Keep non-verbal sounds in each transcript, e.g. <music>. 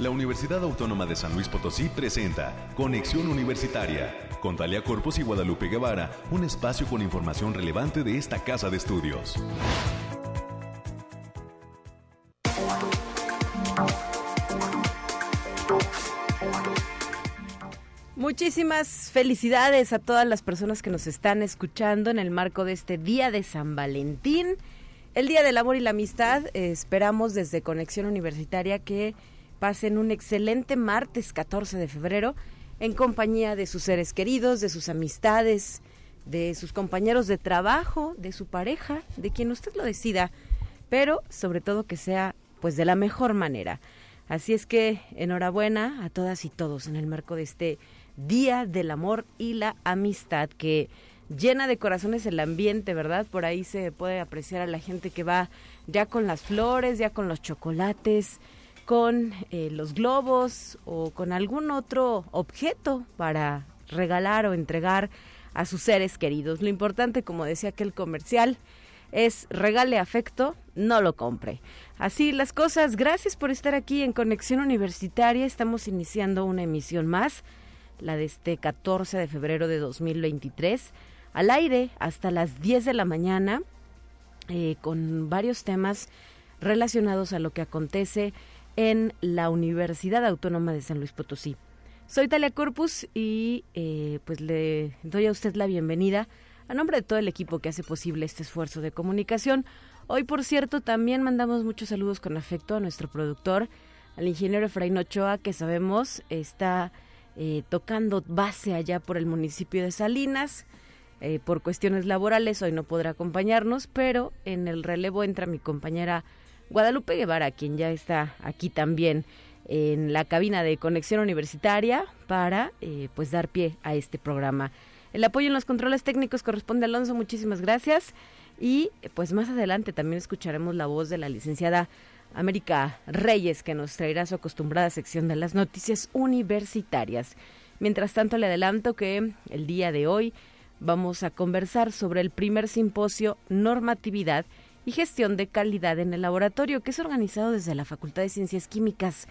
La Universidad Autónoma de San Luis Potosí presenta Conexión Universitaria con Talia Corpus y Guadalupe Guevara, un espacio con información relevante de esta casa de estudios. Muchísimas felicidades a todas las personas que nos están escuchando en el marco de este Día de San Valentín, el Día del Amor y la Amistad. esperamos desde Conexión Universitaria que pasen un excelente martes 14 de febrero en compañía de sus seres queridos, de sus amistades, de sus compañeros de trabajo, de su pareja, de quien usted lo decida, pero sobre todo que sea pues de la mejor manera. Así es que enhorabuena a todas y todos en el marco de este Día del Amor y la Amistad, que llena de corazones el ambiente, ¿verdad? Por ahí se puede apreciar a la gente que va ya con las flores, ya con los chocolates, con eh, los globos o con algún otro objeto para regalar o entregar a sus seres queridos. Lo importante, como decía aquel comercial, es regale afecto, no lo compre. Así las cosas, gracias por estar aquí en Conexión Universitaria. Estamos iniciando una emisión más la de este 14 de febrero de 2023, al aire hasta las 10 de la mañana, eh, con varios temas relacionados a lo que acontece en la Universidad Autónoma de San Luis Potosí. Soy Talia Corpus y eh, pues le doy a usted la bienvenida a nombre de todo el equipo que hace posible este esfuerzo de comunicación. Hoy, por cierto, también mandamos muchos saludos con afecto a nuestro productor, al ingeniero Efraín Ochoa, que sabemos está eh, tocando base allá por el municipio de Salinas. Eh, por cuestiones laborales hoy no podrá acompañarnos, pero en el relevo entra mi compañera Guadalupe Guevara, quien ya está aquí también en la cabina de conexión universitaria para eh, pues dar pie a este programa. El apoyo en los controles técnicos corresponde a Alonso, muchísimas gracias. Y pues más adelante también escucharemos la voz de la licenciada América Reyes, que nos traerá su acostumbrada sección de las noticias universitarias. Mientras tanto, le adelanto que el día de hoy vamos a conversar sobre el primer simposio Normatividad y Gestión de Calidad en el Laboratorio, que es organizado desde la Facultad de Ciencias Químicas.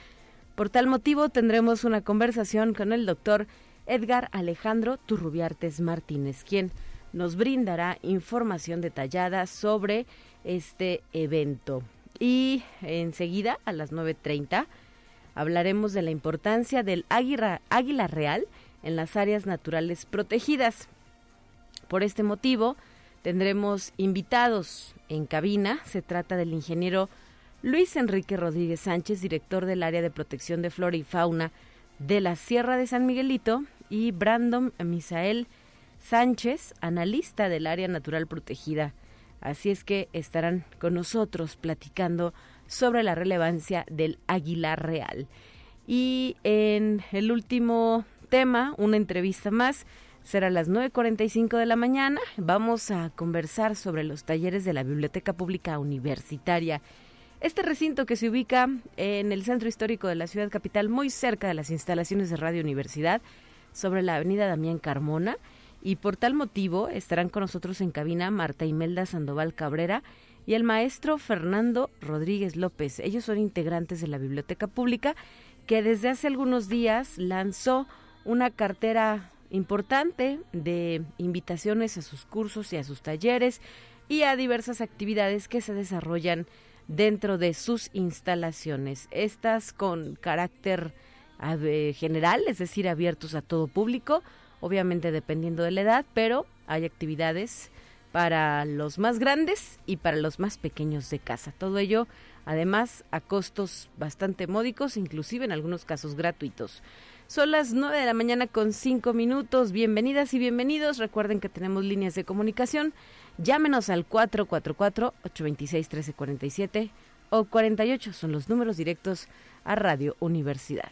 Por tal motivo, tendremos una conversación con el doctor Edgar Alejandro Turrubiartes Martínez, quien nos brindará información detallada sobre este evento. Y enseguida, a las 9.30, hablaremos de la importancia del águila, águila real en las áreas naturales protegidas. Por este motivo, tendremos invitados en cabina. Se trata del ingeniero Luis Enrique Rodríguez Sánchez, director del área de protección de flora y fauna de la Sierra de San Miguelito, y Brandon Misael Sánchez, analista del área natural protegida Así es que estarán con nosotros platicando sobre la relevancia del águila real. Y en el último tema, una entrevista más, será a las 9.45 de la mañana. Vamos a conversar sobre los talleres de la Biblioteca Pública Universitaria. Este recinto que se ubica en el centro histórico de la ciudad capital, muy cerca de las instalaciones de Radio Universidad, sobre la avenida Damián Carmona, y por tal motivo estarán con nosotros en cabina Marta Imelda Sandoval Cabrera y el maestro Fernando Rodríguez López. Ellos son integrantes de la Biblioteca Pública que desde hace algunos días lanzó una cartera importante de invitaciones a sus cursos y a sus talleres y a diversas actividades que se desarrollan dentro de sus instalaciones. Estas con carácter general, es decir, abiertos a todo público, obviamente dependiendo de la edad, pero hay actividades para los más grandes y para los más pequeños de casa. Todo ello, además, a costos bastante módicos, inclusive en algunos casos gratuitos. Son las 9 de la mañana con 5 minutos. Bienvenidas y bienvenidos. Recuerden que tenemos líneas de comunicación. Llámenos al 444-826-1347 o 48. Son los números directos a Radio Universidad.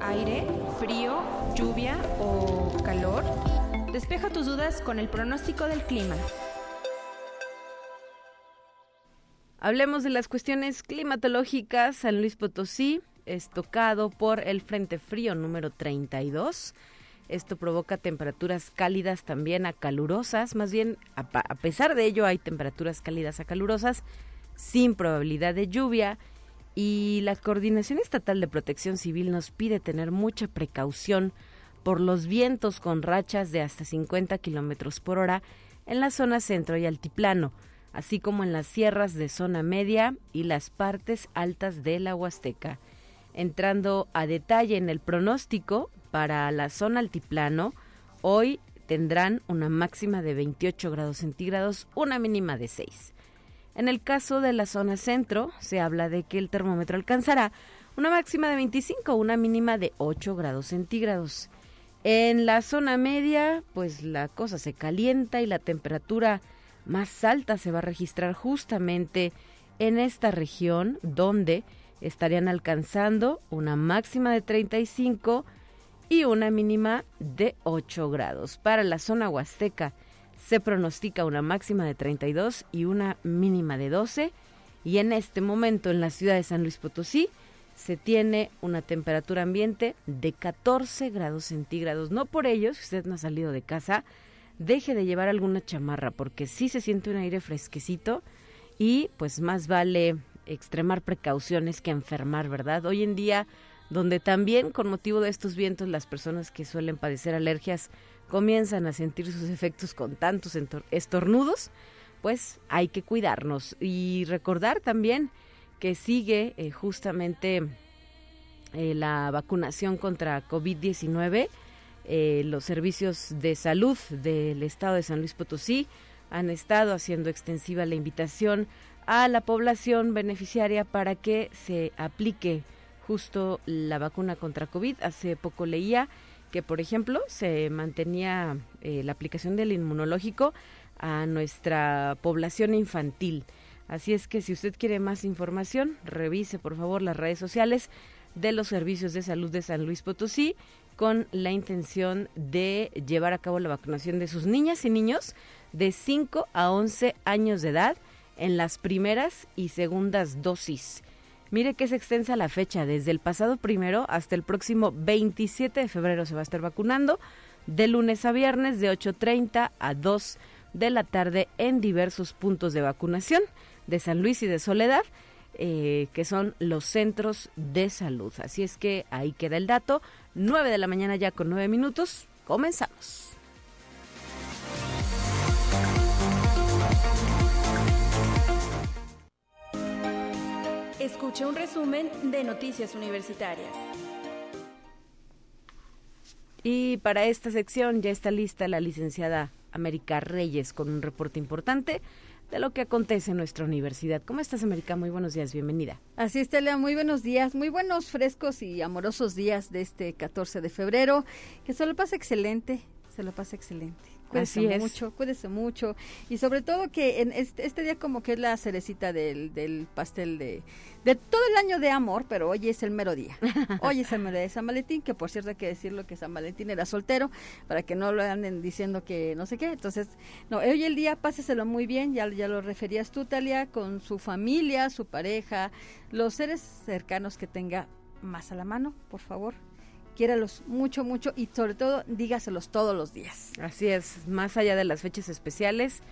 aire, frío, lluvia o calor? Despeja tus dudas con el pronóstico del clima. Hablemos de las cuestiones climatológicas. San Luis Potosí es tocado por el Frente Frío número 32. Esto provoca temperaturas cálidas también a calurosas, más bien a, a pesar de ello hay temperaturas cálidas a calurosas sin probabilidad de lluvia y la Coordinación Estatal de Protección Civil nos pide tener mucha precaución por los vientos con rachas de hasta 50 kilómetros por hora en la zona centro y altiplano, así como en las sierras de zona media y las partes altas de la Huasteca. Entrando a detalle en el pronóstico para la zona altiplano, hoy tendrán una máxima de 28 grados centígrados, una mínima de 6. En el caso de la zona centro, se habla de que el termómetro alcanzará una máxima de 25, una mínima de 8 grados centígrados. En la zona media, pues la cosa se calienta y la temperatura más alta se va a registrar justamente en esta región donde estarían alcanzando una máxima de 35 y una mínima de 8 grados. Para la zona huasteca se pronostica una máxima de 32 y una mínima de 12 y en este momento en la ciudad de San Luis Potosí se tiene una temperatura ambiente de 14 grados centígrados. No por ello, si usted no ha salido de casa, deje de llevar alguna chamarra, porque sí se siente un aire fresquecito y pues más vale extremar precauciones que enfermar, ¿verdad? Hoy en día, donde también con motivo de estos vientos las personas que suelen padecer alergias comienzan a sentir sus efectos con tantos estornudos, pues hay que cuidarnos y recordar también que sigue eh, justamente eh, la vacunación contra COVID-19. Eh, los servicios de salud del estado de San Luis Potosí han estado haciendo extensiva la invitación a la población beneficiaria para que se aplique justo la vacuna contra COVID. Hace poco leía que, por ejemplo, se mantenía la aplicación del inmunológico a nuestra población infantil. Así es que si usted quiere más información, revise por favor las redes sociales de los servicios de salud de San Luis Potosí con la intención de llevar a cabo la vacunación de sus niñas y niños de 5 a 11 años de edad en las primeras y segundas dosis. Mire que es extensa la fecha, desde el pasado primero hasta el próximo 27 de febrero se va a estar vacunando, de lunes a viernes de 8.30 a 2 de la tarde en diversos puntos de vacunación de San Luis y de Soledad, eh, que son los centros de salud. Así es que ahí queda el dato. 9 de la mañana ya con 9 minutos. Comenzamos. Escuche un resumen de Noticias Universitarias. Y para esta sección ya está lista la licenciada América Reyes con un reporte importante de lo que acontece en nuestra universidad. ¿Cómo estás, América? Muy buenos días, bienvenida. Así es, Telia, muy buenos días, muy buenos, frescos y amorosos días de este 14 de febrero. Que se lo pase excelente, se lo pase excelente. Cuídese mucho, cuídese mucho. Y sobre todo que en este, este, día como que es la cerecita del, del pastel de, de todo el año de amor, pero hoy es el mero día. <laughs> Hoy es el mero día de San Valentín, que por cierto hay que decirlo que San Valentín era soltero, para que no lo anden diciendo que no sé qué. Entonces, no, hoy el día páseselo muy bien, ya, ya lo referías tú, Talia, con su familia, su pareja, los seres cercanos que tenga más a la mano, por favor, quiéralos mucho, mucho y sobre todo dígaselos todos los días. Así es, más allá de las fechas especiales,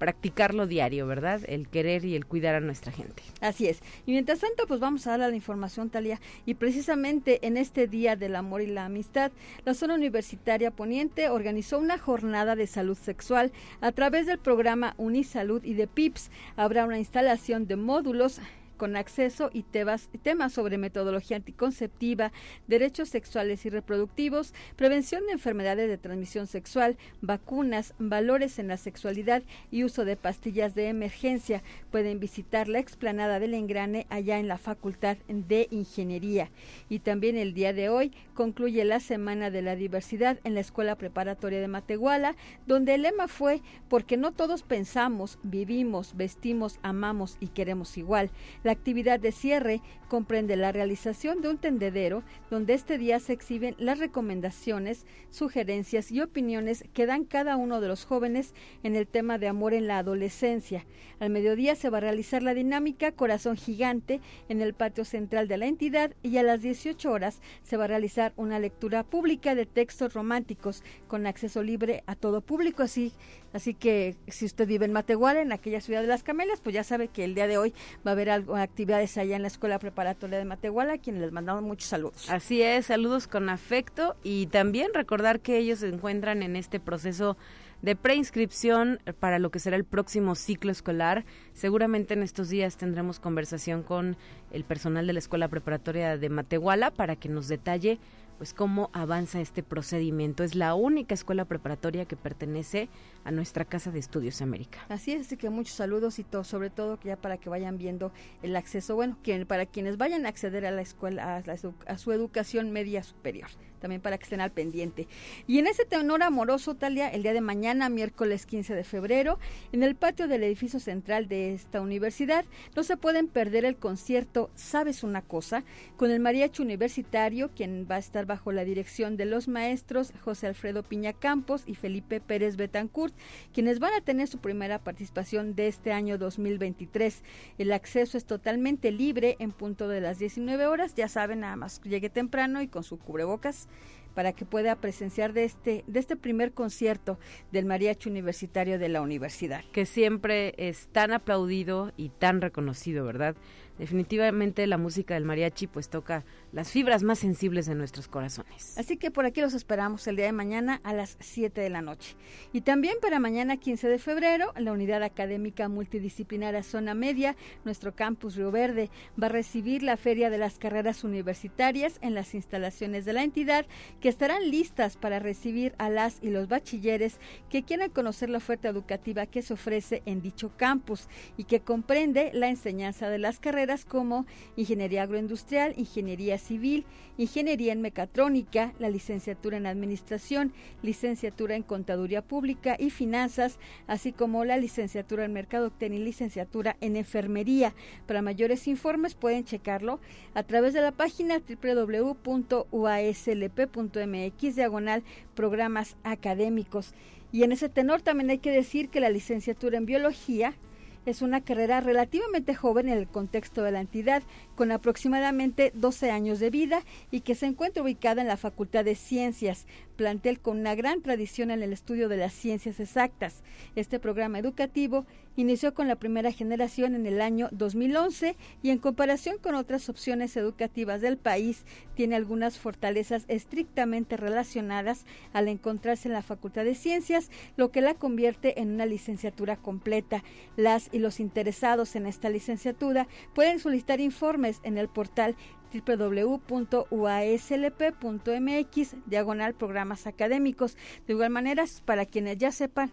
practicarlo diario, ¿verdad? El querer y el cuidar a nuestra gente. Así es. Y mientras tanto, pues vamos a darle la información, Talia. Y precisamente en este Día del Amor y la Amistad, la zona universitaria poniente organizó una jornada de salud sexual a través del programa Unisalud y de PIPS. Habrá una instalación de módulos con acceso y temas sobre metodología anticonceptiva, derechos sexuales y reproductivos, prevención de enfermedades de transmisión sexual, vacunas, valores en la sexualidad y uso de pastillas de emergencia. Pueden visitar la explanada del engrane allá en la Facultad de Ingeniería. Y también el día de hoy concluye la Semana de la Diversidad en la Escuela Preparatoria de Matehuala, donde el lema fue porque no todos pensamos, vivimos, vestimos, amamos y queremos igual. Actividad de cierre comprende la realización de un tendedero donde este día se exhiben las recomendaciones, sugerencias y opiniones que dan cada uno de los jóvenes en el tema de amor en la adolescencia. Al mediodía se va a realizar la dinámica Corazón Gigante en el patio central de la entidad y a las 18 horas se va a realizar una lectura pública de textos románticos con acceso libre a todo público. Así, así que si usted vive en Matehuala, en aquella ciudad de las Camelias, pues ya sabe que el día de hoy va a haber algo, actividades allá en la Escuela Preparatoria de Matehuala, a quienes les mandamos muchos saludos. Así es, saludos con afecto y también recordar que ellos se encuentran en este proceso de preinscripción para lo que será el próximo ciclo escolar. Seguramente en estos días tendremos conversación con el personal de la Escuela Preparatoria de Matehuala para que nos detalle pues cómo avanza este procedimiento. Es la única escuela preparatoria que pertenece a nuestra Casa de Estudios América. Así es, que muchos saludos y todo, sobre todo que ya para que vayan viendo el acceso, bueno, para quienes vayan a acceder a la escuela, a, a su educación media superior también para que estén al pendiente. Y en ese tenor amoroso, Talia, el día de mañana, miércoles 15 de febrero, en el patio del edificio central de esta universidad, no se pueden perder el concierto ¿Sabes una cosa? con el mariachi universitario, quien va a estar bajo la dirección de los maestros José Alfredo Piña Campos y Felipe Pérez Betancourt, quienes van a tener su primera participación de este año 2023. El acceso es totalmente libre en punto de las 19 horas, ya saben, nada más llegue temprano y con su cubrebocas para que pueda presenciar de este, de este primer concierto del Mariachi Universitario de la Universidad. Que siempre es tan aplaudido y tan reconocido, ¿verdad? Definitivamente la música del mariachi pues toca las fibras más sensibles de nuestros corazones. Así que por aquí los esperamos el día de mañana a las 7 de la noche. Y también para mañana 15 de febrero, la Unidad Académica Multidisciplinaria Zona Media, nuestro campus Río Verde, va a recibir la Feria de las Carreras Universitarias en las instalaciones de la entidad que estarán listas para recibir a las y los bachilleres que quieran conocer la oferta educativa que se ofrece en dicho campus y que comprende la enseñanza de las carreras como Ingeniería Agroindustrial, Ingeniería Civil, Ingeniería en Mecatrónica, la licenciatura en Administración, licenciatura en Contaduría Pública y Finanzas, así como la licenciatura en Mercadotecnia y licenciatura en Enfermería. Para mayores informes pueden checarlo a través de la página www.uaslp.mx diagonal programas académicos. Y en ese tenor también hay que decir que la licenciatura en Biología es una carrera relativamente joven en el contexto de la entidad, con aproximadamente 12 años de vida y que se encuentra ubicada en la Facultad de Ciencias, plantel con una gran tradición en el estudio de las ciencias exactas. Este programa educativo inició con la primera generación en el año 2011 y en comparación con otras opciones educativas del país, tiene algunas fortalezas estrictamente relacionadas al encontrarse en la Facultad de Ciencias, lo que la convierte en una licenciatura completa. Las y los interesados en esta licenciatura pueden solicitar informes en el portal www.uaslp.mx diagonal programas académicos. De igual manera, para quienes ya sepan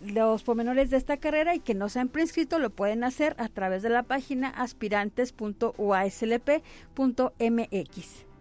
los pormenores de esta carrera y que no se han prescrito, lo pueden hacer a través de la página aspirantes.uaslp.mx.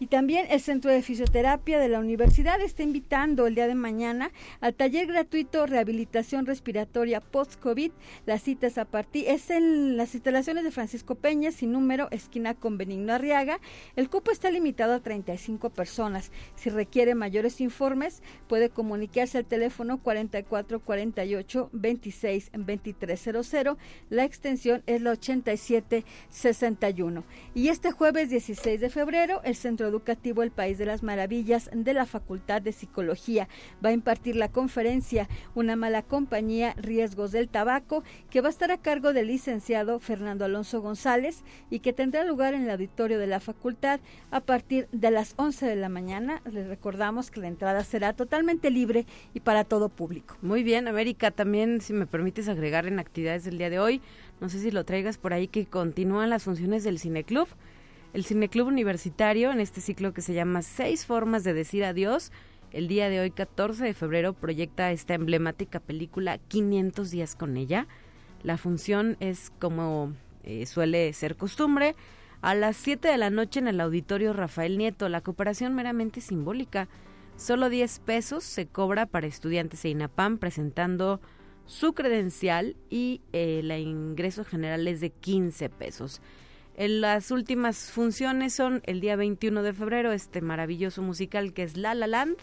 Y también el Centro de Fisioterapia de la Universidad está invitando el día de mañana al taller gratuito Rehabilitación Respiratoria Post-COVID. Las citas a partir es en las instalaciones de Francisco Peña, sin número, esquina con Benigno Arriaga. El cupo está limitado a 35 personas. Si requiere mayores informes, puede comunicarse al teléfono 4448 26 2300. La extensión es la 8761. Y este jueves 16 de febrero, el Centro Educativo El País de las Maravillas de la Facultad de Psicología. Va a impartir la conferencia Una mala compañía, riesgos del tabaco, que va a estar a cargo del licenciado Fernando Alonso González y que tendrá lugar en el auditorio de la facultad a partir de las 11 de la mañana. Les recordamos que la entrada será totalmente libre y para todo público. Muy bien, América, también si me permites agregar en actividades del día de hoy, no sé si lo traigas por ahí que continúan las funciones del Cineclub. El Cineclub Universitario, en este ciclo que se llama Seis Formas de Decir Adiós, el día de hoy, 14 de febrero, proyecta esta emblemática película 500 días con ella. La función es como eh, suele ser costumbre, a las 7 de la noche en el auditorio Rafael Nieto. La cooperación meramente simbólica. Solo 10 pesos se cobra para estudiantes de INAPAM presentando su credencial y el ingreso general es de 15 pesos. Las últimas funciones son el día 21 de febrero, este maravilloso musical que es La La Land,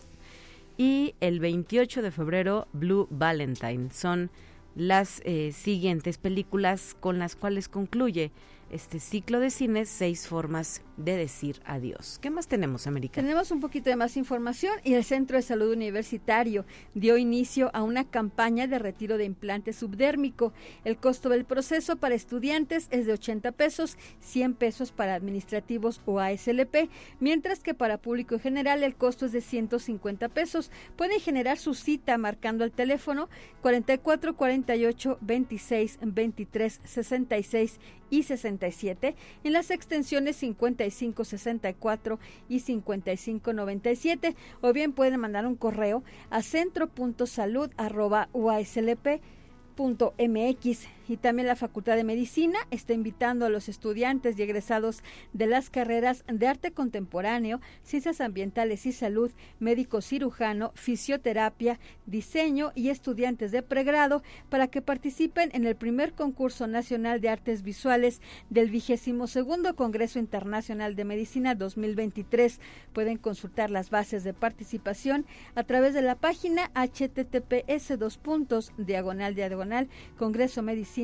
y el 28 de febrero, Blue Valentine. Son las eh, siguientes películas con las cuales concluye este ciclo de cines, seis formas de decir adiós. ¿Qué más tenemos, América? Tenemos un poquito de más información y el Centro de Salud Universitario dio inicio a una campaña de retiro de implante subdérmico. El costo del proceso para estudiantes es de 80 pesos, 100 pesos para administrativos o ASLP, mientras que para público en general el costo es de 150 pesos. Pueden generar su cita marcando el teléfono 44 48 26 23 66 y 67 en las extensiones 5564 y 5597 o bien pueden mandar un correo a centro.salud@uaslp.mx y también la Facultad de Medicina está invitando a los estudiantes y egresados de las carreras de arte contemporáneo, ciencias ambientales y salud, médico cirujano, fisioterapia, diseño y estudiantes de pregrado para que participen en el primer concurso nacional de artes visuales del vigésimo segundo Congreso Internacional de Medicina 2023. Pueden consultar las bases de participación a través de la página https dos puntos diagonal diagonal Congreso Medicina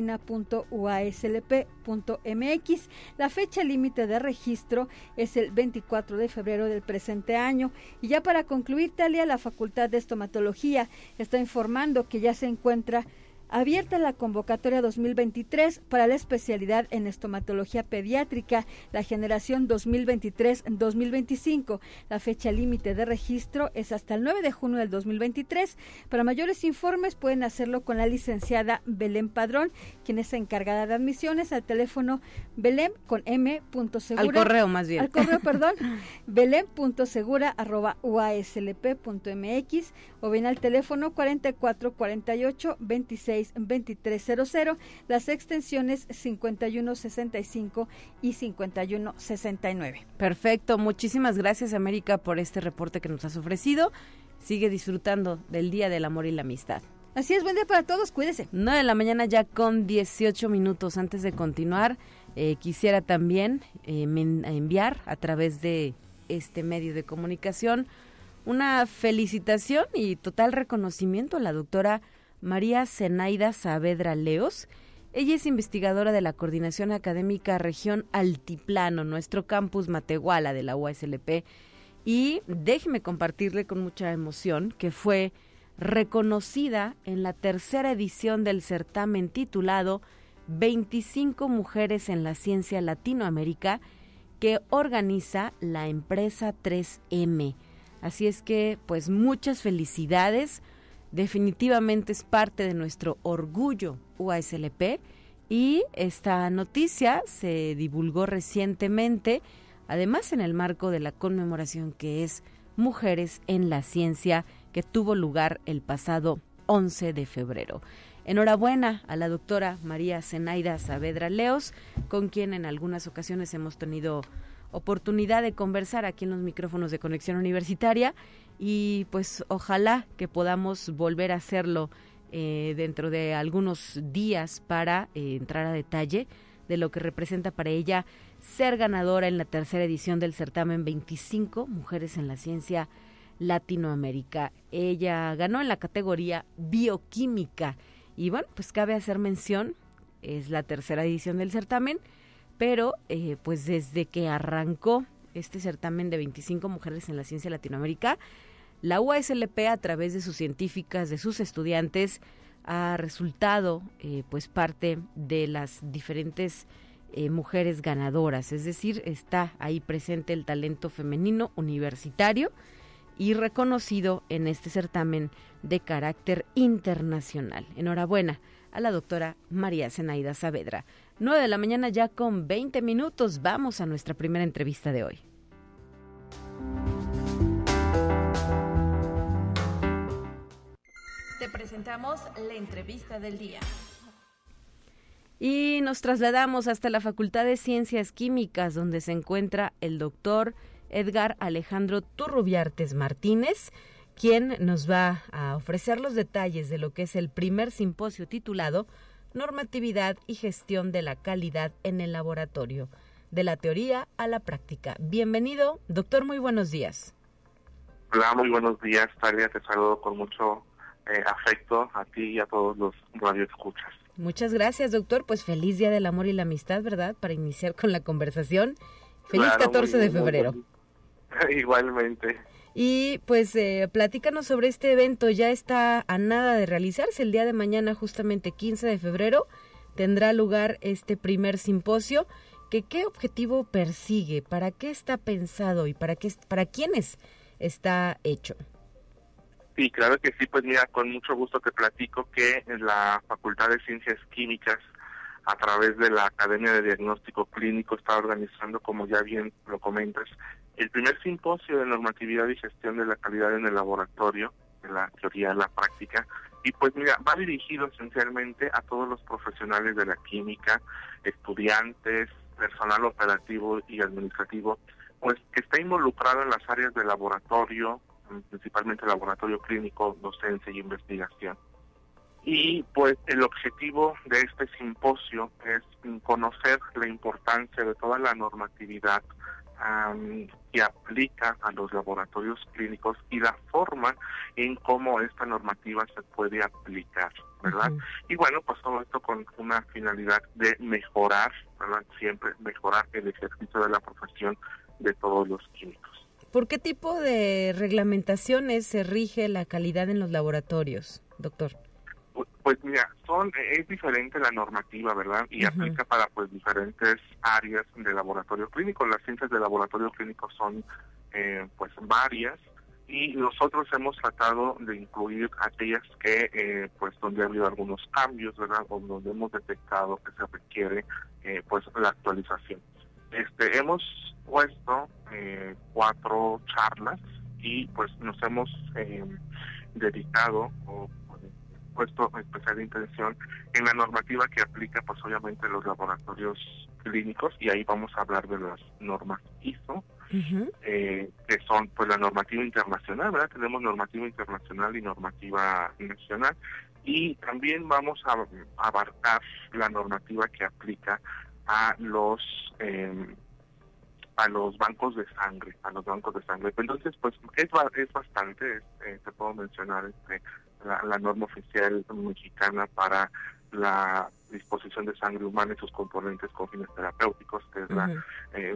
La fecha límite de registro es el 24 de febrero del presente año. Y ya para concluir, Talia, la Facultad de Estomatología está informando que ya se encuentra abierta la convocatoria 2023 para la especialidad en estomatología pediátrica, la generación 2023-2025. La fecha límite de registro es hasta el 9 de junio del 2023. Para mayores informes pueden hacerlo con la licenciada Belén Padrón, quien es encargada de admisiones al teléfono Belén con M. Segura, al correo más bien. Al correo, perdón. <laughs> Belén.segura arroba uaslp.mx o bien al teléfono 4448 26 2300, las extensiones 5165 y 5169. Perfecto, muchísimas gracias América por este reporte que nos has ofrecido. Sigue disfrutando del Día del Amor y la Amistad. Así es, buen día para todos, cuídese. 9 de la mañana ya con 18 minutos. Antes de continuar, eh, quisiera también eh, enviar a través de este medio de comunicación una felicitación y total reconocimiento a la doctora María Zenaida Saavedra Leos. Ella es investigadora de la Coordinación Académica Región Altiplano, nuestro campus Matehuala de la UASLP. Y déjeme compartirle con mucha emoción que fue reconocida en la tercera edición del certamen titulado 25 Mujeres en la Ciencia Latinoamérica que organiza la empresa 3M. Así es que, pues muchas felicidades definitivamente es parte de nuestro orgullo UASLP y esta noticia se divulgó recientemente, además en el marco de la conmemoración que es Mujeres en la Ciencia que tuvo lugar el pasado 11 de febrero. Enhorabuena a la doctora María Zenaida Saavedra Leos, con quien en algunas ocasiones hemos tenido oportunidad de conversar aquí en los micrófonos de Conexión Universitaria y pues ojalá que podamos volver a hacerlo eh, dentro de algunos días para eh, entrar a detalle de lo que representa para ella ser ganadora en la tercera edición del certamen 25 Mujeres en la Ciencia Latinoamérica. Ella ganó en la categoría bioquímica y bueno, pues cabe hacer mención, es la tercera edición del certamen, pero eh, pues desde que arrancó este certamen de 25 mujeres en la ciencia Latinoamérica, la UASLP a través de sus científicas, de sus estudiantes, ha resultado eh, pues parte de las diferentes eh, mujeres ganadoras, es decir, está ahí presente el talento femenino universitario y reconocido en este certamen de carácter internacional. Enhorabuena a la doctora María Zenaida Saavedra. 9 de la mañana ya con 20 minutos. Vamos a nuestra primera entrevista de hoy. Te presentamos la entrevista del día. Y nos trasladamos hasta la Facultad de Ciencias Químicas, donde se encuentra el doctor Edgar Alejandro Turrubiartes Martínez, quien nos va a ofrecer los detalles de lo que es el primer simposio titulado Normatividad y gestión de la calidad en el laboratorio, de la teoría a la práctica. Bienvenido, doctor, muy buenos días. Hola, muy buenos días, Talia, te saludo con mucho eh, afecto a ti y a todos los radioescuchas. Muchas gracias, doctor. Pues feliz Día del Amor y la Amistad, ¿verdad? Para iniciar con la conversación. Feliz 14 de febrero. <laughs> Igualmente. Y pues eh, platícanos sobre este evento, ya está a nada de realizarse, el día de mañana, justamente 15 de febrero, tendrá lugar este primer simposio. Que, ¿Qué objetivo persigue? ¿Para qué está pensado y para, qué, para quiénes está hecho? Sí, claro que sí, pues mira, con mucho gusto te platico que en la Facultad de Ciencias Químicas, a través de la Academia de Diagnóstico Clínico, está organizando, como ya bien lo comentas, el primer simposio de normatividad y gestión de la calidad en el laboratorio, de la teoría a la práctica, y pues mira, va dirigido esencialmente a todos los profesionales de la química, estudiantes, personal operativo y administrativo, pues que está involucrado en las áreas de laboratorio, principalmente laboratorio clínico, docencia y investigación. Y pues el objetivo de este simposio es conocer la importancia de toda la normatividad que aplica a los laboratorios clínicos y la forma en cómo esta normativa se puede aplicar, ¿verdad? Y bueno, pues todo esto con una finalidad de mejorar, ¿verdad? Siempre mejorar el ejercicio de la profesión de todos los químicos. ¿Por qué tipo de reglamentaciones se rige la calidad en los laboratorios, doctor? Pues mira, son es diferente la normativa, ¿verdad? Y aplica para pues diferentes áreas de laboratorio clínico. Las ciencias de laboratorio clínico son eh, pues varias y nosotros hemos tratado de incluir aquellas que eh, pues donde ha habido algunos cambios, ¿verdad? O donde hemos detectado que se requiere eh, pues la actualización. Este hemos puesto cuatro charlas y pues nos hemos dedicado o puesto especial intención en la normativa que aplica pues obviamente los laboratorios clínicos y ahí vamos a hablar de las normas ISO eh, que son pues la normativa internacional verdad tenemos normativa internacional y normativa nacional y también vamos a, abarcar la normativa que aplica a los eh, a los bancos de sangre, a los bancos de sangre. Entonces, pues es, es bastante, eh, te puedo mencionar este, la, norma oficial mexicana para la disposición de sangre humana y sus componentes con fines terapéuticos, que es la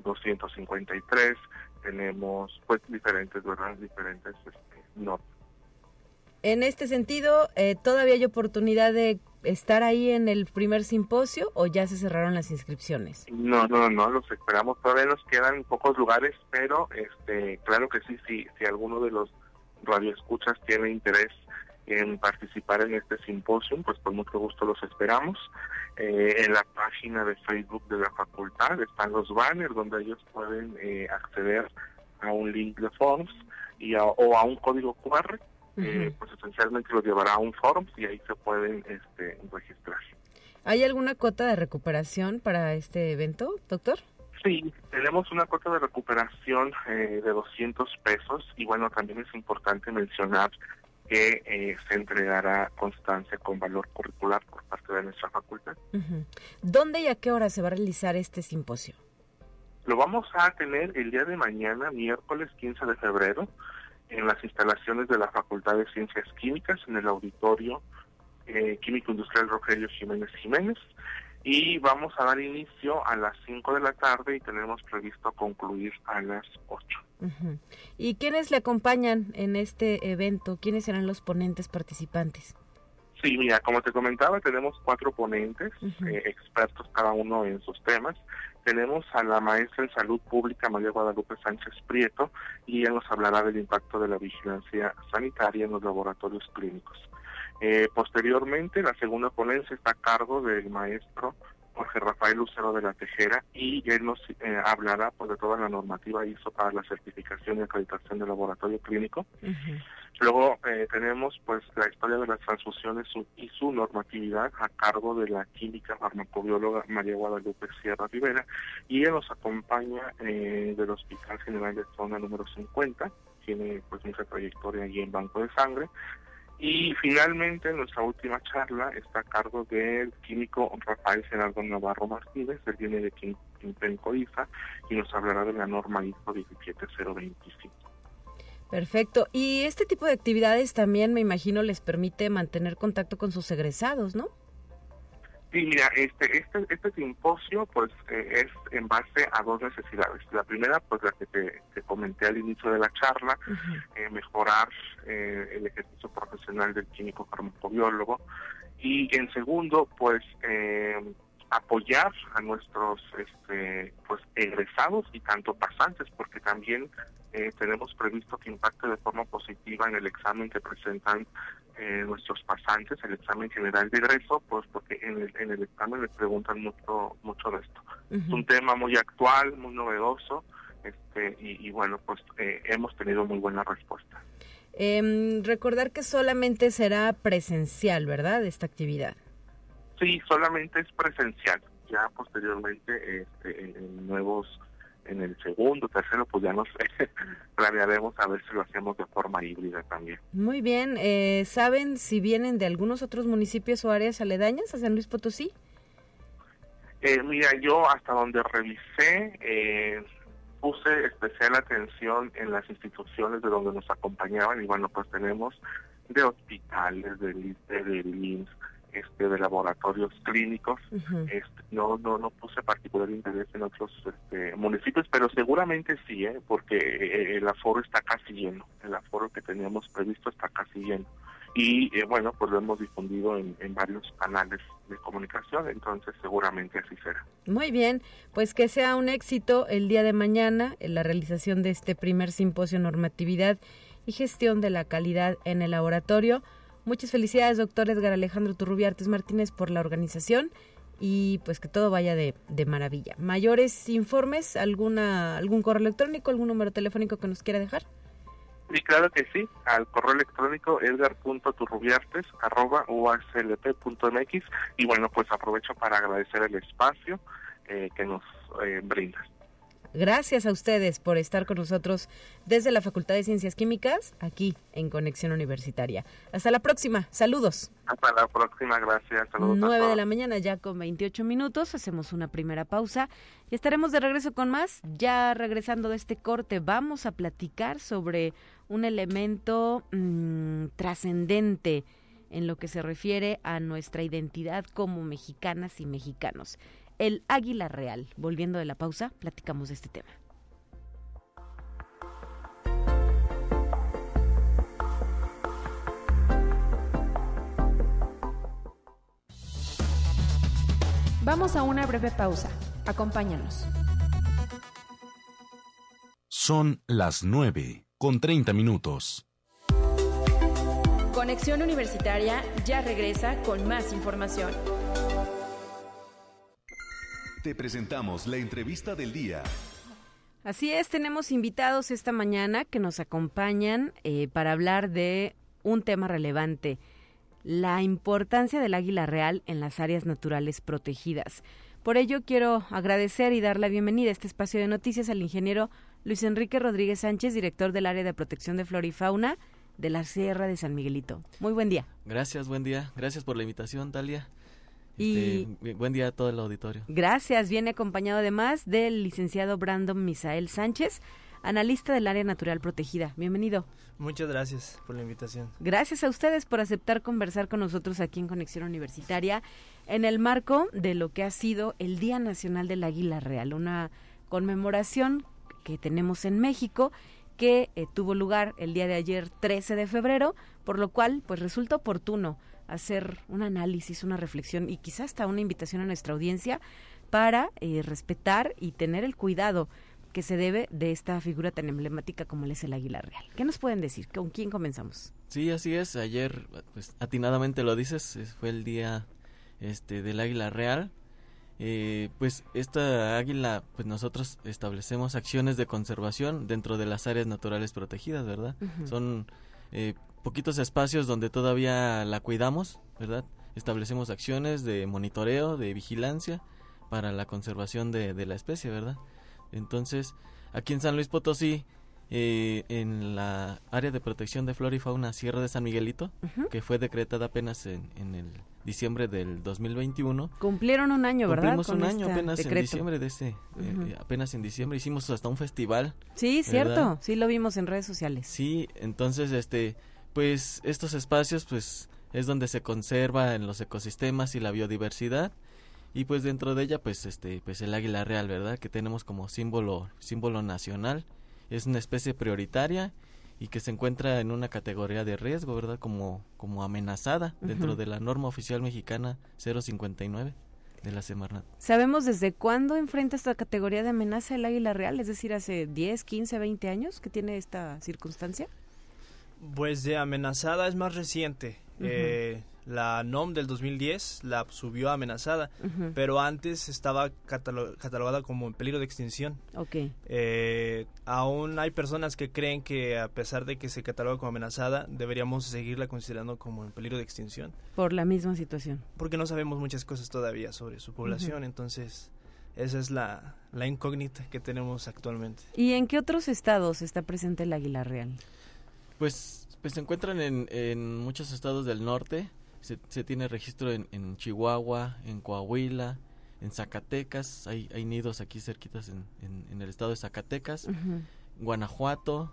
253. Eh, Tenemos pues diferentes, ¿verdad? Diferentes este, normas. En este sentido, eh, ¿todavía hay oportunidad de estar ahí en el primer simposio o ya se cerraron las inscripciones? No, no, no, los esperamos. Todavía nos quedan pocos lugares, pero este, claro que sí, sí, si alguno de los radioescuchas tiene interés en participar en este simposio, pues con mucho gusto los esperamos. Eh, en la página de Facebook de la facultad están los banners donde ellos pueden eh, acceder a un link de forms y o a un código QR, eh, pues esencialmente los llevará a un forms y ahí se pueden este, registrar. ¿Hay alguna cota de recuperación para este evento, doctor? Sí, tenemos una cuota de recuperación de 200 pesos y bueno, también es importante mencionar que eh, se entregará constancia con valor curricular por parte de nuestra facultad. ¿Dónde y a qué hora se va a realizar este simposio? Lo vamos a tener el día de mañana, miércoles 15 de febrero, en las instalaciones de la Facultad de Ciencias Químicas, en el auditorio eh, Químico Industrial Rogelio Jiménez Jiménez. Y vamos a dar inicio a las 5 de la tarde y tenemos previsto concluir a las 8. ¿Y quiénes le acompañan en este evento? ¿Quiénes serán los ponentes participantes? Sí, mira, como te comentaba, tenemos cuatro ponentes, eh, expertos cada uno en sus temas. Tenemos a la maestra en salud pública María Guadalupe Sánchez Prieto y ella nos hablará del impacto de la vigilancia sanitaria en los laboratorios clínicos. Eh, posteriormente, la segunda ponencia está a cargo del maestro Jorge Rafael Lucero de la Tejera y él nos eh, hablará pues, de toda la normativa hizo para la certificación y acreditación del laboratorio clínico. Luego eh, tenemos pues la historia de las transfusiones y su normatividad a cargo de la química farmacobióloga María Guadalupe Sierra Rivera y ella nos acompaña del Hospital General de Zona número 50 tiene pues mucha trayectoria allí en Banco de Sangre. Y finalmente nuestra última charla está a cargo del químico Rafael Gerardo Navarro Martínez, él viene de Quinpenco IFA y nos hablará de la norma ISO 17025. Perfecto. Y este tipo de actividades también, me imagino, les permite mantener contacto con sus egresados, ¿no? Sí, mira, este, este, este simposio pues eh, es en base a dos necesidades. La primera, pues la que te, comenté al inicio de la charla, eh, mejorar eh, el ejercicio profesional del químico farmacobiólogo. Y en segundo, pues apoyar a nuestros este, pues egresados y tanto pasantes, porque también tenemos previsto que impacte de forma positiva en el examen que presentan eh, nuestros pasantes el examen general de egreso, pues porque en el, en el examen les preguntan mucho mucho de esto. Es un tema muy actual, muy novedoso, este y, bueno, pues eh, hemos tenido muy buena respuesta. Eh, recordar que solamente será presencial, ¿verdad? Esta actividad. Sí, solamente es presencial. Ya posteriormente este, en nuevos en el segundo, tercero, pues ya nos <laughs> planearemos a ver si lo hacemos de forma híbrida también. Muy bien. Eh, ¿Saben si vienen de algunos otros municipios o áreas aledañas a San Luis Potosí? Eh, mira, yo hasta donde revisé, eh, puse especial atención en las instituciones de donde nos acompañaban y bueno, pues tenemos de hospitales, del, del IMSS, este, de laboratorios clínicos. este, no, no, no puse particular interés en otros este, municipios, pero seguramente sí, ¿eh? porque eh, el aforo está casi lleno. El aforo que teníamos previsto está casi lleno. Y eh, bueno, pues lo hemos difundido en, en varios canales de comunicación, entonces seguramente así será. Muy bien, pues que sea un éxito el día de mañana en la realización de este primer simposio normatividad y gestión de la calidad en el laboratorio. Muchas felicidades, doctor Edgar Alejandro Turrubiartes Martínez, por la organización y pues que todo vaya de, maravilla. Mayores informes, alguna algún correo electrónico, algún número telefónico que nos quiera dejar. Sí, claro que sí, al correo electrónico edgar.turrubiartes.uaclp.mx y bueno, pues aprovecho para agradecer el espacio eh, que nos eh, brindas. Gracias a ustedes por estar con nosotros desde la Facultad de Ciencias Químicas, aquí en Conexión Universitaria. Hasta la próxima. Saludos. Hasta la próxima. Gracias. Saludos. 9 de la mañana, ya con 28 minutos. Hacemos una primera pausa y estaremos de regreso con más. Ya regresando de este corte, vamos a platicar sobre un elemento mm, trascendente en lo que se refiere a nuestra identidad como mexicanas y mexicanos el águila real. Volviendo de la pausa, platicamos de este tema. Vamos a una breve pausa. Acompáñanos. Son las 9 con 30 minutos. Conexión Universitaria ya regresa con más información. Te presentamos la entrevista del día. Así es, tenemos invitados esta mañana que nos acompañan eh, para hablar de un tema relevante, la importancia del águila real en las áreas naturales protegidas. Por ello quiero agradecer y dar la bienvenida a este espacio de noticias al ingeniero Luis Enrique Rodríguez Sánchez, director del área de protección de flora y fauna de la Sierra de San Miguelito. Muy buen día. Gracias, buen día. Gracias por la invitación, Talia. Y este, buen día a todo el auditorio. Gracias. Viene acompañado además del licenciado Brandon Misael Sánchez, analista del área natural protegida. Bienvenido. Muchas gracias por la invitación. Gracias a ustedes por aceptar conversar con nosotros aquí en Conexión Universitaria en el marco de lo que ha sido el Día Nacional del Águila Real, una conmemoración que tenemos en México que eh, tuvo lugar el día de ayer 13 de febrero, por lo cual pues resulta oportuno hacer un análisis, una reflexión y quizás hasta una invitación a nuestra audiencia para eh, respetar y tener el cuidado que se debe de esta figura tan emblemática como es el águila real. ¿Qué nos pueden decir? ¿Con quién comenzamos? Sí, así es. Ayer, pues atinadamente lo dices, fue el día este del águila real. Eh, pues esta águila, pues nosotros establecemos acciones de conservación dentro de las áreas naturales protegidas, ¿verdad? Son eh, poquitos espacios donde todavía la cuidamos, ¿verdad? Establecemos acciones de monitoreo, de vigilancia para la conservación de, la especie, ¿verdad? Entonces, aquí en San Luis Potosí, eh, en la área de protección de flora y fauna Sierra de San Miguelito, que fue decretada apenas en, en, el diciembre del 2021. Cumplieron un año, ¿verdad? Cumplimos un año apenas en diciembre de ese, eh, apenas en diciembre hicimos hasta un festival. Sí, cierto, sí lo vimos en redes sociales. Sí, entonces, este, pues estos espacios, pues es donde se conserva en los ecosistemas y la biodiversidad y pues dentro de ella pues este pues el águila real verdad que tenemos como símbolo símbolo nacional es una especie prioritaria y que se encuentra en una categoría de riesgo, ¿verdad? Como, como amenazada dentro de la norma oficial mexicana 059 de la Semarnat. ¿Sabemos desde cuándo enfrenta esta categoría de amenaza el águila real? Es decir, hace 10, 15, 20 años que tiene esta circunstancia. Pues de amenazada es más reciente. eh, la NOM del 2010 la subió amenazada, pero antes estaba catalogada como en peligro de extinción. Ok. Eh, aún hay personas que creen que a pesar de que se cataloga como amenazada, deberíamos seguirla considerando como en peligro de extinción. Por la misma situación. Porque no sabemos muchas cosas todavía sobre su población, entonces esa es la, la incógnita que tenemos actualmente. ¿Y en qué otros estados está presente el águila real? Pues, pues se encuentran en, en muchos estados del norte, se, tiene registro en, en, Chihuahua, en Coahuila, en Zacatecas, hay, hay nidos aquí cerquitas en, en, el estado de Zacatecas, Guanajuato,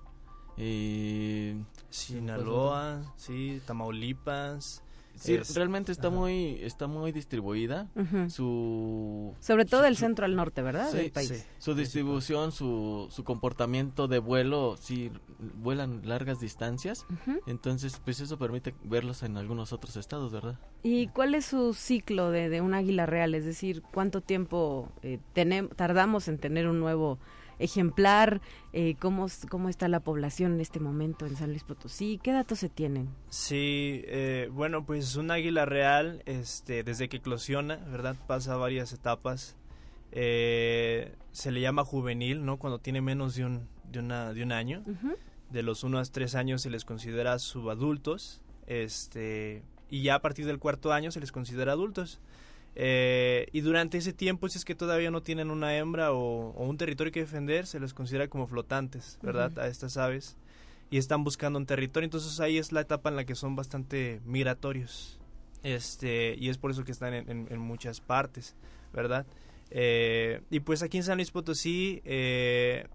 eh, Sinaloa, sí, Tamaulipas, Sí, realmente está muy está muy distribuida. Su sobre todo del centro al norte, ¿verdad? del país. Su distribución, su, su comportamiento de vuelo, sí vuelan largas distancias. Entonces, pues eso permite verlos en algunos otros estados, ¿verdad? ¿Y cuál es su ciclo de, de un águila real? Es decir, ¿cuánto tiempo eh, tenemos, tardamos en tener un nuevo ejemplar, eh, cómo, cómo está la población en este momento en San Luis Potosí, ¿qué datos se tienen? Sí, eh, bueno, pues un águila real, este, desde que eclosiona, ¿verdad? Pasa varias etapas. Eh, se le llama juvenil, ¿no? Cuando tiene menos de un, de una, de un año. De los 1 a 3 años se les considera subadultos. Este, y ya a partir del cuarto año se les considera adultos. Eh, y durante ese tiempo, si es que todavía no tienen una hembra o, un territorio que defender, se les considera como flotantes, ¿verdad? A estas aves. Y están buscando un territorio. Entonces ahí es la etapa en la que son bastante migratorios. Este, y es por eso que están en, muchas partes, ¿verdad? Eh, y pues aquí en San Luis Potosí eh,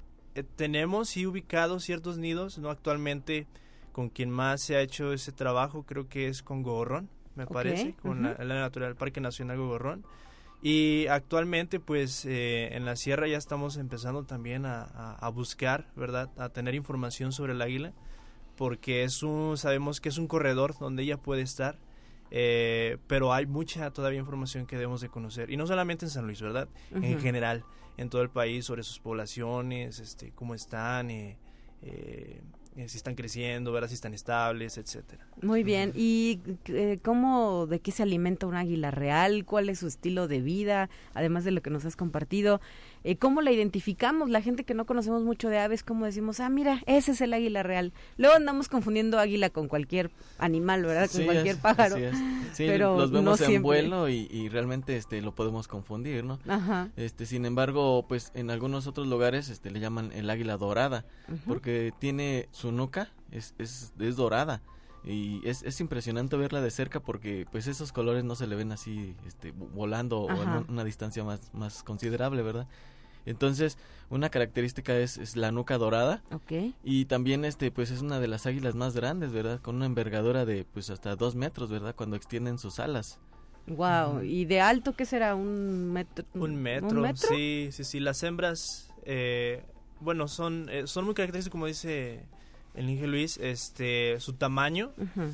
tenemos sí ubicados ciertos nidos, ¿no? Actualmente con quien más se ha hecho ese trabajo creo que es con Gorrón me parece, con la, Natural Parque Nacional Gogorrón. Y actualmente, pues, eh, en la sierra ya estamos empezando también a, a, buscar, ¿verdad? A tener información sobre el águila, porque es un, sabemos que es un corredor donde ella puede estar, eh, pero hay mucha todavía información que debemos de conocer. Y no solamente en San Luis, ¿verdad? En general, en todo el país, sobre sus poblaciones, este, cómo están, eh eh, si están creciendo, ver si están estables, etcétera. Muy bien. ¿Y eh, cómo, de qué se alimenta un águila real? ¿Cuál es su estilo de vida? Además de lo que nos has compartido, eh, ¿cómo la identificamos? La gente que no conocemos mucho de aves, ¿cómo decimos, ah, mira, ese es el águila real? Luego andamos confundiendo águila con cualquier animal, ¿verdad? Con cualquier pájaro. Sí, pero los vemos en vuelo y, realmente este lo podemos confundir, ¿no? Ajá. Este, sin embargo, pues en algunos otros lugares este le llaman el águila dorada, porque tiene su nuca es, es, es dorada y es, es, impresionante verla de cerca porque pues esos colores no se le ven así este, volando o en una distancia más, más considerable, ¿verdad? Entonces, una característica es, es, la nuca dorada. Y también, este, pues es una de las águilas más grandes, ¿verdad? Con una envergadura de, pues hasta dos metros, ¿verdad? Cuando extienden sus alas. Wow. ¿Y de alto qué será? ¿Un metro? Un metro, sí, sí, sí. Las hembras, eh, bueno, son, eh, son muy características, como dice el Inge Luis, este, su tamaño,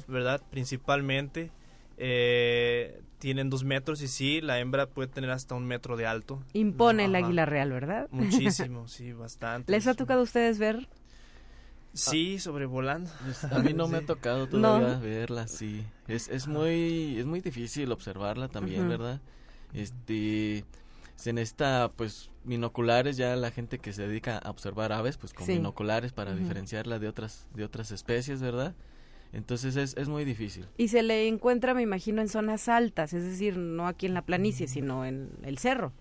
¿verdad? Principalmente. Eh, tienen dos metros y sí, la hembra puede tener hasta un metro de alto. Impone el águila real, ¿verdad? Muchísimo, <laughs> sí, bastante. ¿Les ha tocado a ustedes ver? Sí, sobrevolando. Pues, a mí no me ha tocado todavía verla, sí. Es, es muy es muy difícil observarla también, ¿verdad? Este se necesita pues binoculares ya la gente que se dedica a observar aves pues con binoculares para diferenciarla de otras de otras especies verdad entonces es, es muy difícil. Y se le encuentra me imagino en zonas altas es decir no aquí en la planicie sino en el cerro.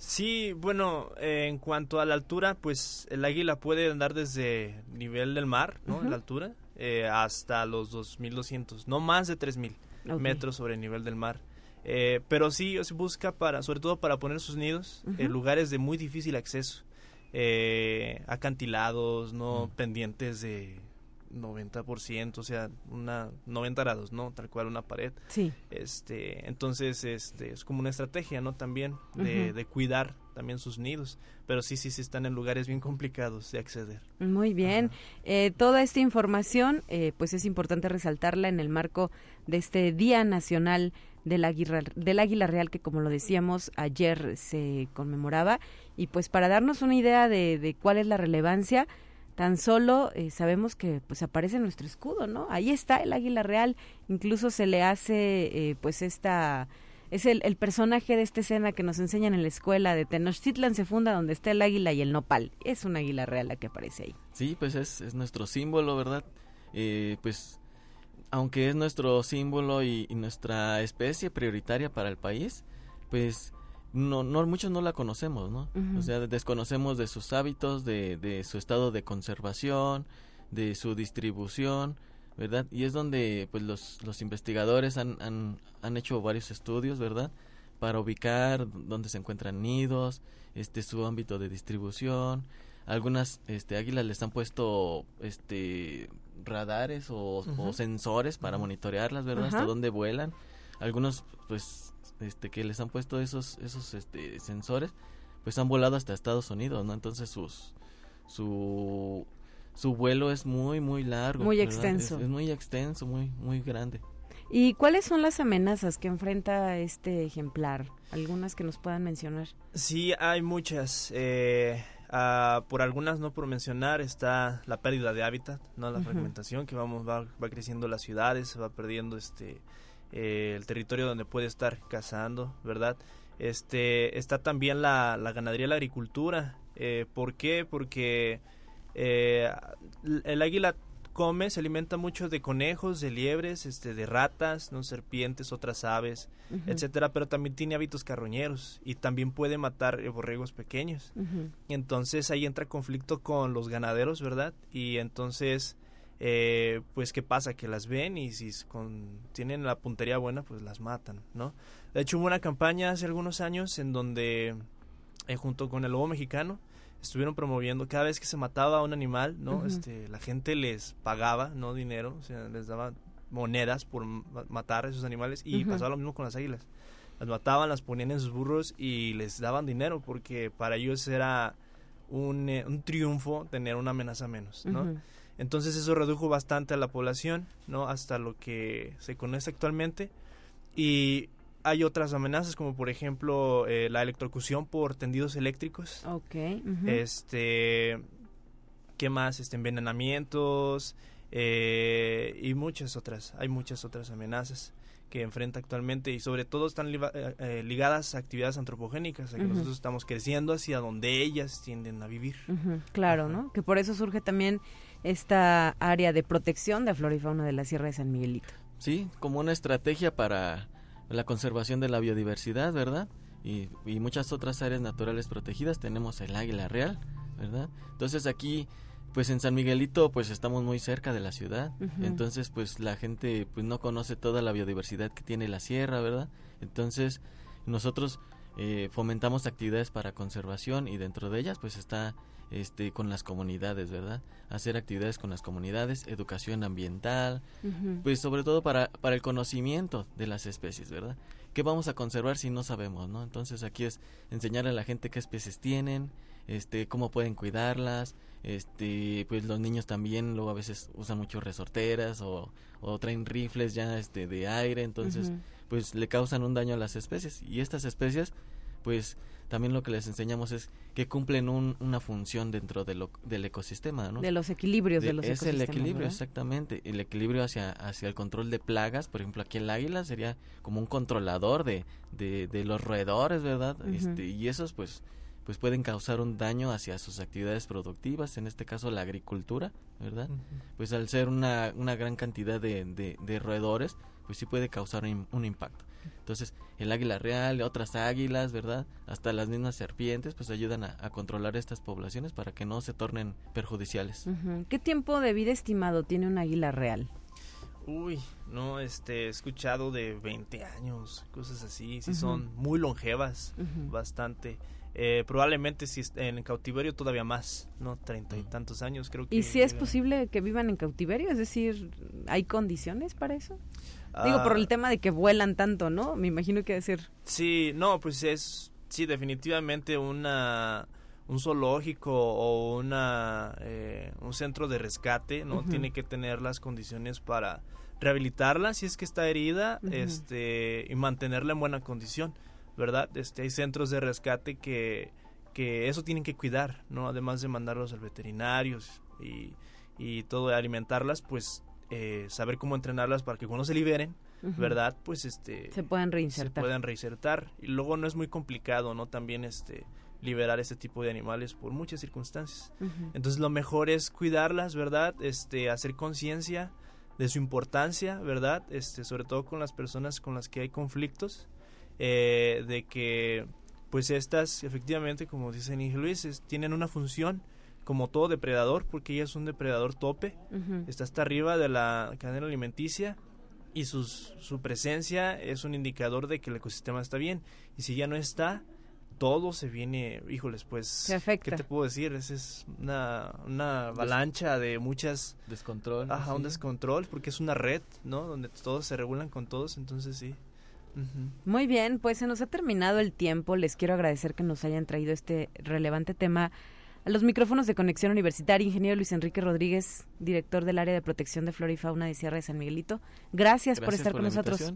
Sí, bueno, eh, en cuanto a la altura, pues el águila puede andar desde nivel del mar, ¿no? La altura, eh, hasta los 2.200, no más de 3.000 metros sobre el nivel del mar. Eh, pero sí, se busca para, sobre todo para poner sus nidos en lugares de muy difícil acceso, acantilados, no pendientes de 90%, o sea, una 90 grados, ¿no? Tal cual una pared. Sí. Este, entonces, este, es como una estrategia, ¿no? También de, de cuidar también sus nidos, pero sí, sí, sí están en lugares bien complicados de acceder. Muy bien. Eh, toda esta información, eh, pues es importante resaltarla en el marco de este Día Nacional del Águila, del Águila Real, que como lo decíamos, ayer se conmemoraba, y pues para darnos una idea de, de cuál es la relevancia, tan solo eh, sabemos que pues aparece nuestro escudo, ¿no? Ahí está el águila real, incluso se le hace eh, pues esta es el, el, personaje de esta escena que nos enseñan en la escuela de Tenochtitlan se funda donde está el águila y el nopal. Es un águila real la que aparece ahí. Sí, pues es, es nuestro símbolo, ¿verdad? Eh, pues aunque es nuestro símbolo y, y, nuestra especie prioritaria para el país, pues no, no muchos no la conocemos, ¿no? O sea, desconocemos de sus hábitos, de, de su estado de conservación, de su distribución, ¿verdad? Y es donde pues los, los investigadores han, han, han hecho varios estudios, ¿verdad? Para ubicar dónde se encuentran nidos, este su ámbito de distribución. Algunas este águilas les han puesto este radares o, o sensores para monitorearlas, ¿verdad? Hasta dónde vuelan. Algunos pues este que les han puesto esos esos este sensores pues han volado hasta Estados Unidos no entonces sus su su vuelo es muy muy largo muy extenso es, es, muy extenso muy muy grande. Y cuáles son las amenazas que enfrenta este ejemplar algunas que nos puedan mencionar sí hay muchas. Eh, uh, por algunas no por mencionar está la pérdida de hábitat no la uh -huh. fragmentación que vamos va, va creciendo las ciudades va perdiendo este eh, el territorio donde puede estar cazando, ¿verdad? Este, está también la, la ganadería la agricultura. Eh, ¿Por qué? Porque eh, el águila come, se alimenta mucho de conejos, de liebres, este, de ratas, no serpientes, otras aves, uh -huh. etcétera, pero también tiene hábitos carroñeros y también puede matar borregos pequeños. Uh -huh. Entonces ahí entra conflicto con los ganaderos, ¿verdad? Y entonces eh, pues qué pasa que las ven y si con, tienen la puntería buena pues las matan no de hecho hubo una campaña hace algunos años en donde eh, junto con el lobo mexicano estuvieron promoviendo cada vez que se mataba a un animal no uh -huh. este la gente les pagaba no dinero o sea les daba monedas por matar a esos animales y uh -huh. pasaba lo mismo con las águilas las mataban las ponían en sus burros y les daban dinero porque para ellos era un, eh, un triunfo tener una amenaza menos no uh -huh. Entonces eso redujo bastante a la población, ¿no? Hasta lo que se conoce actualmente. Y hay otras amenazas como por ejemplo eh, la electrocución por tendidos eléctricos. Ok. Uh -huh. Este, ¿qué más? Este, envenenamientos eh, y muchas otras. Hay muchas otras amenazas que enfrenta actualmente y sobre todo están eh, eh, ligadas a actividades antropogénicas, a que uh -huh. nosotros estamos creciendo hacia donde ellas tienden a vivir. Uh -huh. Claro. ¿no? Que por eso surge también esta área de protección de flora y fauna de la Sierra de San Miguelito. Sí, como una estrategia para la conservación de la biodiversidad, ¿verdad? Y, y muchas otras áreas naturales protegidas. Tenemos el águila real, ¿verdad? Entonces aquí pues en San Miguelito pues estamos muy cerca de la ciudad uh -huh. entonces pues la gente pues no conoce toda la biodiversidad que tiene la sierra verdad entonces nosotros eh, fomentamos actividades para conservación y dentro de ellas pues está este con las comunidades verdad hacer actividades con las comunidades educación ambiental uh -huh. pues sobre todo para para el conocimiento de las especies verdad qué vamos a conservar si no sabemos no entonces aquí es enseñarle a la gente qué especies tienen este cómo pueden cuidarlas este pues los niños también luego a veces usan mucho resorteras o, o traen rifles ya este de aire entonces uh -huh. pues le causan un daño a las especies y estas especies pues también lo que les enseñamos es que cumplen un, una función dentro de lo, del ecosistema, ¿no? De los equilibrios de, de los es ecosistemas. Es el equilibrio, ¿verdad? exactamente. El equilibrio hacia, hacia el control de plagas. Por ejemplo, aquí el águila sería como un controlador de, de, de los roedores, ¿verdad? Uh -huh. este, y esos, pues, pues pueden causar un daño hacia sus actividades productivas, en este caso la agricultura, ¿verdad? Uh -huh. Pues al ser una, una gran cantidad de, de, de roedores, pues sí puede causar un, un impacto. Entonces, el águila real, otras águilas, ¿verdad? Hasta las mismas serpientes, pues ayudan a, controlar estas poblaciones para que no se tornen perjudiciales. ¿Qué tiempo de vida estimado tiene un águila real? Uy, no, este, he escuchado de 20 años, cosas así, sí son muy longevas, bastante. Eh, probablemente si en cautiverio todavía más, ¿no? Treinta y tantos años creo que... ¿Y si es posible que vivan en cautiverio? Es decir, ¿hay condiciones para eso? Digo, por el ah. tema de que vuelan tanto, ¿no? Me imagino que decir... Sí, no, pues es, sí, definitivamente una un zoológico o una eh, un centro de rescate no tiene que tener las condiciones para rehabilitarla si es que está herida este y mantenerla en buena condición verdad este hay centros de rescate que que eso tienen que cuidar no además de mandarlos al veterinario y y todo de alimentarlas pues eh, saber cómo entrenarlas para que cuando se liberen verdad pues este se puedan reinsertar se puedan reinsertar y luego no es muy complicado no también este liberar este tipo de animales por muchas circunstancias. Entonces lo mejor es cuidarlas, ¿verdad? Este, hacer conciencia de su importancia, ¿verdad? Este, sobre todo con las personas con las que hay conflictos, eh, de que pues estas efectivamente, como dice Nigel Luis, tienen una función como todo depredador, porque ella es un depredador tope, está hasta arriba de la cadena alimenticia y sus, su presencia es un indicador de que el ecosistema está bien. Y si ya no está, todo se viene, híjoles, pues, ¿qué te puedo decir? Es, es una, una avalancha de muchas... Descontrol. Ajá, un descontrol, porque es una red, ¿no? Donde todos se regulan con todos, entonces sí. Muy bien, pues se nos ha terminado el tiempo. Les quiero agradecer que nos hayan traído este relevante tema a los micrófonos de Conexión Universitaria, ingeniero Luis Enrique Rodríguez, director del área de protección de flora y fauna de Sierra de San Miguelito. Gracias, por estar con nosotros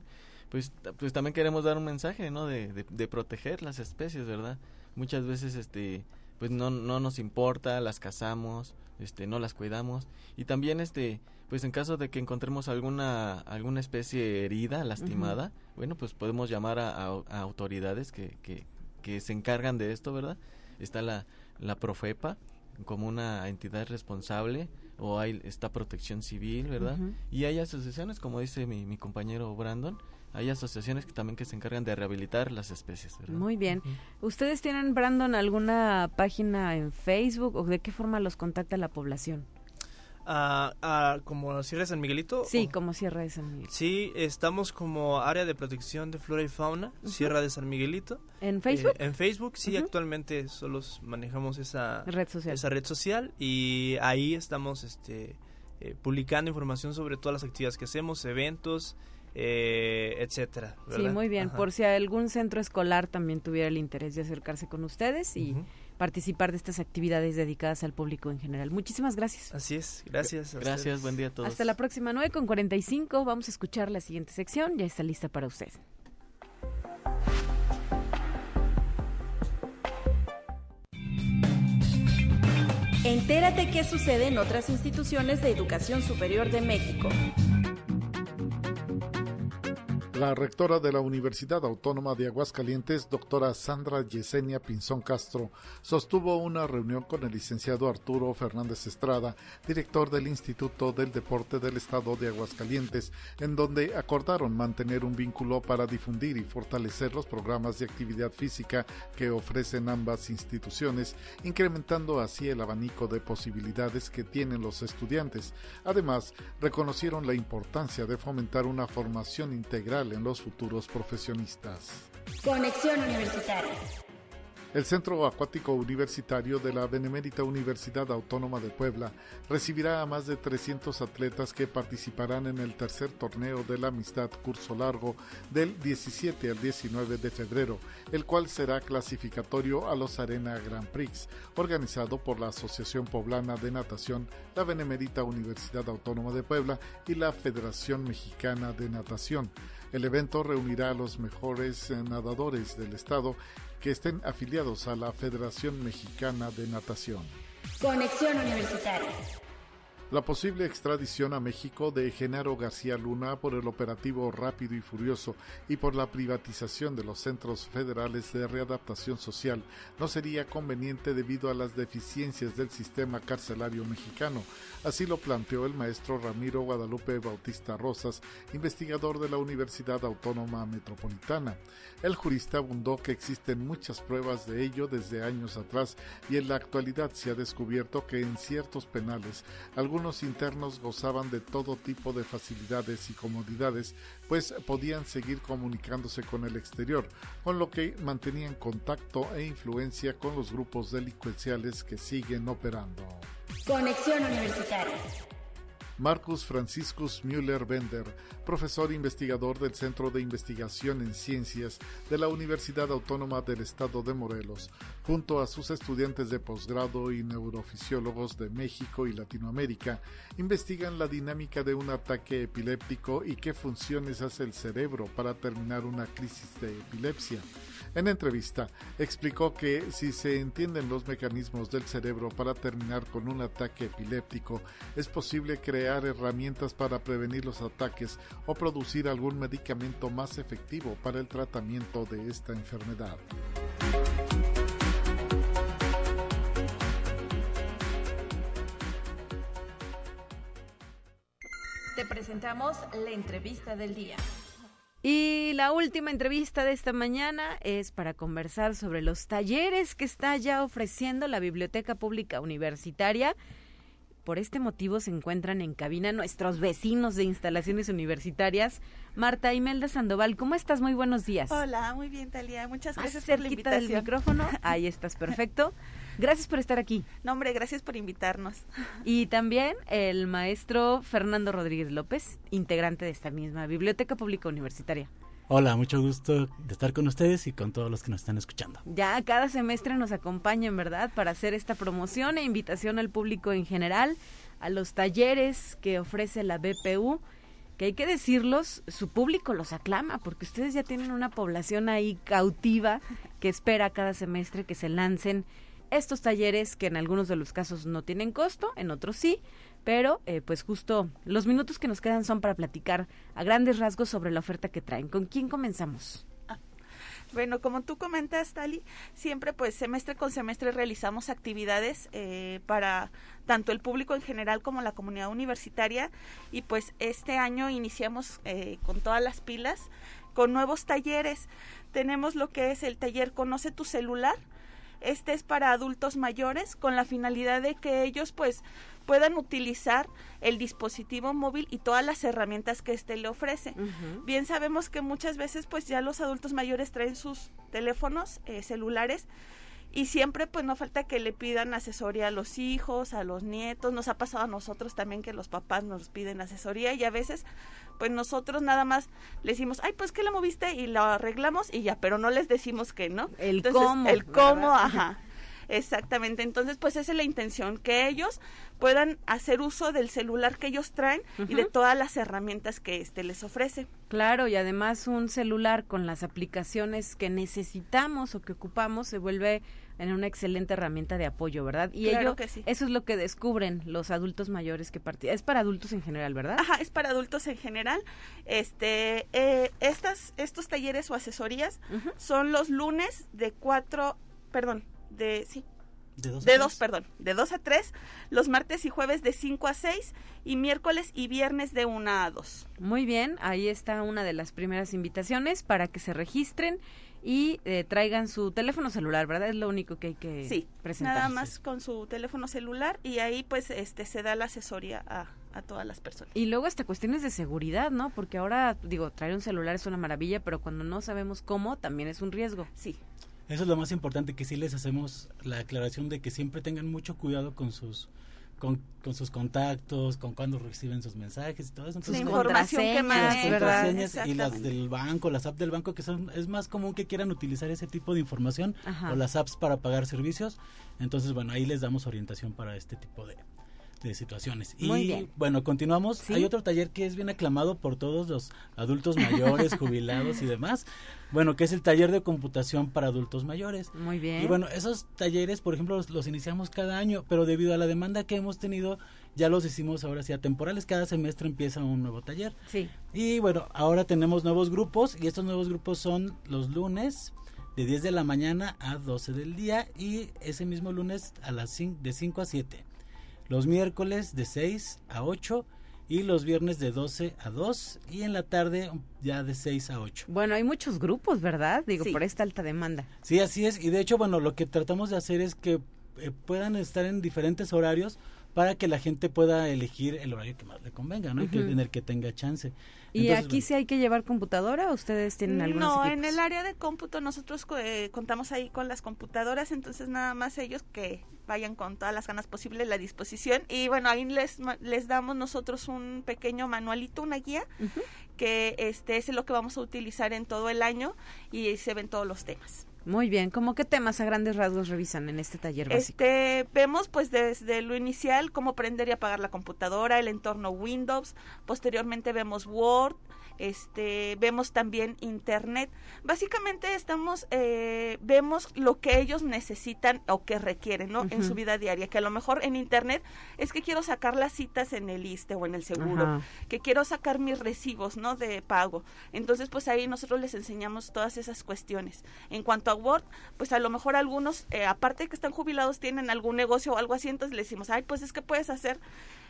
pues, pues también queremos dar un mensaje, ¿no? De, de, proteger las especies, ¿verdad? Muchas veces, este, pues no, no nos importa, las cazamos, este, no las cuidamos. Y también, este, pues en caso de que encontremos alguna, alguna especie herida, lastimada, bueno, pues podemos llamar a, autoridades que, que, que se encargan de esto, ¿verdad? Está la, la Profepa como una entidad responsable o hay está protección civil, ¿verdad? Y hay asociaciones, como dice mi, mi compañero Brandon, hay asociaciones que también que se encargan de rehabilitar las especies. Muy bien. ¿Ustedes tienen, Brandon, alguna página en Facebook o de qué forma los contacta la población? Ah, ah, como Sierra de San Miguelito. Sí, como Sierra de San Miguelito. Sí, estamos como área de protección de flora y fauna, Sierra de San Miguelito. ¿En Facebook? Eh, en Facebook, sí, actualmente solo manejamos esa red social. Esa red social y ahí estamos este, eh, publicando información sobre todas las actividades que hacemos, eventos, eh, etcétera. Sí, muy bien. Por si algún centro escolar también tuviera el interés de acercarse con ustedes y participar de estas actividades dedicadas al público en general. Muchísimas gracias. Así es, gracias. Gracias, buen día a todos. Hasta la próxima 9 con 45. Vamos a escuchar la siguiente sección. Ya está lista para usted. Entérate qué sucede en otras instituciones de educación superior de México. La rectora de la Universidad Autónoma de Aguascalientes, doctora Sandra Yesenia Pinzón Castro, sostuvo una reunión con el licenciado Arturo Fernández Estrada, director del Instituto del Deporte del Estado de Aguascalientes, en donde acordaron mantener un vínculo para difundir y fortalecer los programas de actividad física que ofrecen ambas instituciones, incrementando así el abanico de posibilidades que tienen los estudiantes. Además, reconocieron la importancia de fomentar una formación integral en los futuros profesionistas. Conexión Universitaria. El Centro Acuático Universitario de la Benemérita Universidad Autónoma de Puebla recibirá a más de 300 atletas que participarán en el tercer torneo de la Amistad Curso Largo del 17 al 19 de febrero, el cual será clasificatorio a los Arena Grand Prix, organizado por la Asociación Poblana de Natación, la Benemérita Universidad Autónoma de Puebla y la Federación Mexicana de Natación. El evento reunirá a los mejores eh, nadadores del estado que estén afiliados a la Federación Mexicana de Natación. Conexión Universitaria. La posible extradición a México de Genaro García Luna por el operativo Rápido y Furioso y por la privatización de los centros federales de readaptación social no sería conveniente debido a las deficiencias del sistema carcelario mexicano. Así lo planteó el maestro Ramiro Guadalupe Bautista Rosas, investigador de la Universidad Autónoma Metropolitana. El jurista abundó que existen muchas pruebas de ello desde años atrás y en la actualidad se ha descubierto que en ciertos penales internos gozaban de todo tipo de facilidades y comodidades, pues podían seguir comunicándose con el exterior, con lo que mantenían contacto e influencia con los grupos delincuenciales que siguen operando. Conexión Universitaria. Marcus Franciscus Müller-Bender, profesor investigador del Centro de Investigación en Ciencias de la Universidad Autónoma del Estado de Morelos, junto a sus estudiantes de posgrado y neurofisiólogos de México y Latinoamérica, investigan la dinámica de un ataque epiléptico y qué funciones hace el cerebro para terminar una crisis de epilepsia. En entrevista, explicó que si se entienden los mecanismos del cerebro para terminar con un ataque epiléptico, es posible crear herramientas para prevenir los ataques o producir algún medicamento más efectivo para el tratamiento de esta enfermedad. Te presentamos la entrevista del día. Y la última entrevista de esta mañana es para conversar sobre los talleres que está ya ofreciendo la Biblioteca Pública Universitaria. Por este motivo se encuentran en cabina nuestros vecinos de instalaciones universitarias. Marta Imelda Sandoval, ¿cómo estás? Muy buenos días. Hola, muy bien, Talia. Muchas gracias por la invitación. del micrófono. <laughs> Ahí estás, perfecto. Gracias por estar aquí. No, hombre, gracias por invitarnos. <laughs> Y también el maestro Fernando Rodríguez López, integrante de esta misma Biblioteca Pública Universitaria. Hola, mucho gusto de estar con ustedes y con todos los que nos están escuchando. Ya cada semestre nos acompañan, ¿verdad? Para hacer esta promoción e invitación al público en general, a los talleres que ofrece la BPU, que hay que decirlos, su público los aclama, porque ustedes ya tienen una población ahí cautiva que espera cada semestre que se lancen estos talleres que en algunos de los casos no tienen costo, en otros sí, pero eh, pues justo los minutos que nos quedan son para platicar a grandes rasgos sobre la oferta que traen. ¿Con quién comenzamos? Ah, bueno, como tú comentas, Tali, siempre pues semestre con semestre realizamos actividades eh, para tanto el público en general como la comunidad universitaria y pues este año iniciamos eh, con todas las pilas con nuevos talleres. Tenemos lo que es el taller Conoce tu celular, este es para adultos mayores con la finalidad de que ellos pues puedan utilizar el dispositivo móvil y todas las herramientas que éste le ofrece. Bien sabemos que muchas veces pues ya los adultos mayores traen sus teléfonos eh, celulares y siempre pues no falta que le pidan asesoría a los hijos, a los nietos, nos ha pasado a nosotros también que los papás nos piden asesoría y a veces pues nosotros nada más le decimos, ay pues que la moviste y lo arreglamos y ya, pero no les decimos que no. El cómo. El cómo, ajá. Exactamente, entonces pues esa es la intención, que ellos puedan hacer uso del celular que ellos traen y de todas las herramientas que éste les ofrece. Claro, y además un celular con las aplicaciones que necesitamos o que ocupamos se vuelve en una excelente herramienta de apoyo, ¿verdad? Y ello, que sí. eso es lo que descubren los adultos mayores que participan. Es para adultos en general, ¿verdad? Ajá, es para adultos en general. Este, eh, estas, estos talleres o asesorías son los lunes de cuatro, perdón, de sí, de dos, de dos perdón, de dos a tres, los martes y jueves de cinco a seis y miércoles y viernes de una a dos. Muy bien, ahí está una de las primeras invitaciones para que se registren y eh, traigan su teléfono celular, ¿verdad? Es lo único que hay que sí, presentar. Nada más con su teléfono celular y ahí pues este se da la asesoría a, a todas las personas. Y luego hasta cuestiones de seguridad, ¿no? Porque ahora, digo, traer un celular es una maravilla, pero cuando no sabemos cómo, también es un riesgo. Sí. Eso es lo más importante, que sí les hacemos la aclaración de que siempre tengan mucho cuidado con sus con, con, sus contactos, con cuando reciben sus mensajes y todo eso. Entonces, la información que manejan, y las del banco, las apps del banco, que son es más común que quieran utilizar ese tipo de información o las apps para pagar servicios. Entonces, bueno, ahí les damos orientación para este tipo de, de situaciones. Muy y bien. bueno, continuamos. Sí. Hay otro taller que es bien aclamado por todos los adultos <laughs> mayores, jubilados y demás. Bueno, que es el taller de computación para adultos mayores. Muy bien. Y bueno, esos talleres, por ejemplo, los, los iniciamos cada año, pero debido a la demanda que hemos tenido, ya los hicimos ahora sí a temporales. Cada semestre empieza un nuevo taller. Sí. Y bueno, ahora tenemos nuevos grupos y estos nuevos grupos son los lunes de 10 de la mañana a 12 del día y ese mismo lunes a las cin- de 5 a 7. Los miércoles de 6 a 8 y los viernes de 12 a 2 y en la tarde ya de 6 a 8. Bueno, hay muchos grupos, ¿verdad? Digo, Sí. por esta alta demanda. Sí, así es. Y de hecho, bueno, lo que tratamos de hacer es que eh, puedan estar en diferentes horarios para que la gente pueda elegir el horario que más le convenga, ¿no? Y que- en el que tenga chance. ¿Y Entonces, aquí bueno, sí hay que llevar computadora o ustedes tienen algunos No, equipos? en el área de cómputo nosotros eh, contamos ahí con las computadoras, entonces nada más ellos que vayan con todas las ganas posibles la disposición y bueno, ahí les les damos nosotros un pequeño manualito, una guía que este es lo que vamos a utilizar en todo el año y se ven todos los temas. Muy bien. ¿Cómo qué temas a grandes rasgos revisan en este taller básico? Este, vemos pues desde lo inicial cómo prender y apagar la computadora, el entorno Windows, posteriormente vemos Word, este, vemos también Internet. Básicamente estamos, eh, vemos lo que ellos necesitan o que requieren, ¿no? En su vida diaria, que a lo mejor en Internet es que quiero sacar las citas en el ISTE o en el seguro, que quiero sacar mis recibos, ¿no? De pago. Entonces, pues ahí nosotros les enseñamos todas esas cuestiones. En cuanto a Word, pues a lo mejor algunos, eh, aparte de que están jubilados, tienen algún negocio o algo así, entonces les decimos, ay, pues es que puedes hacer,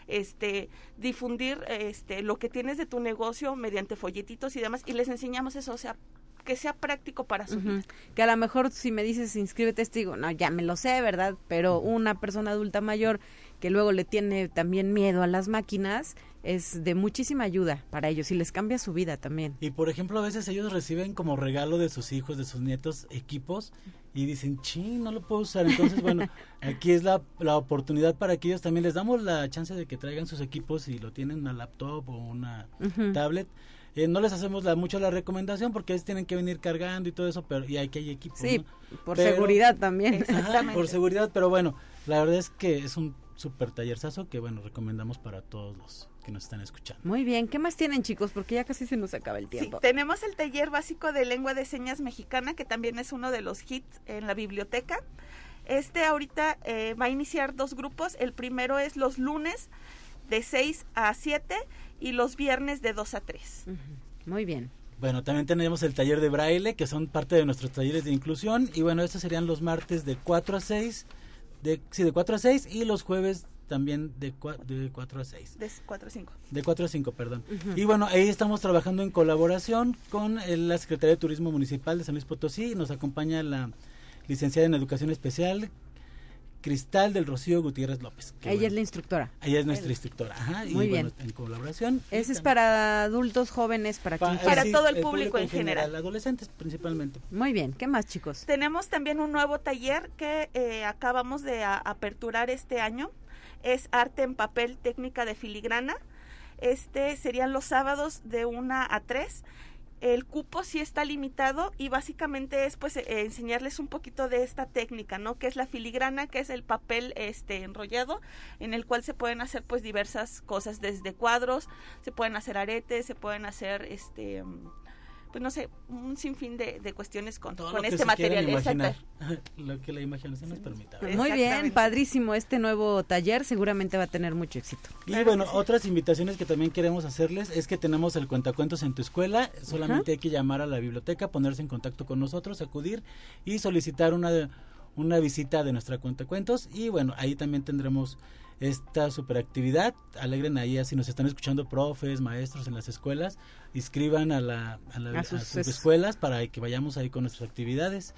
este, difundir, este, lo que tienes de tu negocio mediante folletitos y demás, y les enseñamos eso, o sea, que sea práctico para su Ujú. vida. Que a lo mejor si me dices inscríbete, a este, digo, no, ya me lo sé, ¿verdad? Pero una persona adulta mayor que luego le tiene también miedo a las máquinas es de muchísima ayuda para ellos y les cambia su vida también. Y por ejemplo, a veces ellos reciben como regalo de sus hijos, de sus nietos, equipos y dicen, ching, no lo puedo usar. Entonces, bueno, <laughs> aquí es la, la oportunidad para que ellos también les damos la chance de que traigan sus equipos y lo tienen una laptop o una tablet. Eh, no les hacemos la, mucho la recomendación porque ellos tienen que venir cargando y todo eso, pero y aquí hay equipos. Sí, ¿no? por Pero- seguridad también. Ajá, Exactamente. por seguridad, pero bueno, la verdad es que es un super tallerzazo que, bueno, recomendamos para todos los que nos están escuchando. Muy bien, ¿qué más tienen chicos? Porque ya casi se nos acaba el Sí, tiempo. tenemos el taller básico de lengua de señas mexicana, que también es uno de los hits en la biblioteca. Este ahorita eh, va a iniciar dos grupos. El primero es los lunes de 6 a 7 y los viernes de 2 a 3. Ujú. Muy bien. Bueno, también tenemos el taller de braille, que son parte de nuestros talleres de inclusión. Y bueno, estos serían los martes de 4 a 6, de, sí, de 4 a 6, y los jueves también de, cua- de 4 a 6. De 4 a 5. De 4 a 5, perdón. Ujú. Y bueno, ahí estamos trabajando en colaboración con eh, la Secretaría de Turismo Municipal de San Luis Potosí. y Nos acompaña la licenciada en Educación Especial, Cristal del Rocío Gutiérrez López. Ella bueno, es la instructora. ella es nuestra instructora. Ajá, y Muy bueno, bien. en colaboración. Ese es para adultos jóvenes, para Pa- quien Para sí, todo el público en general. Adolescentes principalmente. Muy bien, ¿qué más chicos? Tenemos también un nuevo taller que eh, acabamos de a- aperturar este año. Es arte en papel, técnica de filigrana. Este serían los sábados de 1 a 3. El cupo sí está limitado y básicamente es pues eh, enseñarles un poquito de esta técnica, ¿no? Que es la filigrana, que es el papel este enrollado en el cual se pueden hacer pues diversas cosas desde cuadros, se pueden hacer aretes, se pueden hacer este pues no sé, un sinfín de, de cuestiones con, Todo con lo que este material. imaginar. Exacto. <laughs> lo que la imaginación nos permita. Muy bien, padrísimo. Este nuevo taller seguramente va a tener mucho éxito. Y Claro bueno, sí. otras invitaciones que también queremos hacerles es que tenemos el cuentacuentos en tu escuela. Solamente hay que llamar a la biblioteca, ponerse en contacto con nosotros, acudir y solicitar una, una visita de nuestra cuentacuentos. Y bueno, ahí también tendremos esta superactividad. Alegren ahí, si nos están escuchando profes, maestros en las escuelas, inscriban a, la, a, la- A a sus sus, es- escuelas para que vayamos ahí con nuestras actividades.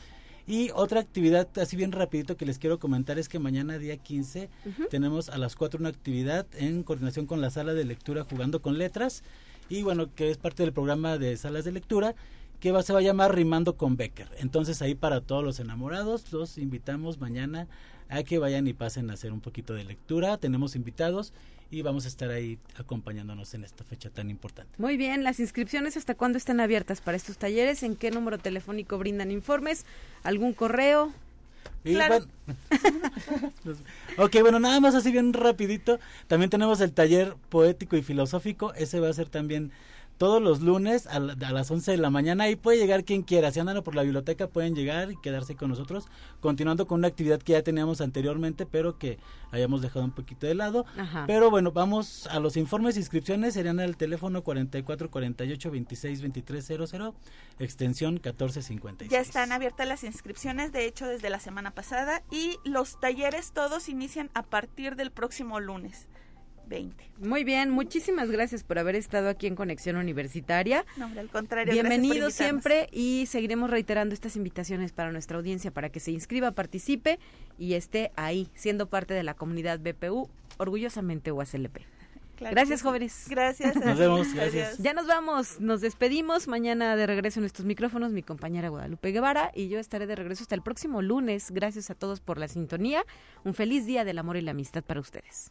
Y otra actividad así bien rapidito que les quiero comentar es que mañana día 15 tenemos a las 4 una actividad en coordinación con la sala de lectura jugando con letras y bueno, que es parte del programa de salas de lectura que va, se va a llamar Rimando con Becker. Entonces ahí para todos los enamorados los invitamos mañana a que vayan y pasen a hacer un poquito de lectura. Tenemos invitados y vamos a estar ahí acompañándonos en esta fecha tan importante. Muy bien, las inscripciones hasta cuándo están abiertas para estos talleres, en qué número telefónico brindan informes, algún correo. <laughs> ok, bueno, nada más así bien rapidito. También tenemos el taller poético y filosófico. Ese va a ser también todos los lunes a, las 11 de la mañana y puede llegar quien quiera. Si andan por la biblioteca pueden llegar y quedarse con nosotros, continuando con una actividad que ya teníamos anteriormente, pero que hayamos dejado un poquito de lado. Pero bueno, vamos a los informes e inscripciones, serían el teléfono 44 48 26 23 00, extensión 1456. Ya están abiertas las inscripciones, de hecho, desde la semana pasada y los talleres todos inician a partir del próximo lunes. 20. Muy bien, muchísimas gracias por haber estado aquí en Conexión Universitaria. No, al contrario. Bienvenido siempre y seguiremos reiterando estas invitaciones para nuestra audiencia para que se inscriba, participe y esté ahí, siendo parte de la comunidad BPU, orgullosamente UASLP. gracias, jóvenes. Gracias. <laughs> Nos vemos, gracias. Ya nos vamos, nos despedimos. Mañana de regreso en estos micrófonos, mi compañera Guadalupe Guevara y yo estaré de regreso hasta el próximo lunes. Gracias a todos por la sintonía. Un feliz día del amor y la amistad para ustedes.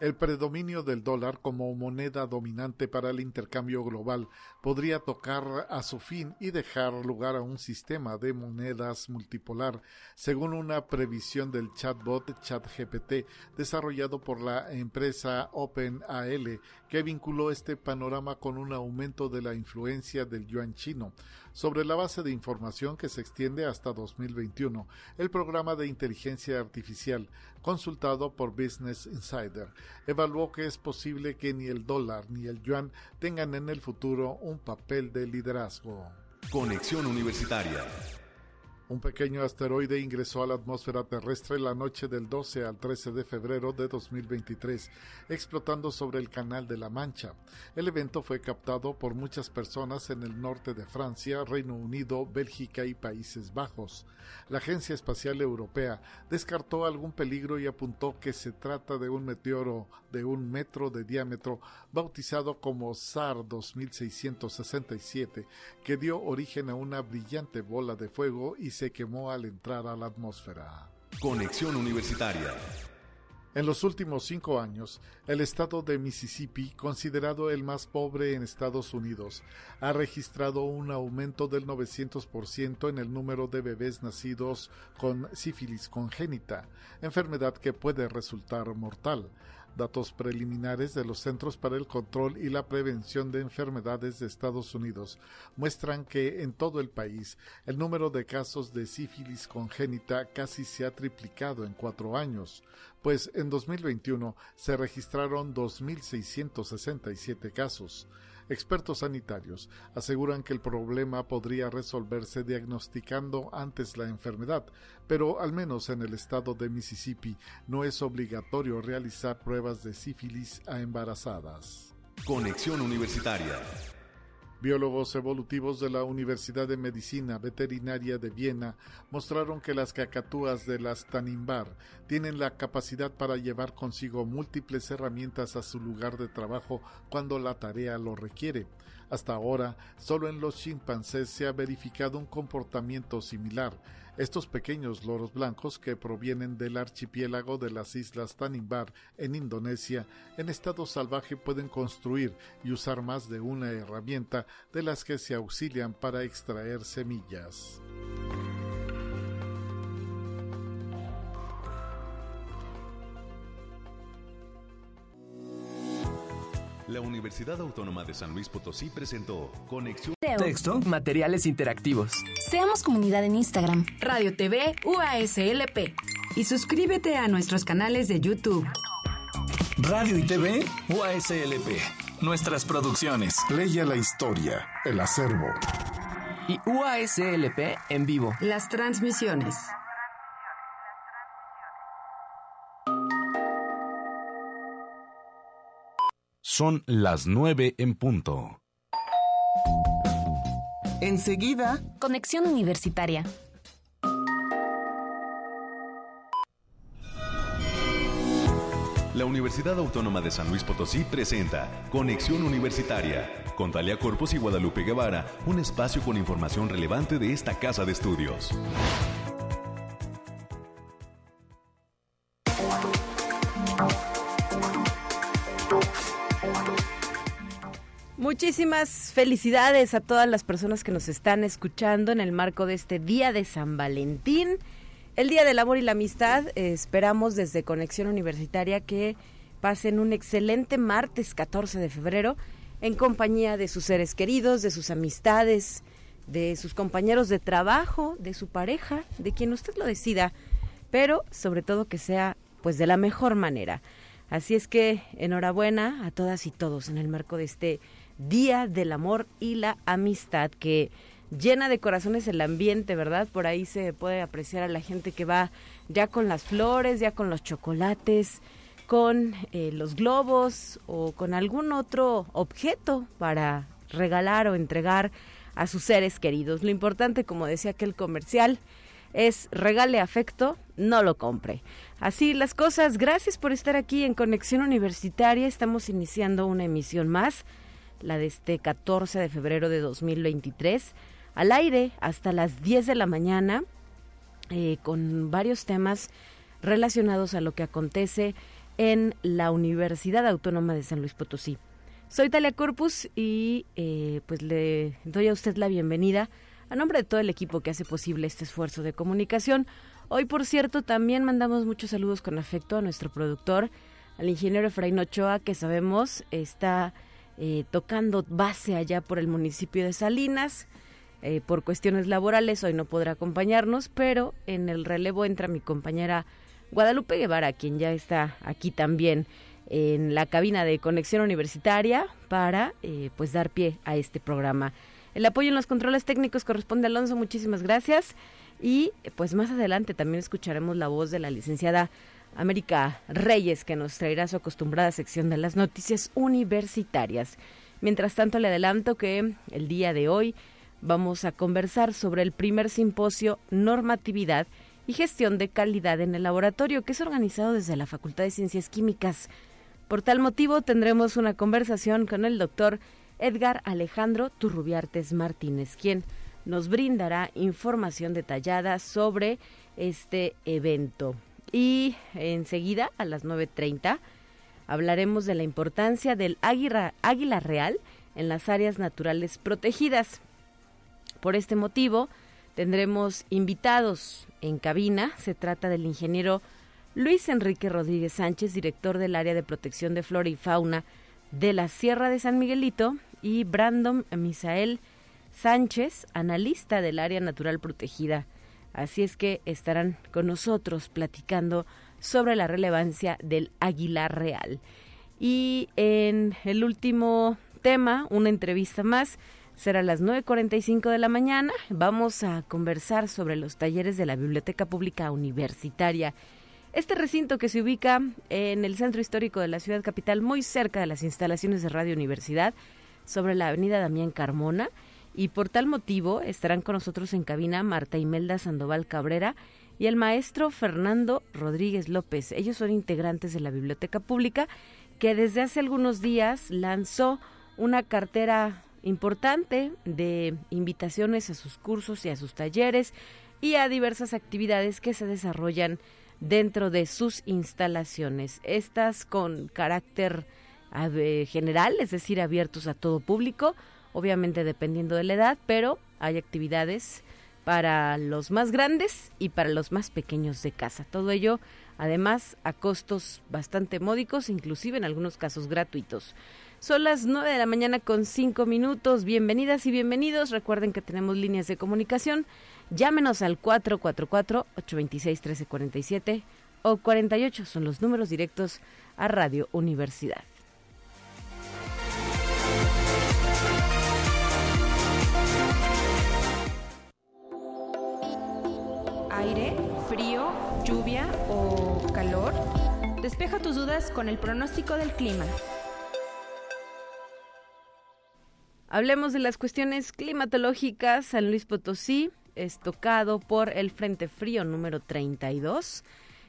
El predominio del dólar como moneda dominante para el intercambio global podría tocar a su fin y dejar lugar a un sistema de monedas multipolar, según una previsión del chatbot ChatGPT desarrollado por la empresa OpenAL, que vinculó este panorama con un aumento de la influencia del yuan chino. Sobre la base de información que se extiende hasta 2021, el programa de inteligencia artificial, consultado por Business Insider, evaluó que es posible que ni el dólar ni el yuan tengan en el futuro un papel de liderazgo. Conexión Universitaria un pequeño asteroide ingresó a la atmósfera terrestre la noche del 12 al 13 de febrero de 2023, explotando sobre el Canal de la Mancha. El evento fue captado por muchas personas en el norte de Francia, Reino Unido, Bélgica y Países Bajos. La Agencia Espacial Europea descartó algún peligro y apuntó que se trata de un meteoro de un metro de diámetro bautizado como SAR 2667, que dio origen a una brillante bola de fuego y se quemó al entrar a la atmósfera. Conexión Universitaria. En los últimos cinco años, el estado de Mississippi, considerado el más pobre en Estados Unidos, ha registrado un aumento del 900% en el número de bebés nacidos con sífilis congénita, enfermedad que puede resultar mortal. Datos preliminares de los Centros para el Control y la Prevención de Enfermedades de Estados Unidos muestran que en todo el país el número de casos de sífilis congénita casi se ha triplicado en cuatro años, pues en 2021 se registraron 2.667 casos. Expertos sanitarios aseguran que el problema podría resolverse diagnosticando antes la enfermedad, pero al menos en el estado de Mississippi no es obligatorio realizar pruebas de sífilis a embarazadas. Conexión Universitaria Biólogos evolutivos de la Universidad de Medicina Veterinaria de Viena mostraron que las cacatúas de las Tanimbar tienen la capacidad para llevar consigo múltiples herramientas a su lugar de trabajo cuando la tarea lo requiere. Hasta ahora, solo en los chimpancés se ha verificado un comportamiento similar. Estos pequeños loros blancos que provienen del archipiélago de las islas Tanimbar en Indonesia, en estado salvaje pueden construir y usar más de una herramienta de las que se auxilian para extraer semillas. La Universidad Autónoma de San Luis Potosí presentó Conexión. Texto, materiales interactivos. Seamos comunidad en Instagram. Radio TV UASLP. Y suscríbete a nuestros canales de YouTube. Radio y TV UASLP. Nuestras producciones. Leya la historia, el acervo. Y UASLP en vivo. Las transmisiones. Son las nueve en punto. Enseguida. Conexión Universitaria. La Universidad Autónoma de San Luis Potosí presenta Conexión Universitaria con Talia Corpus y Guadalupe Guevara, un espacio con información relevante de esta casa de estudios. Muchísimas felicidades a todas las personas que nos están escuchando en el marco de este Día de San Valentín, el Día del Amor y la Amistad. esperamos desde Conexión Universitaria que pasen un excelente martes 14 de febrero en compañía de sus seres queridos, de sus amistades, de sus compañeros de trabajo, de su pareja, de quien usted lo decida, pero sobre todo que sea pues de la mejor manera. Así es que enhorabuena a todas y todos en el marco de este Día del Amor y la Amistad, que llena de corazones el ambiente, ¿verdad? Por ahí se puede apreciar a la gente que va ya con las flores, ya con los chocolates, con eh, los globos o con algún otro objeto para regalar o entregar a sus seres queridos. Lo importante, como decía aquel comercial, es regale afecto, no lo compre. Así las cosas, gracias por estar aquí en Conexión Universitaria. Estamos iniciando una emisión más la de este 14 de febrero de 2023, al aire hasta las 10 de la mañana, eh, con varios temas relacionados a lo que acontece en la Universidad Autónoma de San Luis Potosí. Soy Talia Corpus y eh, pues le doy a usted la bienvenida a nombre de todo el equipo que hace posible este esfuerzo de comunicación. Hoy, por cierto, también mandamos muchos saludos con afecto a nuestro productor, al ingeniero Efraín Ochoa, que sabemos está eh, tocando base allá por el municipio de Salinas. Eh, por cuestiones laborales hoy no podrá acompañarnos, pero en el relevo entra mi compañera Guadalupe Guevara, quien ya está aquí también en la cabina de conexión universitaria para eh, pues dar pie a este programa. El apoyo en los controles técnicos corresponde a Alonso, muchísimas gracias. Y pues más adelante también escucharemos la voz de la licenciada América Reyes, que nos traerá su acostumbrada sección de las noticias universitarias. Mientras tanto, le adelanto que el día de hoy vamos a conversar sobre el primer simposio Normatividad y Gestión de Calidad en el Laboratorio, que es organizado desde la Facultad de Ciencias Químicas. Por tal motivo, tendremos una conversación con el doctor Edgar Alejandro Turrubiartes Martínez, quien nos brindará información detallada sobre este evento. Y enseguida, a las 9.30, hablaremos de la importancia del águila, águila real en las áreas naturales protegidas. Por este motivo, tendremos invitados en cabina. Se trata del ingeniero Luis Enrique Rodríguez Sánchez, director del área de protección de flora y fauna de la Sierra de San Miguelito, y Brandon Misael Sánchez, analista del área natural protegida Así es que estarán con nosotros platicando sobre la relevancia del águila real. Y en el último tema, una entrevista más, será a las 9.45 de la mañana. Vamos a conversar sobre los talleres de la Biblioteca Pública Universitaria. Este recinto que se ubica en el centro histórico de la ciudad capital, muy cerca de las instalaciones de Radio Universidad, sobre la avenida Damián Carmona, y por tal motivo estarán con nosotros en cabina Marta Imelda Sandoval Cabrera y el maestro Fernando Rodríguez López. Ellos son integrantes de la Biblioteca Pública que desde hace algunos días lanzó una cartera importante de invitaciones a sus cursos y a sus talleres y a diversas actividades que se desarrollan dentro de sus instalaciones. Estas con carácter general, es decir, abiertos a todo público, obviamente dependiendo de la edad, pero hay actividades para los más grandes y para los más pequeños de casa. Todo ello, además, a costos bastante módicos, inclusive en algunos casos gratuitos. Son las 9 de la mañana con 5 minutos. Bienvenidas y bienvenidos. Recuerden que tenemos líneas de comunicación. Llámenos al 444-826-1347 o 48. Son los números directos a Radio Universidad. Aire, frío, lluvia o calor? Despeja tus dudas con el pronóstico del clima. Hablemos de las cuestiones climatológicas. San Luis Potosí es tocado por el Frente Frío número 32.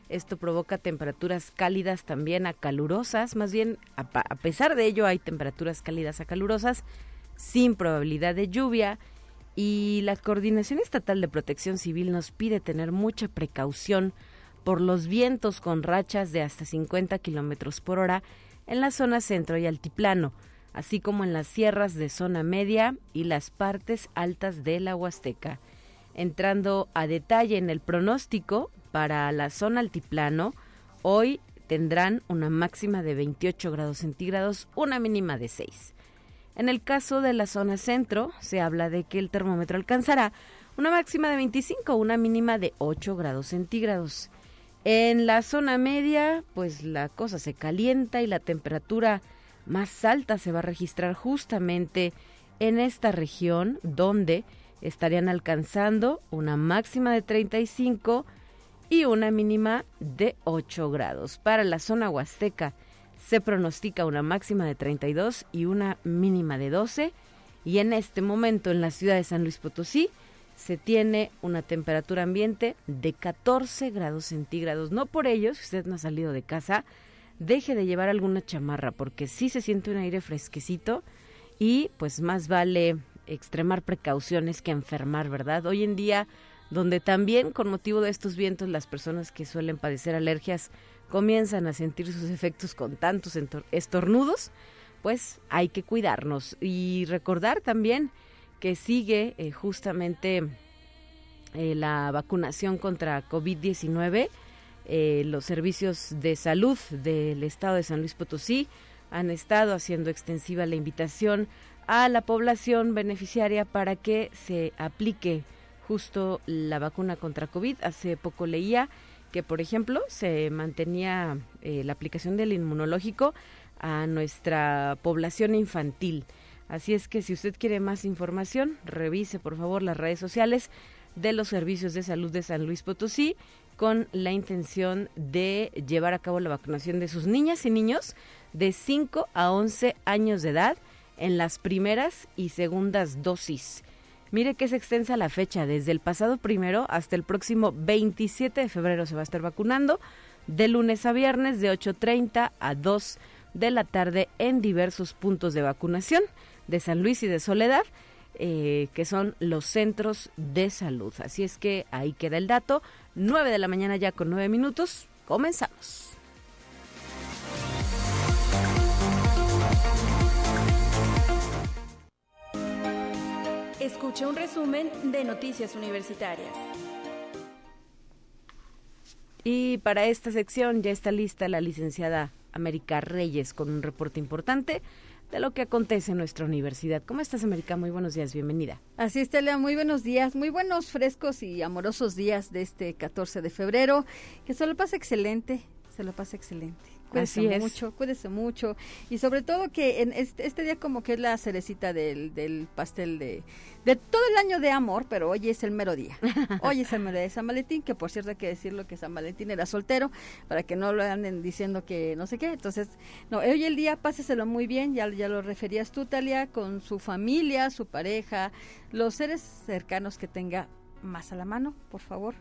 Esto provoca temperaturas cálidas también a calurosas, más bien a, pesar de ello hay temperaturas cálidas a calurosas sin probabilidad de lluvia y la Coordinación Estatal de Protección Civil nos pide tener mucha precaución por los vientos con rachas de hasta 50 kilómetros por hora en la zona centro y altiplano, así como en las sierras de zona media y las partes altas de la Huasteca. Entrando a detalle en el pronóstico para la zona altiplano, hoy tendrán una máxima de 28 grados centígrados, una mínima de 6. En el caso de la zona centro, se habla de que el termómetro alcanzará una máxima de 25, una mínima de 8 grados centígrados. En la zona media, pues la cosa se calienta y la temperatura más alta se va a registrar justamente en esta región donde estarían alcanzando una máxima de 35 y una mínima de 8 grados. Para la zona huasteca se pronostica una máxima de 32 y una mínima de 12 y en este momento en la ciudad de San Luis Potosí se tiene una temperatura ambiente de 14 grados centígrados. No por ello, si usted no ha salido de casa, deje de llevar alguna chamarra porque sí se siente un aire fresquecito y pues más vale extremar precauciones que enfermar, ¿verdad? Hoy en día donde también con motivo de estos vientos las personas que suelen padecer alergias comienzan a sentir sus efectos con tantos estornudos, pues hay que cuidarnos y recordar también que sigue eh, justamente eh, la vacunación contra COVID-19. Eh, los servicios de salud del estado de San Luis Potosí han estado haciendo extensiva la invitación a la población beneficiaria para que se aplique justo la vacuna contra COVID. Hace poco leía que, por ejemplo, se mantenía eh, la aplicación del inmunológico a nuestra población infantil. Así es que si usted quiere más información, revise por favor las redes sociales de los servicios de salud de San Luis Potosí con la intención de llevar a cabo la vacunación de sus niñas y niños de 5 a 11 años de edad en las primeras y segundas dosis. Mire que es extensa la fecha, desde el pasado primero hasta el próximo 27 de febrero se va a estar vacunando, de lunes a viernes de 8.30 a 2 de la tarde en diversos puntos de vacunación de San Luis y de Soledad, eh, que son los centros de salud. Así es que ahí queda el dato, 9 de la mañana ya con 9 minutos, comenzamos. Escucha un resumen de Noticias Universitarias. Y para esta sección ya está lista la licenciada América Reyes con un reporte importante de lo que acontece en nuestra universidad. ¿Cómo estás, América? Muy buenos días, bienvenida. Así es, Telia, muy buenos días, muy buenos, frescos y amorosos días de este 14 de febrero. Que se lo pase excelente, se lo pase excelente. Cuídese mucho, cuídese mucho. Y sobre todo que en este, este, día como que es la cerecita del, del pastel de, de todo el año de amor, pero hoy es el mero día. <laughs> Hoy es el mero día de San Valentín, que por cierto hay que decirlo que San Valentín era soltero, para que no lo anden diciendo que no sé qué. Entonces, no, hoy el día páseselo muy bien, ya, ya lo referías tú, Talia, con su familia, su pareja, los seres cercanos que tenga más a la mano, por favor,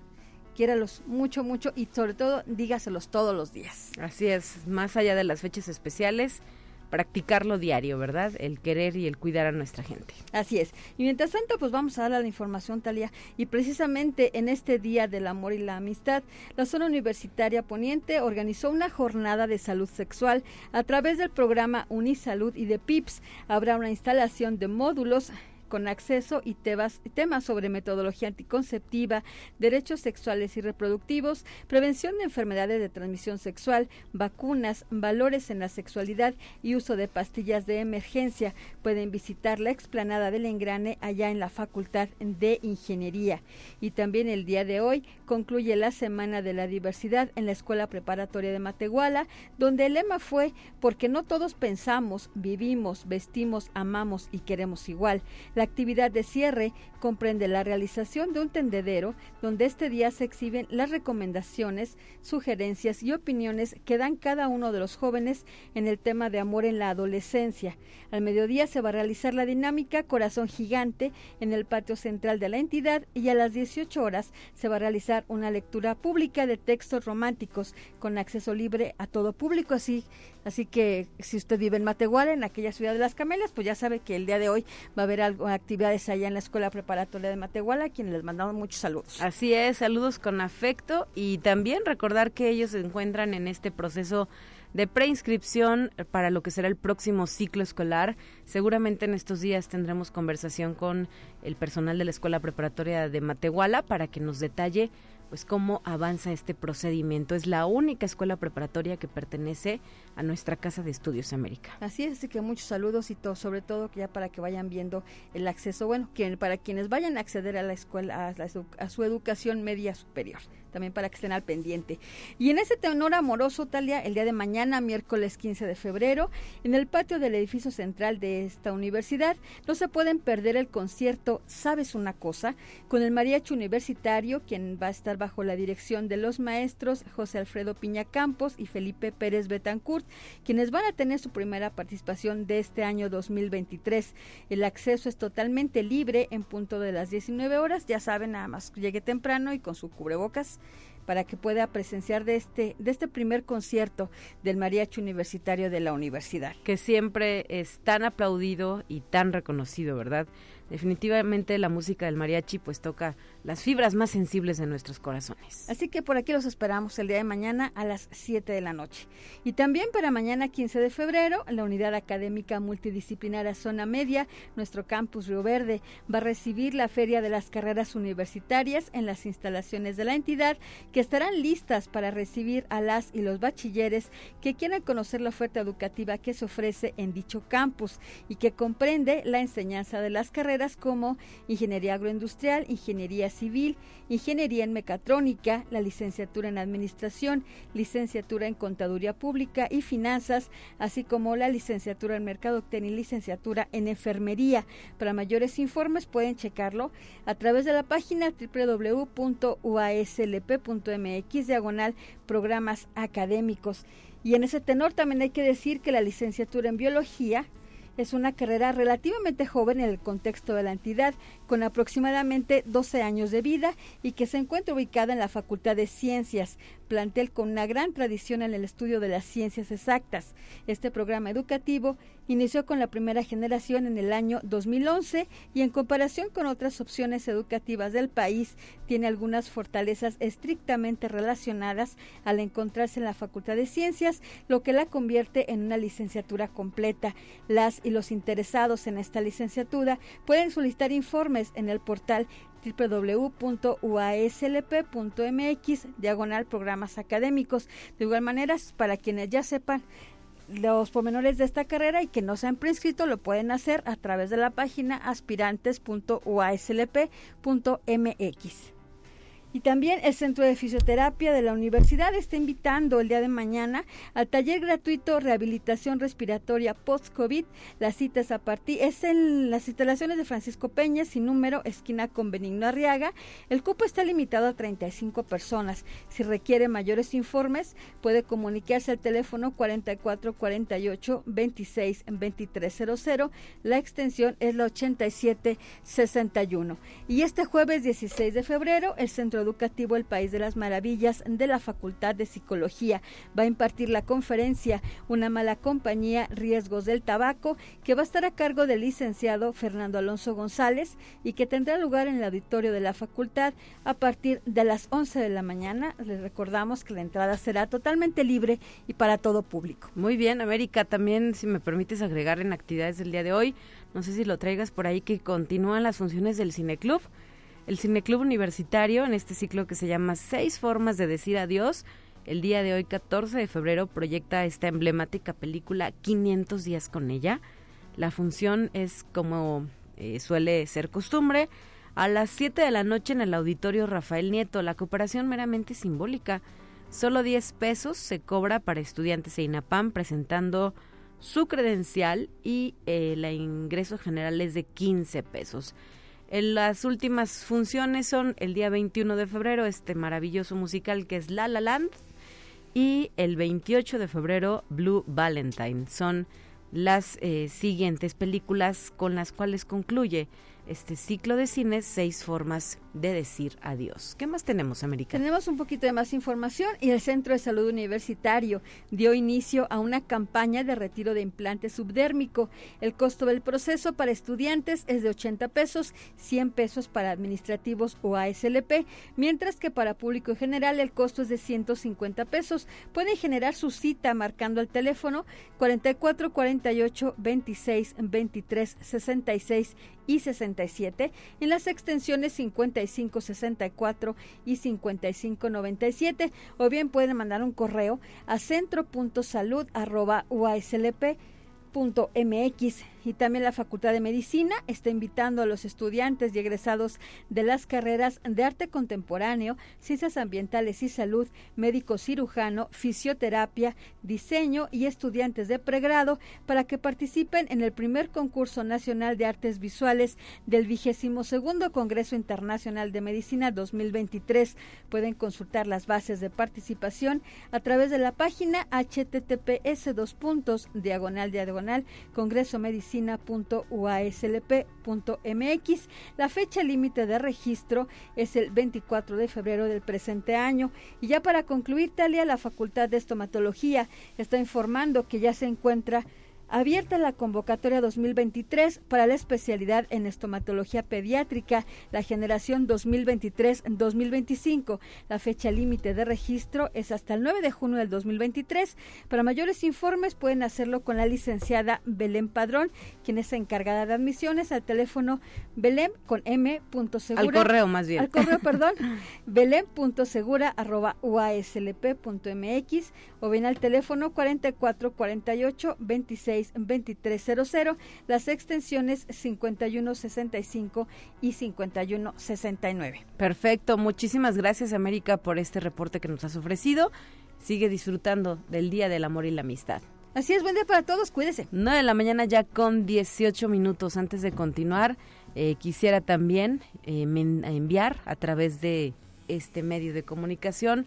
quiéralos mucho, mucho y sobre todo dígaselos todos los días. Así es, más allá de las fechas especiales, practicarlo diario, ¿verdad? El querer y el cuidar a nuestra gente. Así es. Y mientras tanto, pues vamos a dar la información, Talia. Y precisamente en este Día del Amor y la Amistad, la zona universitaria poniente organizó una jornada de salud sexual a través del programa Unisalud y de PIPS. Habrá una instalación de módulos con acceso y temas sobre metodología anticonceptiva, derechos sexuales y reproductivos, prevención de enfermedades de transmisión sexual, vacunas, valores en la sexualidad y uso de pastillas de emergencia. Pueden visitar la explanada del engrane allá en la Facultad de Ingeniería. Y también el día de hoy concluye la Semana de la Diversidad en la Escuela Preparatoria de Matehuala, donde el lema fue porque no todos pensamos, vivimos, vestimos, amamos y queremos igual. La actividad de cierre comprende la realización de un tendedero donde este día se exhiben las recomendaciones, sugerencias y opiniones que dan cada uno de los jóvenes en el tema de amor en la adolescencia. Al mediodía se va a realizar la dinámica Corazón Gigante en el patio central de la entidad y a las 18 horas se va a realizar una lectura pública de textos románticos con acceso libre a todo público, así Así que si usted vive en Matehuala, en aquella ciudad de las Camelias, pues ya sabe que el día de hoy va a haber algo, actividades allá en la Escuela Preparatoria de Matehuala, a quienes les mandamos muchos saludos. Así es, saludos con afecto y también recordar que ellos se encuentran en este proceso de preinscripción para lo que será el próximo ciclo escolar. Seguramente en estos días tendremos conversación con el personal de la Escuela Preparatoria de Matehuala para que nos detalle pues cómo avanza este procedimiento. Es la única escuela preparatoria que pertenece a nuestra Casa de Estudios América. Así es, así que muchos saludos y todo, sobre todo que ya para que vayan viendo el acceso, bueno, para quienes vayan a acceder a la escuela, a, a su educación media superior también para que estén al pendiente. Y en ese tenor amoroso, Talia, el día de mañana, miércoles 15 de febrero, en el patio del edificio central de esta universidad, no se pueden perder el concierto Sabes una cosa, con el mariachi universitario, quien va a estar bajo la dirección de los maestros José Alfredo Piña Campos y Felipe Pérez Betancourt, quienes van a tener su primera participación de este año 2023. El acceso es totalmente libre en punto de las 19 horas, ya saben, nada más llegue temprano y con su cubrebocas para que pueda presenciar de este, de este primer concierto del Mariachi Universitario de la Universidad. Que siempre es tan aplaudido y tan reconocido, ¿verdad? Definitivamente la música del mariachi pues toca las fibras más sensibles de nuestros corazones. Así que por aquí los esperamos el día de mañana a las 7 de la noche. Y también para mañana 15 de febrero, la Unidad Académica Multidisciplinaria Zona Media, nuestro campus Río Verde, va a recibir la Feria de las Carreras Universitarias en las instalaciones de la entidad que estarán listas para recibir a las y los bachilleres que quieran conocer la oferta educativa que se ofrece en dicho campus y que comprende la enseñanza de las carreras como ingeniería agroindustrial, ingeniería civil, ingeniería en mecatrónica, la licenciatura en administración, licenciatura en contaduría pública y finanzas, así como la licenciatura en mercadotecnia y licenciatura en enfermería. Para mayores informes pueden checarlo a través de la página www.uaslp.mx diagonal programas académicos. Y en ese tenor también hay que decir que la licenciatura en biología es una carrera relativamente joven en el contexto de la entidad, con aproximadamente 12 años de vida y que se encuentra ubicada en la Facultad de Ciencias, plantel con una gran tradición en el estudio de las ciencias exactas. Este programa educativo inició con la primera generación en el año 2011 y en comparación con otras opciones educativas del país, tiene algunas fortalezas estrictamente relacionadas al encontrarse en la Facultad de Ciencias, lo que la convierte en una licenciatura completa. Las y los interesados en esta licenciatura pueden solicitar informes en el portal www.uaslp.mx diagonal programas académicos. De igual manera, para quienes ya sepan los pormenores de esta carrera y que no se han prescrito lo pueden hacer a través de la página aspirantes.uaslp.mx. Y también el Centro de Fisioterapia de la Universidad está invitando el día de mañana al taller gratuito Rehabilitación Respiratoria Post-COVID. Las citas a partir es en las instalaciones de Francisco Peña, sin número, esquina con Benigno Arriaga. El cupo está limitado a 35 personas. Si requiere mayores informes, puede comunicarse al teléfono 4448 26 2300. La extensión es la 8761. Y este jueves 16 de febrero, el Centro Educativo El País de las Maravillas de la Facultad de Psicología. Va a impartir la conferencia Una mala compañía, riesgos del tabaco, que va a estar a cargo del licenciado Fernando Alonso González y que tendrá lugar en el auditorio de la facultad a partir de las 11 de la mañana. Les recordamos que la entrada será totalmente libre y para todo público. Muy bien, América, también si me permites agregar en actividades del día de hoy, no sé si lo traigas por ahí que continúan las funciones del Cineclub. El Cineclub Universitario, en este ciclo que se llama Seis Formas de Decir Adiós, el día de hoy, 14 de febrero, proyecta esta emblemática película 500 días con ella. La función es como eh, suele ser costumbre, a las 7 de la noche en el auditorio Rafael Nieto. La cooperación meramente simbólica. Solo 10 pesos se cobra para estudiantes de INAPAM presentando su credencial y el ingreso general es de 15 pesos. En las últimas funciones son el día 21 de febrero, este maravilloso musical que es La La Land, y el 28 de febrero, Blue Valentine. Son las eh, siguientes películas con las cuales concluye este ciclo de cine, seis formas de decir adiós. ¿Qué más tenemos, América? Tenemos un poquito de más información y el Centro de Salud Universitario dio inicio a una campaña de retiro de implante subdérmico. El costo del proceso para estudiantes es de 80 pesos, 100 pesos para administrativos o ASLP, mientras que para público en general el costo es de 150 pesos. Pueden generar su cita marcando el teléfono 44 48 26 23 66 y 67 en las extensiones 5564 y 5597 o bien pueden mandar un correo a centro.salud@uaslp.mx y también la Facultad de Medicina está invitando a los estudiantes y egresados de las carreras de arte contemporáneo, ciencias ambientales y salud, médico cirujano, fisioterapia, diseño y estudiantes de pregrado para que participen en el primer concurso nacional de artes visuales del vigésimo segundo Congreso Internacional de Medicina 2023. Pueden consultar las bases de participación a través de la página https dos puntos diagonal diagonal Congreso Medicina La fecha límite de registro es el 24 de febrero del presente año. Y ya para concluir, Talia, la Facultad de Estomatología está informando que ya se encuentra abierta la convocatoria 2023 para la especialidad en estomatología pediátrica, la generación 2023-2025. La fecha límite de registro es hasta el 9 de junio del 2023. Para mayores informes pueden hacerlo con la licenciada Belén Padrón, quien es encargada de admisiones al teléfono belén con m. Segura, al correo más bien. Al correo, <laughs> perdón, belén.segura arroba uaslp.mx o bien al teléfono 4448 26 2300, las extensiones 5165 y 5169. Perfecto, muchísimas gracias América por este reporte que nos has ofrecido. Sigue disfrutando del Día del Amor y la Amistad. Así es, buen día para todos, cuídese. 9 de la mañana ya con 18 minutos. Antes de continuar, eh, quisiera también eh, enviar a través de este medio de comunicación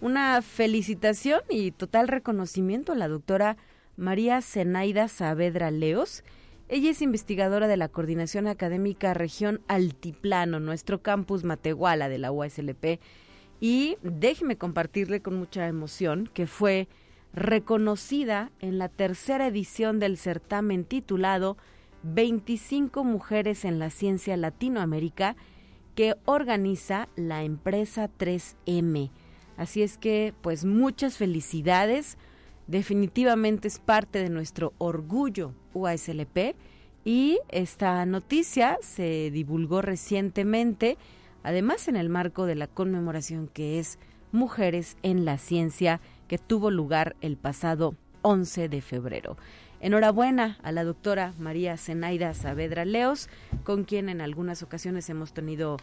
una felicitación y total reconocimiento a la doctora María Zenaida Saavedra Leos. Ella es investigadora de la Coordinación Académica Región Altiplano, nuestro campus Matehuala de la UASLP. Y déjeme compartirle con mucha emoción que fue reconocida en la tercera edición del certamen titulado 25 Mujeres en la Ciencia Latinoamérica que organiza la empresa 3M. Así es que, pues muchas felicidades definitivamente es parte de nuestro orgullo UASLP y esta noticia se divulgó recientemente, además en el marco de la conmemoración que es Mujeres en la Ciencia que tuvo lugar el pasado 11 de febrero. Enhorabuena a la doctora María Zenaida Saavedra Leos, con quien en algunas ocasiones hemos tenido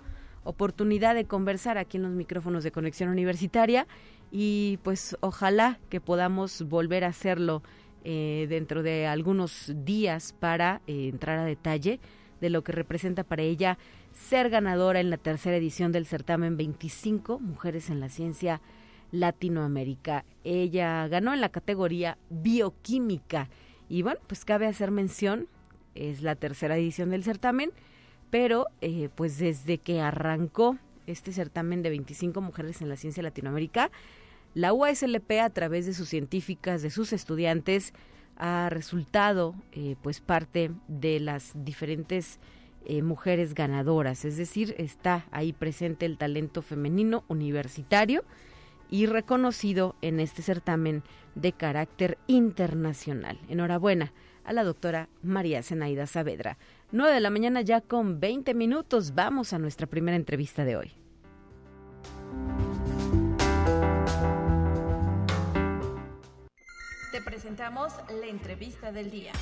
oportunidad de conversar aquí en los micrófonos de Conexión Universitaria y pues ojalá que podamos volver a hacerlo eh, dentro de algunos días para eh, entrar a detalle de lo que representa para ella ser ganadora en la tercera edición del certamen 25 Mujeres en la Ciencia Latinoamérica. Ella ganó en la categoría bioquímica y bueno, pues cabe hacer mención, es la tercera edición del certamen, pero eh, pues desde que arrancó este certamen de 25 Mujeres en la Ciencia Latinoamérica, la UASLP, a través de sus científicas, de sus estudiantes, ha resultado eh, pues parte de las diferentes eh, mujeres ganadoras, es decir, está ahí presente el talento femenino universitario y reconocido en este certamen de carácter internacional. Enhorabuena a la doctora María Zenaida Saavedra. 9 de la mañana ya con 20 minutos. Vamos a nuestra primera entrevista de hoy. Te presentamos la entrevista del día.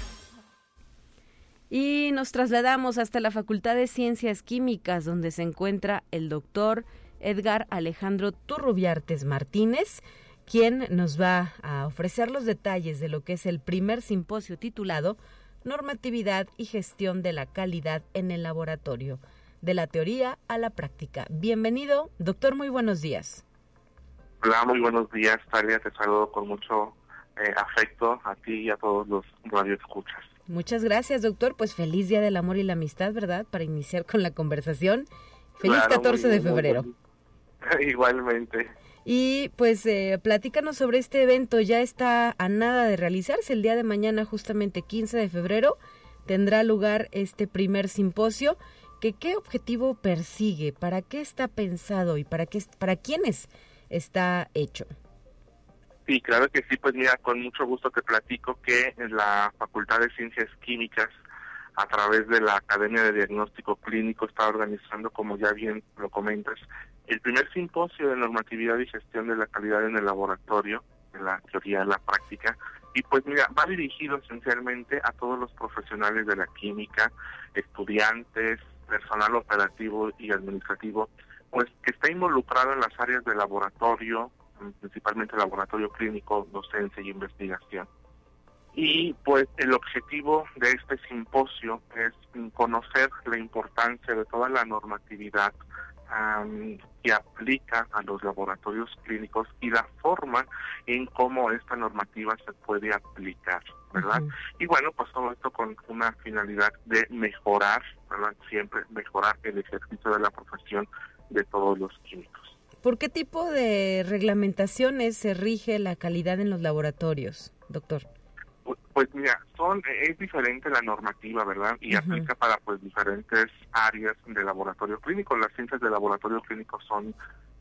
Y nos trasladamos hasta la Facultad de Ciencias Químicas, donde se encuentra el doctor Edgar Alejandro Turrubiartes Martínez, quien nos va a ofrecer los detalles de lo que es el primer simposio titulado Normatividad y gestión de la calidad en el laboratorio, de la teoría a la práctica. Bienvenido, doctor, muy buenos días. Hola, muy buenos días, Talia, te saludo con mucho eh, afecto a ti y a todos los radioescuchas. Muchas gracias, doctor. Pues feliz Día del Amor y la Amistad, ¿verdad? Para iniciar con la conversación. Feliz 14 de febrero. <laughs> Igualmente. Y pues eh, platícanos sobre este evento. Ya está a nada de realizarse. El día de mañana, justamente 15 de febrero, tendrá lugar este primer simposio. Que, ¿Qué objetivo persigue? ¿Para qué está pensado y para, qué, para quiénes está hecho? Sí, claro que sí, pues mira, con mucho gusto te platico que en la Facultad de Ciencias Químicas, a través de la Academia de Diagnóstico Clínico, está organizando, como ya bien lo comentas, el primer simposio de normatividad y gestión de la calidad en el laboratorio, en la teoría de la práctica, y pues mira, va dirigido esencialmente a todos los profesionales de la química, estudiantes, personal operativo y administrativo, pues que está involucrado en las áreas de laboratorio, principalmente laboratorio clínico, docencia y investigación. Y pues el objetivo de este simposio es conocer la importancia de toda la normatividad que aplica a los laboratorios clínicos y la forma en cómo esta normativa se puede aplicar, ¿verdad? Y bueno, pues todo esto con una finalidad de mejorar, ¿verdad? Siempre mejorar el ejercicio de la profesión de todos los químicos. ¿Por qué tipo de reglamentaciones se rige la calidad en los laboratorios, doctor? Pues mira, son es diferente la normativa, ¿verdad? Y aplica para pues diferentes áreas de laboratorio clínico. Las ciencias de laboratorio clínico son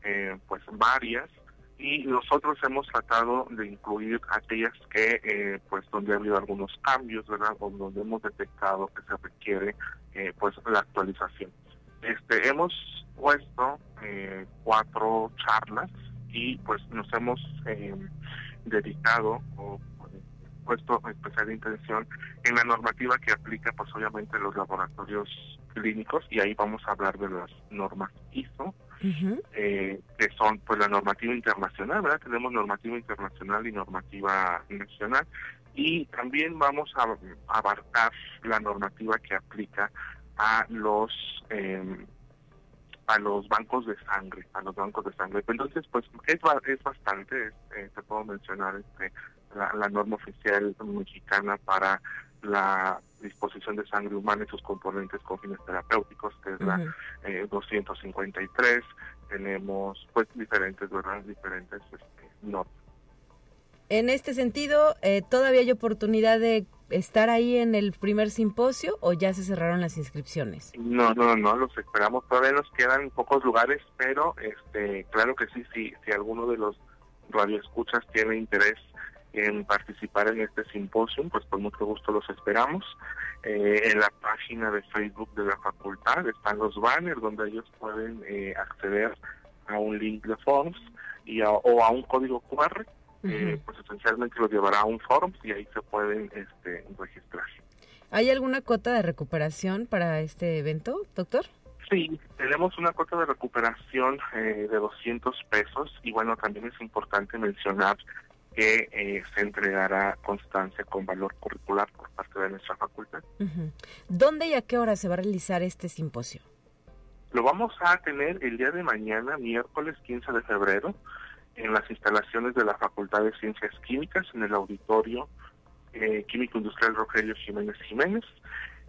eh, pues varias y nosotros hemos tratado de incluir aquellas que eh, pues donde ha habido algunos cambios, ¿verdad? O donde hemos detectado que se requiere eh, pues la actualización. Este hemos puesto eh, cuatro charlas y pues nos hemos eh, dedicado o puesto especial intención en la normativa que aplica pues obviamente los laboratorios clínicos y ahí vamos a hablar de las normas ISO eh, que son pues la normativa internacional verdad tenemos normativa internacional y normativa nacional y también vamos a abarcar la normativa que aplica a los eh, a los bancos de sangre, a los bancos de sangre. Entonces, pues es, es bastante, eh, te puedo mencionar este, la, norma oficial mexicana para la disposición de sangre humana y sus componentes con fines terapéuticos, que es la 253. Eh, Tenemos pues diferentes, ¿verdad? Diferentes este, normas. En este sentido, eh, ¿todavía hay oportunidad de estar ahí en el primer simposio o ya se cerraron las inscripciones? No, no, no, los esperamos. Todavía nos quedan pocos lugares, pero este, claro que sí, sí, si alguno de los radioescuchas tiene interés en participar en este simposio, pues con mucho gusto los esperamos. Eh, en la página de Facebook de la facultad están los banners donde ellos pueden eh, acceder a un link de forms y o a un código QR eh, pues esencialmente los llevará a un foro y ahí se pueden este, registrar. ¿Hay alguna cuota de recuperación para este evento, doctor? Sí, tenemos una cuota de recuperación eh, de 200 pesos y bueno, también es importante mencionar que eh, se entregará constancia con valor curricular por parte de nuestra facultad. ¿Dónde y a qué hora se va a realizar este simposio? Lo vamos a tener el día de mañana, miércoles 15 de febrero, en las instalaciones de la Facultad de Ciencias Químicas, en el auditorio eh, Químico Industrial Rogelio Jiménez Jiménez.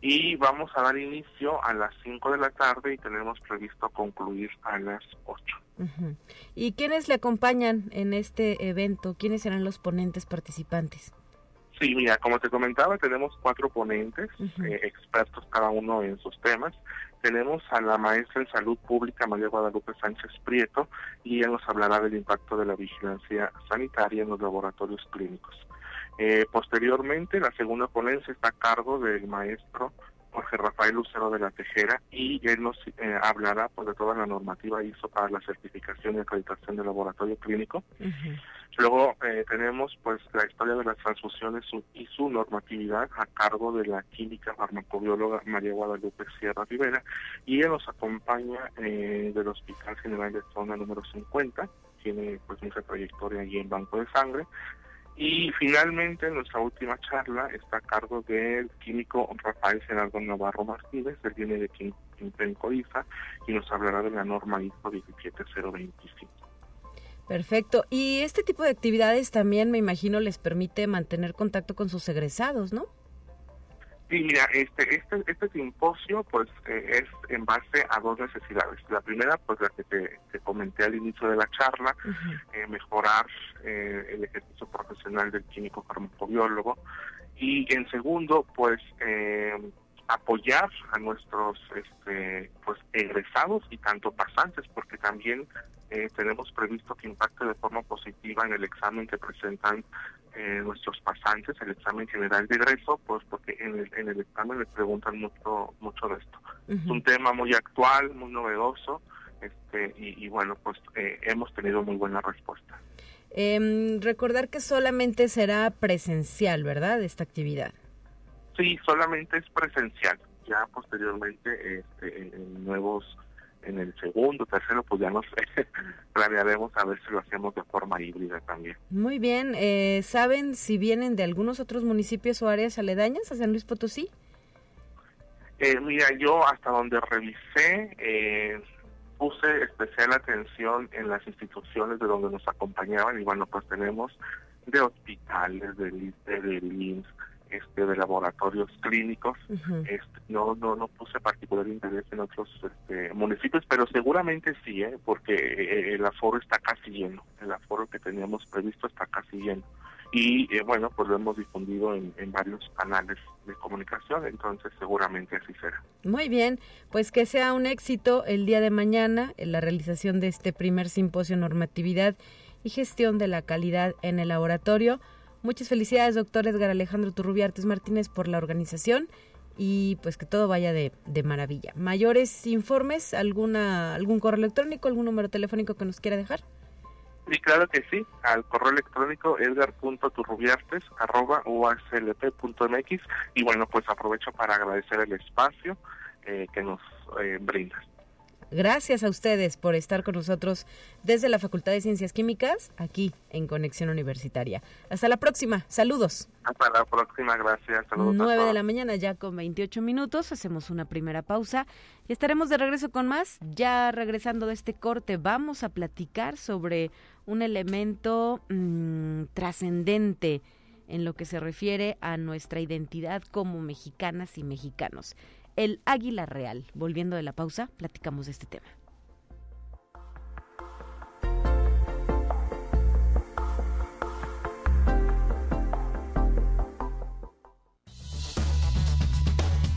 Y vamos a dar inicio a las 5 de la tarde y tenemos previsto concluir a las 8. ¿Y quiénes le acompañan en este evento? ¿Quiénes serán los ponentes participantes? Sí, mira, como te comentaba, tenemos cuatro ponentes, eh, expertos cada uno en sus temas. Tenemos a la maestra en salud pública María Guadalupe Sánchez Prieto y ella nos hablará del impacto de la vigilancia sanitaria en los laboratorios clínicos. Eh, posteriormente, la segunda ponencia está a cargo del maestro Jorge Rafael Lucero de la Tejera y él nos eh, hablará pues, de toda la normativa ISO para la certificación y acreditación del laboratorio clínico. Luego eh, tenemos pues la historia de las transfusiones y su normatividad a cargo de la química farmacobióloga María Guadalupe Sierra Rivera y ella nos acompaña eh, del Hospital General de Zona número 50 tiene pues mucha trayectoria allí en Banco de Sangre. Y finalmente nuestra última charla está a cargo del químico Rafael Gerardo Navarro Martínez, él viene de Quintén Codiza y nos hablará de la norma ISO 17025. Perfecto. Y este tipo de actividades también, me imagino, les permite mantener contacto con sus egresados, ¿no? Sí, mira, este, este, este simposio pues eh, es en base a dos necesidades. La primera, pues la que te, comenté al inicio de la charla, eh, mejorar eh, el ejercicio profesional del químico farmacobiólogo. Y en segundo, pues apoyar a nuestros este, pues egresados y tanto pasantes, porque también tenemos previsto que impacte de forma positiva en el examen que presentan eh, nuestros pasantes, el examen general de egreso, pues porque en el, en el examen les preguntan mucho, mucho de esto. Es un tema muy actual, muy novedoso, este, y, bueno, pues eh, hemos tenido muy buena respuesta. Eh, recordar que solamente será presencial, ¿verdad? Esta actividad. Sí, solamente es presencial. Ya posteriormente, este, en nuevos en el segundo, tercero, pues ya no sé, <laughs> planearemos a ver si lo hacemos de forma híbrida también. Muy bien, eh, ¿saben si vienen de algunos otros municipios o áreas aledañas a San Luis Potosí? Eh, mira, yo hasta donde revisé, eh, puse especial atención en las instituciones de donde nos acompañaban y bueno, pues tenemos de hospitales, de, de, de IMSS, este, de laboratorios clínicos. este, no, no, no puse particular interés en otros este, municipios, pero seguramente sí, ¿eh? porque eh, el aforo está casi lleno. El aforo que teníamos previsto está casi lleno. Y eh, bueno, pues lo hemos difundido en, en, varios canales de comunicación, entonces seguramente así será. Muy bien, pues que sea un éxito el día de mañana en la realización de este primer simposio normatividad y gestión de la calidad en el laboratorio. Muchas felicidades, doctor Edgar Alejandro Turrubiartes Martínez, por la organización y pues que todo vaya de, maravilla. Mayores informes, alguna algún correo electrónico, algún número telefónico que nos quiera dejar. Sí, claro que sí, al correo electrónico edgar.turrubiartes.uaclp.mx y bueno, pues aprovecho para agradecer el espacio eh, que nos eh, brinda. Gracias a ustedes por estar con nosotros desde la Facultad de Ciencias Químicas, aquí en Conexión Universitaria. Hasta la próxima. Saludos. Hasta la próxima. Gracias. Saludos. 9 de la mañana ya con 28 minutos. Hacemos una primera pausa y estaremos de regreso con más. Ya regresando de este corte, vamos a platicar sobre un elemento mmm, trascendente en lo que se refiere a nuestra identidad como mexicanas y mexicanos el águila real. Volviendo de la pausa, platicamos de este tema.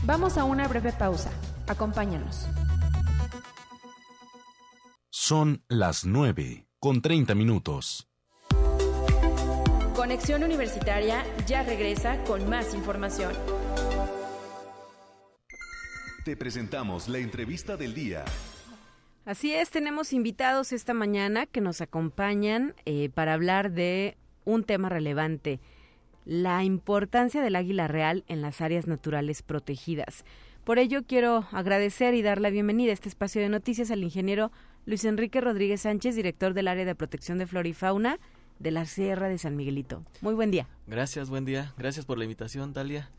Vamos a una breve pausa. Acompáñanos. Son las 9 con 30 minutos. Conexión Universitaria ya regresa con más información. Te presentamos la entrevista del día. Así es, tenemos invitados esta mañana que nos acompañan eh, para hablar de un tema relevante, la importancia del águila real en las áreas naturales protegidas. Por ello quiero agradecer y dar la bienvenida a este espacio de noticias al ingeniero Luis Enrique Rodríguez Sánchez, director del área de protección de flora y fauna de la Sierra de San Miguelito. Muy buen día. Gracias, buen día. Gracias por la invitación, Talia.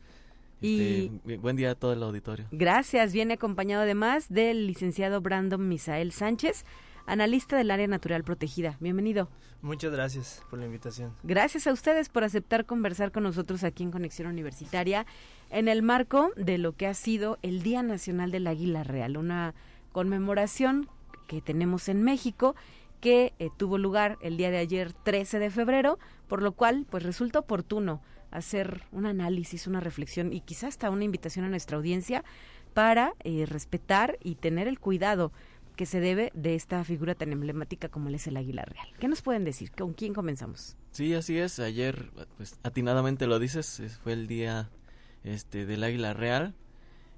Y este, buen día a todo el auditorio. Gracias. Viene acompañado además del licenciado Brandon Misael Sánchez, analista del área natural protegida. Bienvenido. Muchas gracias por la invitación. Gracias a ustedes por aceptar conversar con nosotros aquí en Conexión Universitaria en el marco de lo que ha sido el Día Nacional del Águila Real, una conmemoración que tenemos en México que eh, tuvo lugar el día de ayer 13 de febrero, por lo cual pues resulta oportuno hacer un análisis, una reflexión y quizás hasta una invitación a nuestra audiencia para eh, respetar y tener el cuidado que se debe de esta figura tan emblemática como es el águila real. ¿Qué nos pueden decir? ¿Con quién comenzamos? Sí, así es. Ayer, pues atinadamente lo dices, fue el día este del águila real.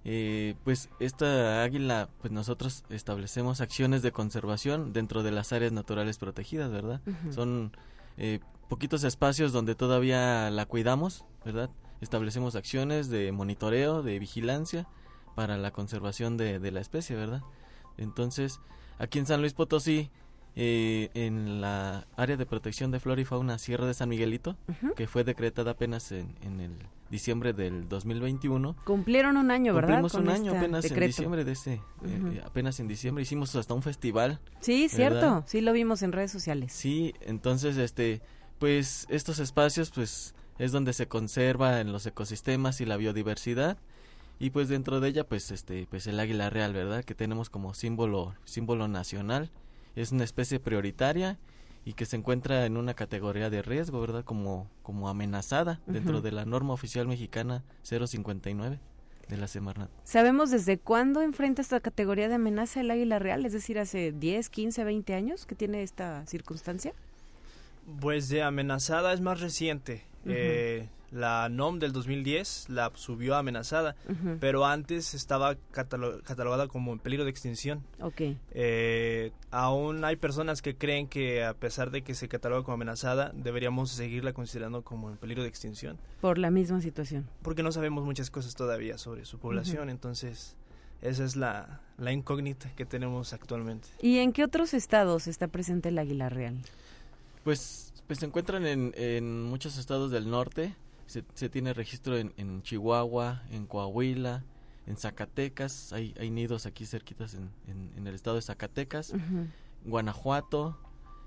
Eh, pues esta águila, pues nosotros establecemos acciones de conservación dentro de las áreas naturales protegidas, ¿verdad? Son eh, poquitos espacios donde todavía la cuidamos, ¿verdad? Establecemos acciones de monitoreo, de vigilancia para la conservación de, la especie, ¿verdad? Entonces, aquí en San Luis Potosí, eh, en la área de protección de flora y fauna Sierra de San Miguelito, que fue decretada apenas en, en, el diciembre del 2021. Cumplieron un año, ¿verdad? Cumplimos un año apenas en diciembre de ese, eh, apenas en diciembre hicimos hasta un festival. Sí, cierto, sí lo vimos en redes sociales. Sí, entonces, este, pues estos espacios, pues es donde se conserva en los ecosistemas y la biodiversidad y pues dentro de ella pues este pues el águila real verdad que tenemos como símbolo símbolo nacional es una especie prioritaria y que se encuentra en una categoría de riesgo verdad como como amenazada dentro de la norma oficial mexicana 059 de la Semarnat. ¿Sabemos desde cuándo enfrenta esta categoría de amenaza el águila real? Es decir, hace 10, 15, 20 años que tiene esta circunstancia. Pues de amenazada es más reciente. eh, la NOM del 2010 la subió a amenazada, uh -huh. pero antes estaba catalog catalogada como en peligro de extinción. Okay. Eh, aún hay personas que creen que a pesar de que se cataloga como amenazada, deberíamos seguirla considerando como en peligro de extinción. Por la misma situación. Porque no sabemos muchas cosas todavía sobre su población, uh -huh. entonces esa es la, la incógnita que tenemos actualmente. ¿Y en qué otros estados está presente el águila real? Pues, pues se encuentran en, en muchos estados del norte. Se, se tiene registro en, en, Chihuahua, en Coahuila, en Zacatecas. Hay, hay nidos aquí cerquitas en, en, en, el estado de Zacatecas. Uh -huh. Guanajuato.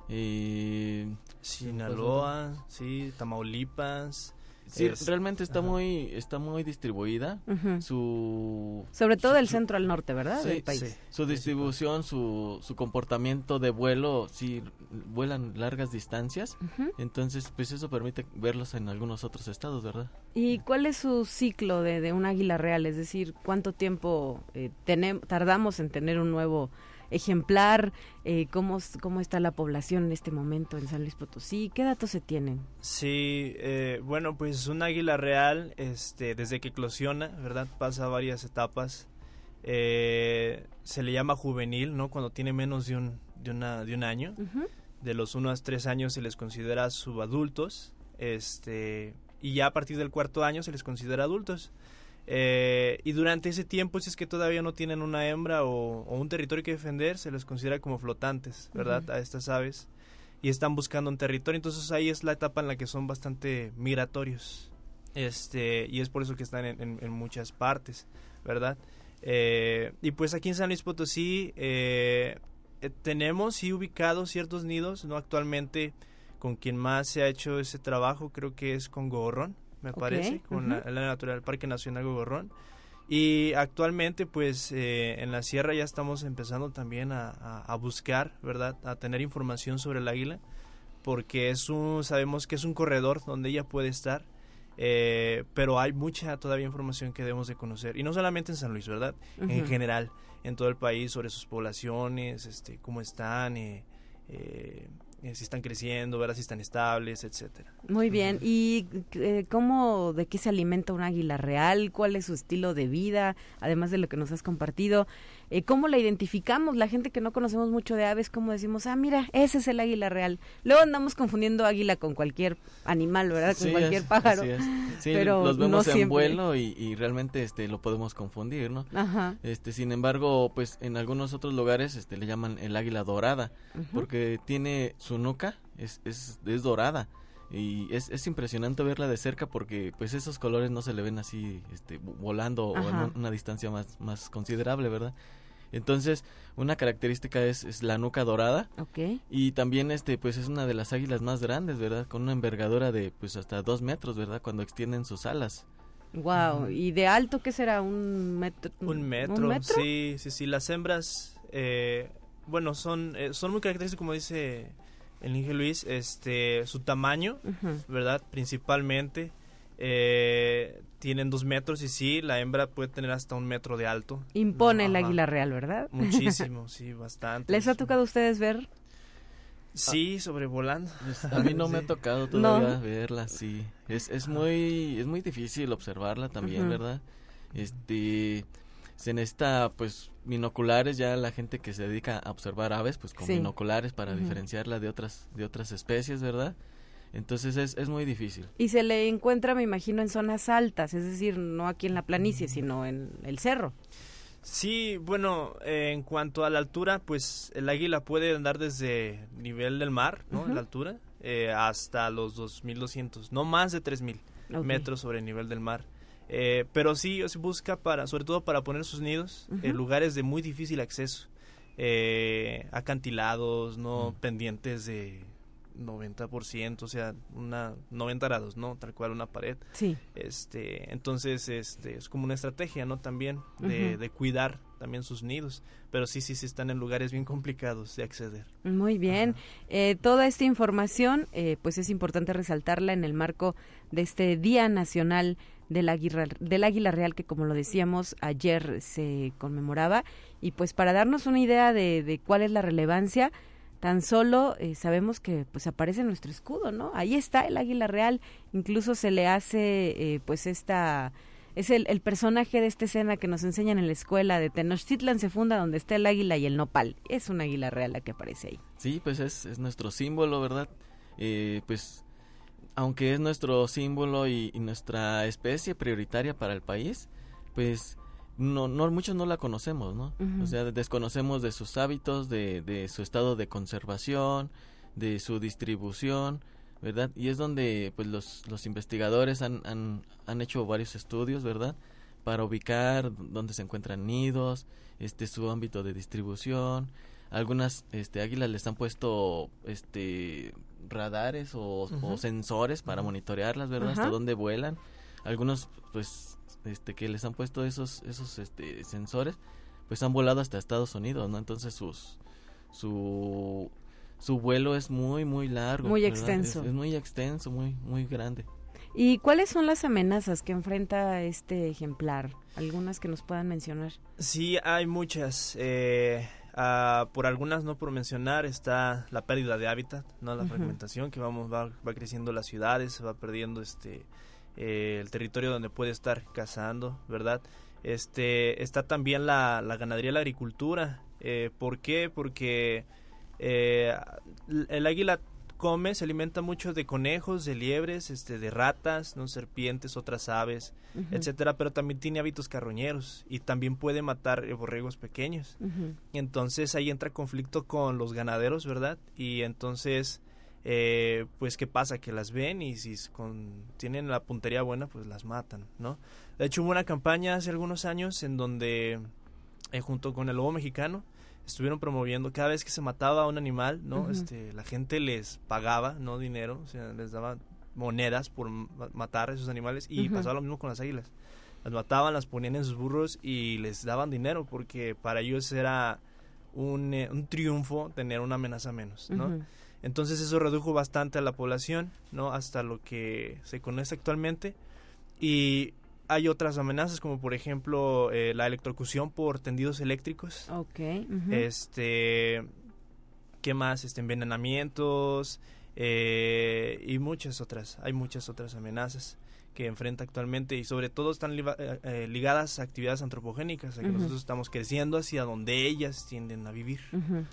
Eh, Sinaloa, sí, Tamaulipas. Sí, es, realmente está ajá. muy está muy distribuida. Uh -huh. Su sobre todo del centro al norte, ¿verdad? Sí, del país. Sí. Su distribución, su, su comportamiento de vuelo, sí vuelan largas distancias. Uh -huh. Entonces, pues eso permite verlos en algunos otros estados, ¿verdad? ¿Y cuál es su ciclo de, de un águila real? Es decir, ¿cuánto tiempo eh, tenemos, tardamos en tener un nuevo ejemplar, eh, cómo, cómo está la población en este momento en San Luis Potosí, qué datos se tienen. Sí, eh, bueno, pues un águila real, este, desde que eclosiona, ¿verdad? Pasa varias etapas. Eh, se le llama juvenil, ¿no? Cuando tiene menos de un, de una, de un año. Uh -huh. De los 1 a 3 años se les considera subadultos, este, y ya a partir del cuarto año se les considera adultos. Eh, y durante ese tiempo, si es que todavía no tienen una hembra o, o un territorio que defender, se les considera como flotantes, ¿verdad? Uh -huh. A estas aves. Y están buscando un territorio. Entonces ahí es la etapa en la que son bastante migratorios. Este, y es por eso que están en, en, en muchas partes, ¿verdad? Eh, y pues aquí en San Luis Potosí eh, tenemos sí ubicados ciertos nidos, ¿no? Actualmente con quien más se ha hecho ese trabajo creo que es con Gorrón me okay. parece, con uh -huh. la, la Natural Parque Nacional Gogorrón. Y actualmente, pues, eh, en la sierra ya estamos empezando también a, a, a, buscar, ¿verdad? A tener información sobre el águila, porque es un, sabemos que es un corredor donde ella puede estar, eh, pero hay mucha todavía información que debemos de conocer. Y no solamente en San Luis, ¿verdad? Uh -huh. En general, en todo el país, sobre sus poblaciones, este, cómo están, eh, eh si están creciendo, ver si están estables, etcétera. Muy bien. ¿Y eh, cómo, de qué se alimenta un águila real? ¿Cuál es su estilo de vida? Además de lo que nos has compartido. Eh, ¿Cómo la identificamos? La gente que no conocemos mucho de aves, ¿cómo decimos, ah, mira, ese es el águila real? Luego andamos confundiendo águila con cualquier animal, ¿verdad? Con sí, cualquier es, pájaro. Sí, pero los vemos no en vuelo y, y, realmente este lo podemos confundir, ¿no? Ajá. Este, sin embargo, pues en algunos otros lugares este le llaman el águila dorada, uh -huh. porque tiene su nuca es, es, es dorada y es, es impresionante verla de cerca porque pues esos colores no se le ven así este, volando Ajá. o en una distancia más, más considerable, ¿verdad? Entonces, una característica es, es, la nuca dorada. Okay. Y también, este, pues, es una de las águilas más grandes, ¿verdad? Con una envergadura de, pues, hasta dos metros, ¿verdad? Cuando extienden sus alas. Wow. ¿Y de alto qué será? ¿Un metro? Un metro, ¿Un metro? sí, sí, sí. Las hembras, eh, bueno, son, eh, son muy características, como dice el Inge Luis, este, su tamaño, uh -huh. ¿verdad? Principalmente. Eh, tienen dos metros y sí, la hembra puede tener hasta un metro de alto. Impone el águila real, ¿verdad? Muchísimo, <laughs> sí, bastante. ¿Les ha tocado a ustedes ver? Sí, sobrevolando. A mí no me ha tocado todavía no. verla, sí. Es, es muy es muy difícil observarla también, uh -huh. ¿verdad? Este se necesita pues binoculares ya la gente que se dedica a observar aves pues con sí. binoculares para uh -huh. diferenciarla de otras de otras especies, ¿verdad? Entonces es, es muy difícil. Y se le encuentra, me imagino, en zonas altas, es decir, no aquí en la planicie, sino en el cerro. Sí, bueno, eh, en cuanto a la altura, pues el águila puede andar desde nivel del mar, ¿no? Ujú. La altura, eh, hasta los 2.200, no más de 3.000 Ok. metros sobre el nivel del mar. Eh, pero sí, se busca para, sobre todo para poner sus nidos en lugares de muy difícil acceso, eh, acantilados, no pendientes de 90%, o sea, una 90 grados, ¿no? Tal cual una pared. Sí. Este, entonces, este, es como una estrategia, ¿no? También de, de cuidar también sus nidos. Pero sí, sí, sí están en lugares bien complicados de acceder. Muy bien. Eh, toda esta información, eh, pues es importante resaltarla en el marco de este Día Nacional del Águila, del Águila Real, que como lo decíamos, ayer se conmemoraba. Y pues para darnos una idea de, de cuál es la relevancia, tan solo eh, sabemos que pues aparece nuestro escudo, ¿no? Ahí está el Águila Real. Incluso se le hace eh, pues esta... Es el, personaje de esta escena que nos enseñan en la escuela de Tenochtitlan se funda donde está el águila y el nopal. Es un águila real la que aparece ahí. Sí, pues es, es nuestro símbolo, ¿verdad? Eh, pues aunque es nuestro símbolo y nuestra especie prioritaria para el país, pues no, no muchos no la conocemos, ¿no? O sea, desconocemos de sus hábitos, de, de su estado de conservación, de su distribución, ¿verdad? Y es donde pues los, los investigadores han, han, han hecho varios estudios, ¿verdad? Para ubicar dónde se encuentran nidos, este su ámbito de distribución. Algunas este águilas les han puesto este radares o, o sensores para monitorearlas, ¿verdad? Hasta dónde vuelan. Algunos pues este que les han puesto esos esos este sensores pues han volado hasta Estados Unidos, ¿no? Entonces sus su su vuelo es muy muy largo, Muy ¿verdad? extenso. Es, es muy extenso, muy muy grande. ¿Y cuáles son las amenazas que enfrenta este ejemplar? Algunas que nos puedan mencionar. Sí, hay muchas. eh, ah, por algunas, no por mencionar, está la pérdida de hábitat, no la fragmentación, que vamos va, va creciendo las ciudades, se va perdiendo este eh, el territorio donde puede estar cazando, ¿verdad? Este está también la, la ganadería y la agricultura. Eh, ¿Por qué? Porque eh, el águila come, se alimenta mucho de conejos, de liebres, este, de ratas, no serpientes, otras aves, etcétera, pero también tiene hábitos carroñeros y también puede matar eh, borregos pequeños. Entonces ahí entra conflicto con los ganaderos, ¿verdad? Y entonces, eh, pues, ¿qué pasa? Que las ven y si con, tienen la puntería buena, pues las matan, ¿no? De hecho, hubo una campaña hace algunos años en donde, eh, junto con el lobo mexicano, estuvieron promoviendo cada vez que se mataba a un animal, ¿no? Este, la gente les pagaba, no dinero, o sea, les daba monedas por ma- matar a esos animales y pasaba lo mismo con las águilas. Las mataban, las ponían en sus burros y les daban dinero porque para ellos era un, eh, un triunfo tener una amenaza menos, ¿no? Entonces eso redujo bastante a la población, ¿no? Hasta lo que se conoce actualmente. Y hay otras amenazas como por ejemplo eh, la electrocución por tendidos eléctricos. Ok. Este, ¿qué más? Este, envenenamientos eh, y muchas otras. Hay muchas otras amenazas que enfrenta actualmente y sobre todo están eh, ligadas a actividades antropogénicas, a que nosotros estamos creciendo hacia donde ellas tienden a vivir.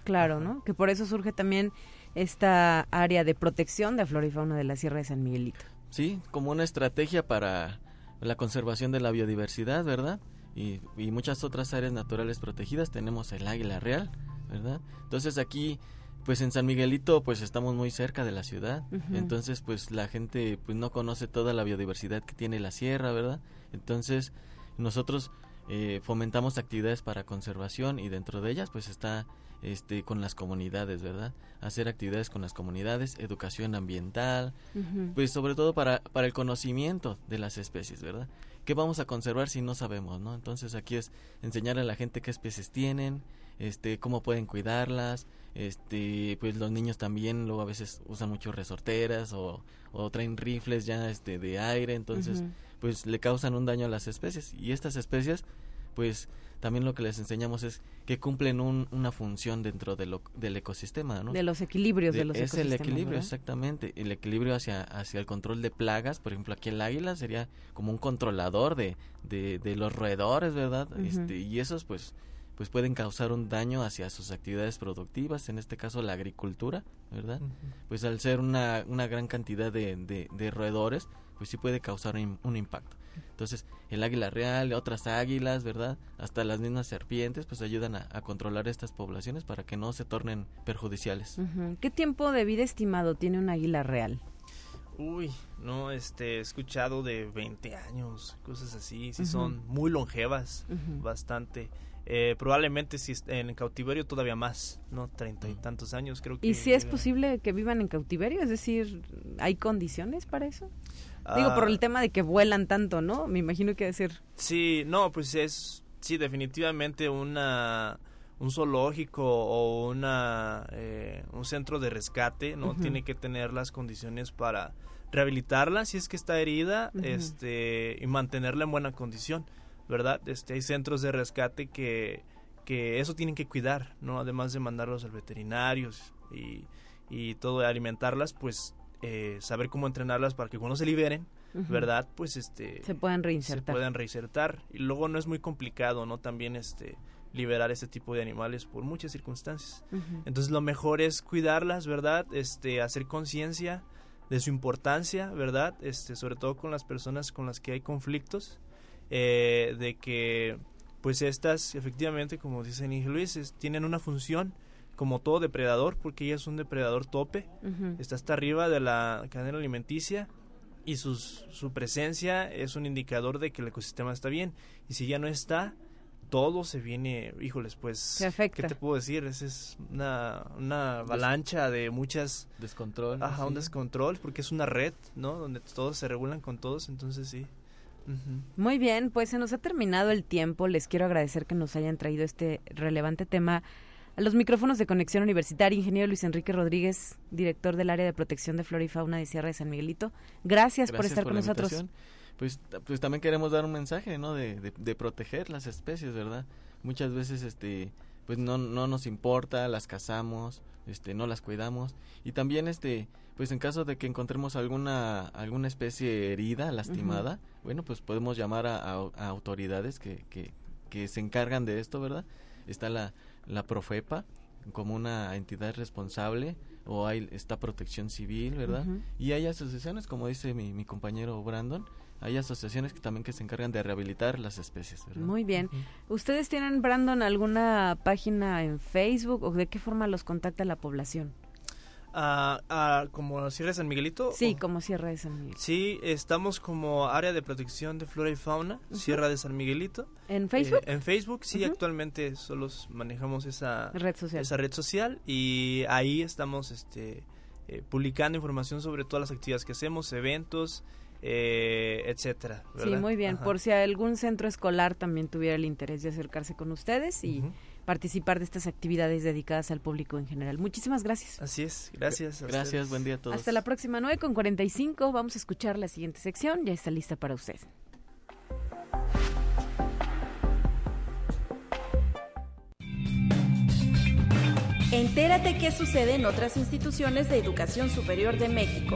Claro, ¿no? Que por eso surge también esta área de protección de flora y fauna de la Sierra de San Miguelito. Sí, como una estrategia para la conservación de la biodiversidad, ¿verdad? Y, y muchas otras áreas naturales protegidas. Tenemos el águila real, ¿verdad? Entonces aquí, pues en San Miguelito, pues estamos muy cerca de la ciudad. Entonces, pues la gente pues no conoce toda la biodiversidad que tiene la sierra, ¿verdad? Entonces, nosotros eh, fomentamos actividades para conservación y dentro de ellas, pues está este con las comunidades, ¿verdad? Hacer actividades con las comunidades, educación ambiental, pues sobre todo para, para el conocimiento de las especies, ¿verdad? ¿Qué vamos a conservar si no sabemos, no? Entonces aquí es enseñar a la gente qué especies tienen, este, cómo pueden cuidarlas, este, pues los niños también luego a veces usan mucho resorteras o, o traen rifles ya este de aire, entonces pues le causan un daño a las especies y estas especies pues también lo que les enseñamos es que cumplen un- una función dentro de lo- del ecosistema, ¿no? De los equilibrios de, De- los es el ecosistemas, equilibrio, ¿verdad? exactamente. El equilibrio hacia, hacia el control de plagas. Por ejemplo, aquí el águila sería como un controlador de, de, de los roedores, ¿verdad? Este, y esos, pues, pues pueden causar un daño hacia sus actividades productivas, en este caso la agricultura, ¿verdad? Pues al ser una, una gran cantidad de, de, roedores, pues sí puede causar un, impacto. Entonces, el águila real, otras águilas, ¿verdad? Hasta las mismas serpientes, pues ayudan a, controlar estas poblaciones para que no se tornen perjudiciales. ¿Qué tiempo de vida estimado tiene un águila real? Uy, no, este, he escuchado de 20 años, cosas así, sí son muy longevas, bastante. Eh, probablemente si en cautiverio todavía más, ¿no? Treinta y tantos años creo que. ¿Y si es posible que vivan en cautiverio? Es decir, ¿hay condiciones para eso? Digo, por el ah. tema de que vuelan tanto, ¿no? Me imagino que decir. Sí, no, pues es, sí, definitivamente una un zoológico o una eh, un centro de rescate no tiene que tener las condiciones para rehabilitarla si es que está herida este y mantenerla en buena condición ¿verdad? Este, hay centros de rescate que, que eso tienen que cuidar, ¿no? Además de mandarlos al veterinario y, y todo, alimentarlas, pues eh, saber cómo entrenarlas para que cuando se liberen, ¿verdad? Pues este... Se puedan reinsertar. Se puedan reinsertar. Y luego no es muy complicado, ¿no? También este liberar este tipo de animales por muchas circunstancias. Entonces lo mejor es cuidarlas, ¿verdad? Este, hacer conciencia de su importancia, ¿verdad? Este, sobre todo con las personas con las que hay conflictos eh, de que pues estas efectivamente como dice Nigel Luis tienen una función como todo depredador porque ella es un depredador tope está hasta arriba de la cadena alimenticia y sus, su presencia es un indicador de que el ecosistema está bien y si ya no está todo se viene, híjoles, pues, ¿qué te puedo decir? Esa es una, una avalancha de muchas... Descontrol. Ajá, un descontrol, porque es una red, ¿no? Donde todos se regulan con todos, entonces sí. Muy bien, pues se nos ha terminado el tiempo. Les quiero agradecer que nos hayan traído este relevante tema a los micrófonos de Conexión Universitaria, ingeniero Luis Enrique Rodríguez, director del área de protección de flora y fauna de Sierra de San Miguelito. Gracias, por estar con nosotros. Pues, pues también queremos dar un mensaje, ¿no? De, de, proteger las especies, ¿verdad? Muchas veces, este, pues no, no nos importa, las cazamos, este, no las cuidamos y también, este, pues en caso de que encontremos alguna alguna especie herida, lastimada, bueno, pues podemos llamar a, autoridades que, que, que, se encargan de esto, ¿verdad? Está la, la Profepa como una entidad responsable o hay esta protección civil, ¿verdad? Y hay asociaciones, como dice mi, mi compañero Brandon, hay asociaciones que también que se encargan de rehabilitar las especies. ¿verdad? Muy bien. ¿Ustedes tienen, Brandon, alguna página en Facebook o de qué forma los contacta la población? Uh, como Sierra de San Miguelito. Sí, como Sierra de San Miguelito. Sí, estamos como área de protección de flora y fauna, Sierra de San Miguelito. ¿En Facebook? Eh, en Facebook, sí, actualmente solo manejamos esa red social. Esa red social y ahí estamos este, eh, publicando información sobre todas las actividades que hacemos, eventos, eh, etcétera. Sí, muy bien. Por si algún centro escolar también tuviera el interés de acercarse con ustedes y participar de estas actividades dedicadas al público en general. Muchísimas gracias. Así es, gracias. Gracias, buen día a todos. Hasta la próxima 9 con 45. Vamos a escuchar la siguiente sección. Ya está lista para usted. Entérate qué sucede en otras instituciones de educación superior de México.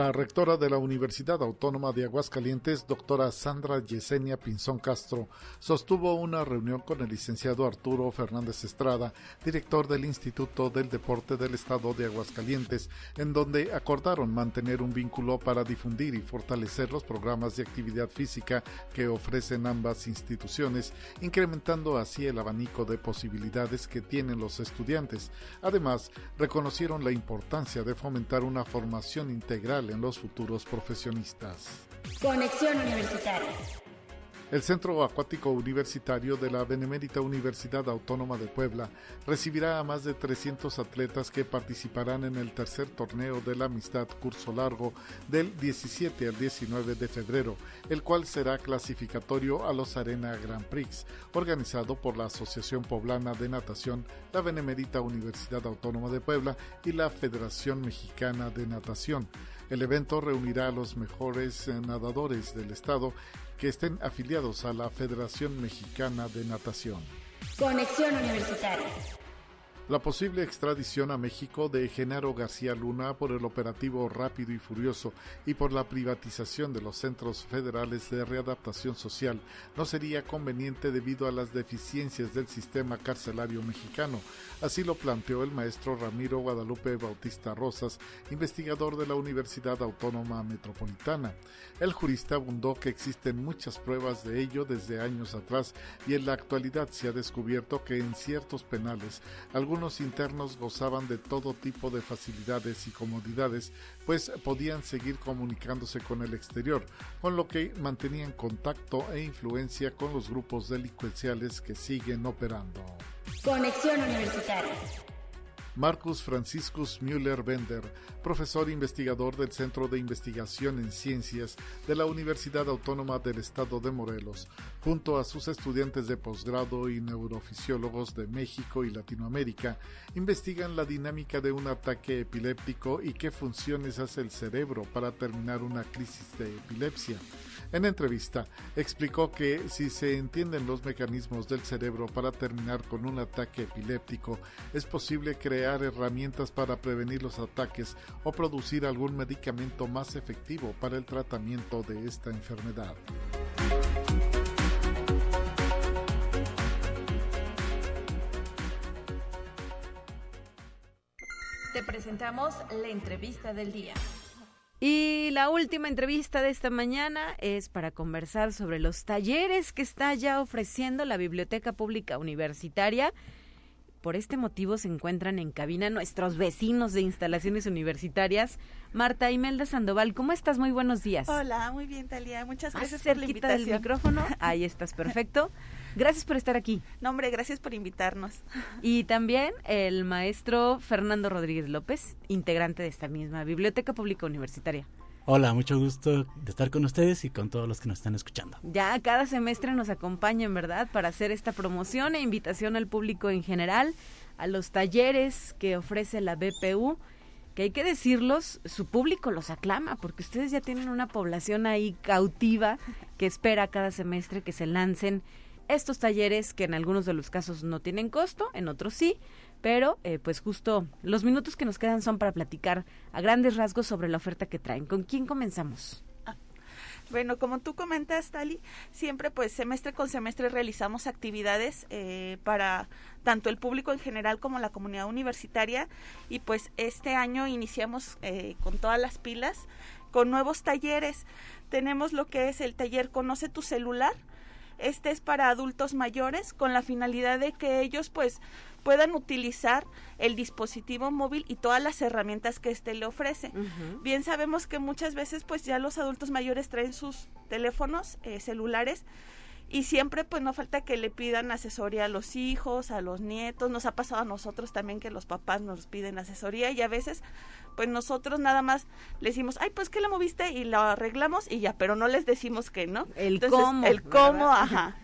La rectora de la Universidad Autónoma de Aguascalientes, doctora Sandra Yesenia Pinzón Castro, sostuvo una reunión con el licenciado Arturo Fernández Estrada, director del Instituto del Deporte del Estado de Aguascalientes, en donde acordaron mantener un vínculo para difundir y fortalecer los programas de actividad física que ofrecen ambas instituciones, incrementando así el abanico de posibilidades que tienen los estudiantes. Además, reconocieron la importancia de fomentar una formación integral en los futuros profesionistas. Conexión Universitaria. El Centro Acuático Universitario de la Benemérita Universidad Autónoma de Puebla recibirá a más de 300 atletas que participarán en el tercer torneo de la Amistad Curso Largo del 17 al 19 de febrero, el cual será clasificatorio a los Arena Grand Prix, organizado por la Asociación Poblana de Natación, la Benemérita Universidad Autónoma de Puebla y la Federación Mexicana de Natación. El evento reunirá a los mejores eh, nadadores del estado que estén afiliados a la Federación Mexicana de Natación. Conexión Universitaria. La posible extradición a México de Genaro García Luna por el operativo Rápido y Furioso y por la privatización de los centros federales de readaptación social no sería conveniente debido a las deficiencias del sistema carcelario mexicano. Así lo planteó el maestro Ramiro Guadalupe Bautista Rosas, investigador de la Universidad Autónoma Metropolitana. El jurista abundó que existen muchas pruebas de ello desde años atrás y en la actualidad se ha descubierto que en ciertos penales algunos internos gozaban de todo tipo de facilidades y comodidades, pues podían seguir comunicándose con el exterior, con lo que mantenían contacto e influencia con los grupos delincuenciales que siguen operando. Conexión Universitaria. Marcus Franciscus Müller Bender, profesor investigador del Centro de Investigación en Ciencias de la Universidad Autónoma del Estado de Morelos, junto a sus estudiantes de posgrado y neurofisiólogos de México y Latinoamérica, investigan la dinámica de un ataque epiléptico y qué funciones hace el cerebro para terminar una crisis de epilepsia. En entrevista, explicó que si se entienden los mecanismos del cerebro para terminar con un ataque epiléptico, es posible crear herramientas para prevenir los ataques o producir algún medicamento más efectivo para el tratamiento de esta enfermedad. Te presentamos la entrevista del día. Y la última entrevista de esta mañana es para conversar sobre los talleres que está ya ofreciendo la Biblioteca Pública Universitaria. Por este motivo se encuentran en cabina nuestros vecinos de instalaciones universitarias. Marta Imelda Sandoval, ¿cómo estás? Muy buenos días. Hola, muy bien, Talia. Muchas Más gracias por la cerquita del micrófono. <laughs> Ahí estás, perfecto. Gracias por estar aquí. No, hombre, gracias por invitarnos. Y también el maestro Fernando Rodríguez López, integrante de esta misma Biblioteca Pública Universitaria. Hola, mucho gusto de estar con ustedes y con todos los que nos están escuchando. Ya cada semestre nos acompañan, ¿verdad? Para hacer esta promoción e invitación al público en general, a los talleres que ofrece la BPU, que hay que decirlos, su público los aclama, porque ustedes ya tienen una población ahí cautiva que espera cada semestre que se lancen estos talleres que en algunos de los casos no tienen costo, en otros sí, pero eh, pues justo los minutos que nos quedan son para platicar a grandes rasgos sobre la oferta que traen. ¿Con quién comenzamos? Bueno, como tú comentas, Tali, siempre pues semestre con semestre realizamos actividades eh, para tanto el público en general como la comunidad universitaria y pues este año iniciamos eh, con todas las pilas con nuevos talleres. Tenemos lo que es el taller Conoce tu celular. Este es para adultos mayores con la finalidad de que ellos pues puedan utilizar el dispositivo móvil y todas las herramientas que éste le ofrece. Bien sabemos que muchas veces pues ya los adultos mayores traen sus teléfonos eh, celulares y siempre pues no falta que le pidan asesoría a los hijos, a los nietos, nos ha pasado a nosotros también que los papás nos piden asesoría y a veces pues nosotros nada más le decimos, ay pues que la moviste y lo arreglamos y ya, pero no les decimos que no. El Entonces, cómo, El cómo, ¿verdad? ajá.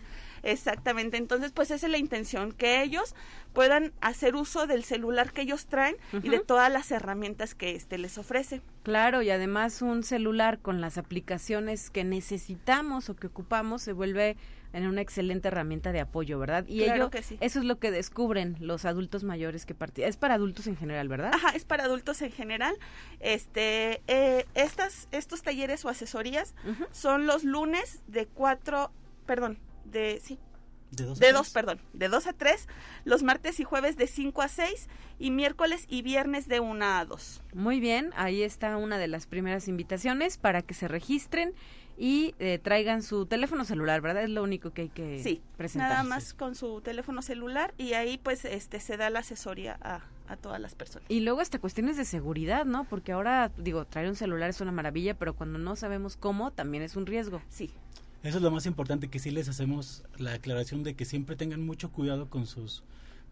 Exactamente, entonces pues esa es la intención, que ellos puedan hacer uso del celular que ellos traen y de todas las herramientas que este les ofrece. Claro, y además un celular con las aplicaciones que necesitamos o que ocupamos se vuelve en una excelente herramienta de apoyo, ¿verdad? Y Claro ello- que sí. eso es lo que descubren los adultos mayores que participan. Es para adultos en general, ¿verdad? Ajá, es para adultos en general. Este, eh, estas, estos talleres o asesorías son los lunes de cuatro, perdón, de sí, De dos. a de tres. dos, perdón, de dos a tres, los martes y jueves de cinco a seis y miércoles y viernes de una a dos. Muy bien, ahí está una de las primeras invitaciones para que se registren y eh, traigan su teléfono celular, ¿verdad? Es lo único que hay que Sí, presentar. nada más con su teléfono celular y ahí pues este se da la asesoría a, a todas las personas. Y luego hasta cuestiones de seguridad, ¿no? Porque ahora, digo, traer un celular es una maravilla, pero cuando no sabemos cómo, también es un riesgo. Sí. Eso es lo más importante que sí les hacemos la aclaración de que siempre tengan mucho cuidado con sus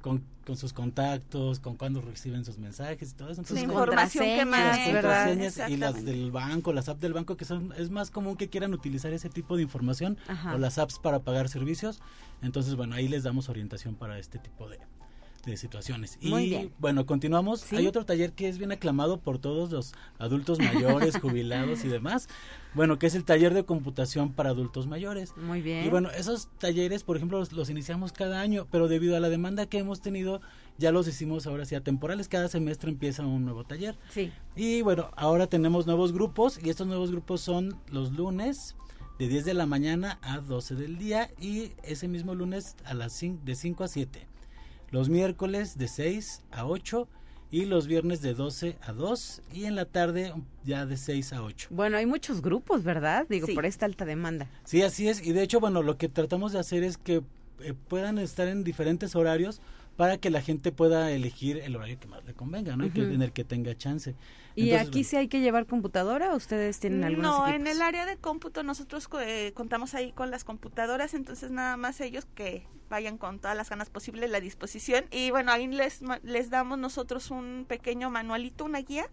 con, con sus contactos, con cuando reciben sus mensajes y todo eso. La información que las manejan, ¿verdad? contraseñas y las del banco, las apps del banco, que son es más común que quieran utilizar ese tipo de información Ajá. o las apps para pagar servicios. Entonces, bueno, ahí les damos orientación para este tipo de, de situaciones. Muy y bien. bueno, continuamos. Sí. Hay otro taller que es bien aclamado por todos los adultos mayores, <laughs> jubilados y demás. Bueno, que es el taller de computación para adultos mayores. Muy bien. Y bueno, esos talleres, por ejemplo, los, los iniciamos cada año, pero debido a la demanda que hemos tenido, ya los hicimos ahora sí a temporales. Cada semestre empieza un nuevo taller. Sí. Y bueno, ahora tenemos nuevos grupos y estos nuevos grupos son los lunes de 10 de la mañana a 12 del día y ese mismo lunes a las cin- de 5 a 7. Los miércoles de 6 a 8 y los viernes de 12 a 2 y en la tarde ya de 6 a 8. Bueno, hay muchos grupos, ¿verdad? Digo, Sí. por esta alta demanda. Sí, así es. Y de hecho, bueno, lo que tratamos de hacer es que eh, puedan estar en diferentes horarios para que la gente pueda elegir el horario que más le convenga, ¿no? Y que- en el que tenga chance. ¿Y Entonces, aquí sí hay que llevar computadora o ustedes tienen algunos No, equipos? en el área de cómputo nosotros eh, contamos ahí con las computadoras, entonces nada más ellos que vayan con todas las ganas posibles la disposición y bueno, ahí les ma- les damos nosotros un pequeño manualito, una guía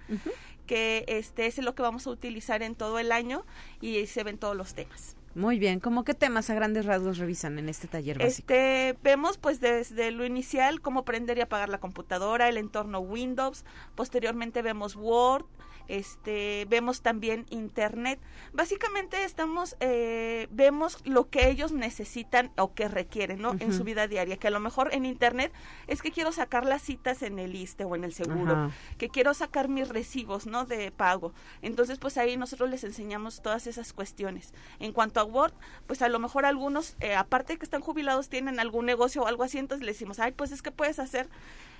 que este es lo que vamos a utilizar en todo el año y se ven todos los temas. Muy bien, ¿cómo qué temas a grandes rasgos revisan en este taller básico? Este, vemos pues desde lo inicial cómo prender y apagar la computadora, el entorno Windows, posteriormente vemos Word, este, vemos también Internet. Básicamente estamos, eh, vemos lo que ellos necesitan o que requieren, ¿no? En su vida diaria, que a lo mejor en Internet es que quiero sacar las citas en el ISTE o en el seguro, que quiero sacar mis recibos, ¿no? De pago. Entonces, pues ahí nosotros les enseñamos todas esas cuestiones. En cuanto a Word, pues a lo mejor algunos, eh, aparte de que están jubilados, tienen algún negocio o algo así, entonces les decimos, ay, pues es que puedes hacer,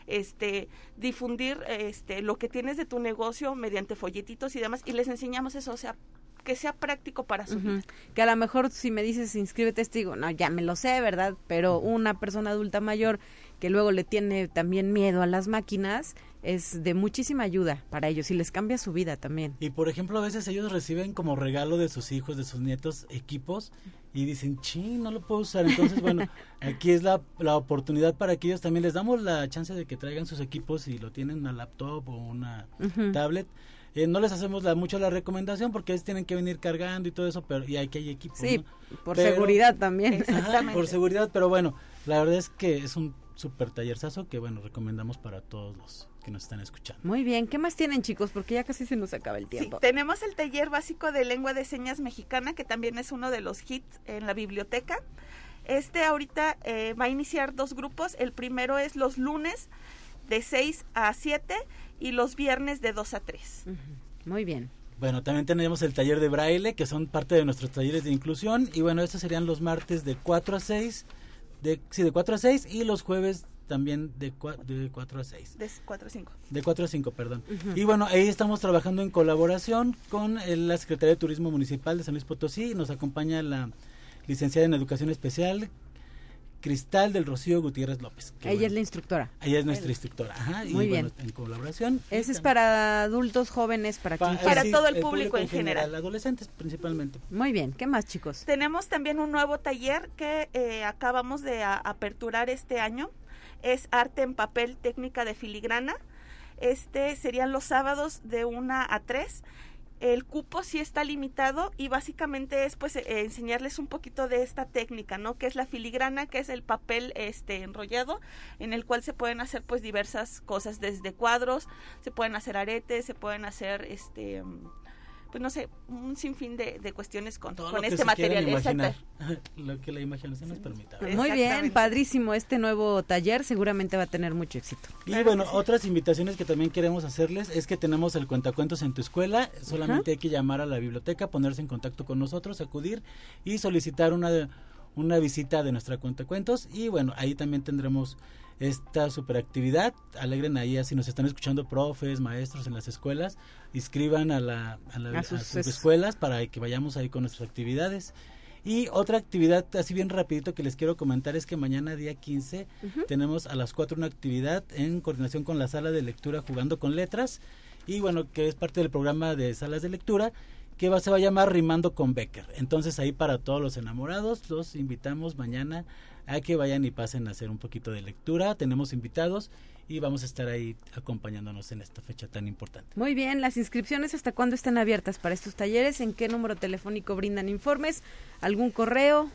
este, difundir, este, lo que tienes de tu negocio mediante folletitos y demás, y les enseñamos eso, o sea, que sea práctico para su vida. Que a lo mejor si me dices inscríbete, te digo, no, ya me lo sé, ¿verdad? Pero una persona adulta mayor que luego le tiene también miedo a las máquinas es de muchísima ayuda para ellos y les cambia su vida también. Y por ejemplo, a veces ellos reciben como regalo de sus hijos, de sus nietos, equipos y dicen, ching, no lo puedo usar. Entonces, <laughs> bueno, aquí es la, la oportunidad para que ellos también les damos la chance de que traigan sus equipos y lo tienen una laptop o una tablet. Eh, no les hacemos la, mucho la recomendación porque ellos tienen que venir cargando y todo eso, pero y aquí hay equipos. Sí, ¿no? por Pero- seguridad también. Ajá, por seguridad, pero bueno, la verdad es que es un super tallerzazo que bueno, recomendamos para todos los que nos están escuchando. Muy bien, ¿qué más tienen chicos? Porque ya casi se nos acaba el Sí, tiempo. tenemos el taller básico de lengua de señas mexicana, que también es uno de los hits en la biblioteca. Este ahorita eh, va a iniciar dos grupos. El primero es los lunes de 6 a 7 y los viernes de 2 a 3. Muy bien. Bueno, también tenemos el taller de braille, que son parte de nuestros talleres de inclusión. Y bueno, estos serían los martes de 4 a 6, de, sí, de 4 a 6, y los jueves también de, cua- de 4 a 6. De 4 a 5. De 4 a 5, perdón. Y bueno, ahí estamos trabajando en colaboración con eh, la Secretaría de Turismo Municipal de San Luis Potosí. Nos acompaña la licenciada en Educación Especial, Cristal del Rocío Gutiérrez López. Ella bueno, es la instructora. Ella es nuestra instructora. Ajá, y Muy bueno, bien. en colaboración. Ese es para adultos jóvenes, para quien Pa- quiera. sí, todo el público en general. Adolescentes principalmente. Muy bien, ¿qué más chicos? Tenemos también un nuevo taller que eh, acabamos de a- aperturar este año. Es arte en papel, técnica de filigrana. Este serían los sábados de 1 a 3. El cupo sí está limitado y básicamente es pues eh, enseñarles un poquito de esta técnica, ¿no? Que es la filigrana, que es el papel este enrollado en el cual se pueden hacer pues diversas cosas desde cuadros, se pueden hacer aretes, se pueden hacer este pues no sé, un sinfín de, de cuestiones con, Todo con lo que este se quieran material. imaginar. <laughs> Lo que la imaginación nos permita. Muy bien, padrísimo este nuevo taller, seguramente va a tener mucho éxito. Y bueno, otras invitaciones que también queremos hacerles es que tenemos el cuentacuentos en tu escuela. Solamente hay que llamar a la biblioteca, ponerse en contacto con nosotros, acudir y solicitar una, una visita de nuestra cuentacuentos. Y bueno, ahí también tendremos esta superactividad. Alegren ahí, si nos están escuchando profes, maestros en las escuelas, inscriban a, la, a, la- A a sus sus, es- escuelas para que vayamos ahí con nuestras actividades. Y otra actividad así bien rapidito que les quiero comentar es que mañana día 15 tenemos a las 4 una actividad en coordinación con la sala de lectura jugando con letras y bueno, que es parte del programa de salas de lectura que va, se va a llamar Rimando con Becker. Entonces ahí para todos los enamorados los invitamos mañana a que vayan y pasen a hacer un poquito de lectura. Tenemos invitados y vamos a estar ahí acompañándonos en esta fecha tan importante. Muy bien, las inscripciones hasta cuándo están abiertas para estos talleres, en qué número telefónico brindan informes, algún correo.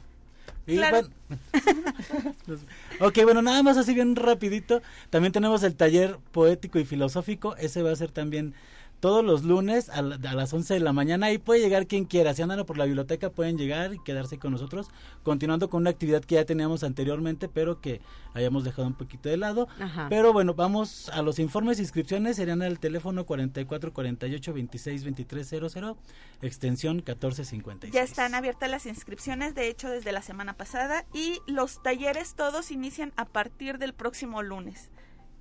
Y bueno, <laughs> ok, bueno, nada más así bien rapidito. También tenemos el taller poético y filosófico. Ese va a ser también todos los lunes a, las 11 de la mañana y puede llegar quien quiera. Si andan por la biblioteca pueden llegar y quedarse con nosotros, continuando con una actividad que ya teníamos anteriormente, pero que hayamos dejado un poquito de lado. Pero bueno, vamos a los informes e inscripciones, serían al teléfono 44 48 26 23 00, extensión 1456. Ya están abiertas las inscripciones, de hecho, desde la semana pasada y los talleres todos inician a partir del próximo lunes.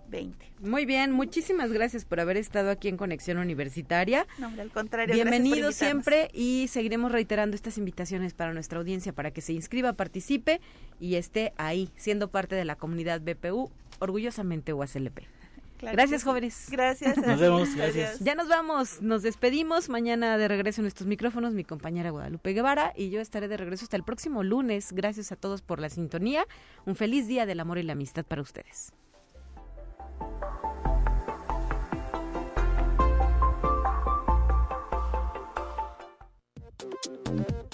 20. Muy bien, muchísimas gracias por haber estado aquí en Conexión Universitaria. No, al contrario. Bienvenido siempre y seguiremos reiterando estas invitaciones para nuestra audiencia para que se inscriba, participe y esté ahí, siendo parte de la comunidad BPU, orgullosamente UASLP. gracias, jóvenes. Gracias. Nos vemos, gracias. Ya nos vamos, nos despedimos. Mañana de regreso en estos micrófonos, mi compañera Guadalupe Guevara y yo estaré de regreso hasta el próximo lunes. Gracias a todos por la sintonía. Un feliz día del amor y la amistad para ustedes.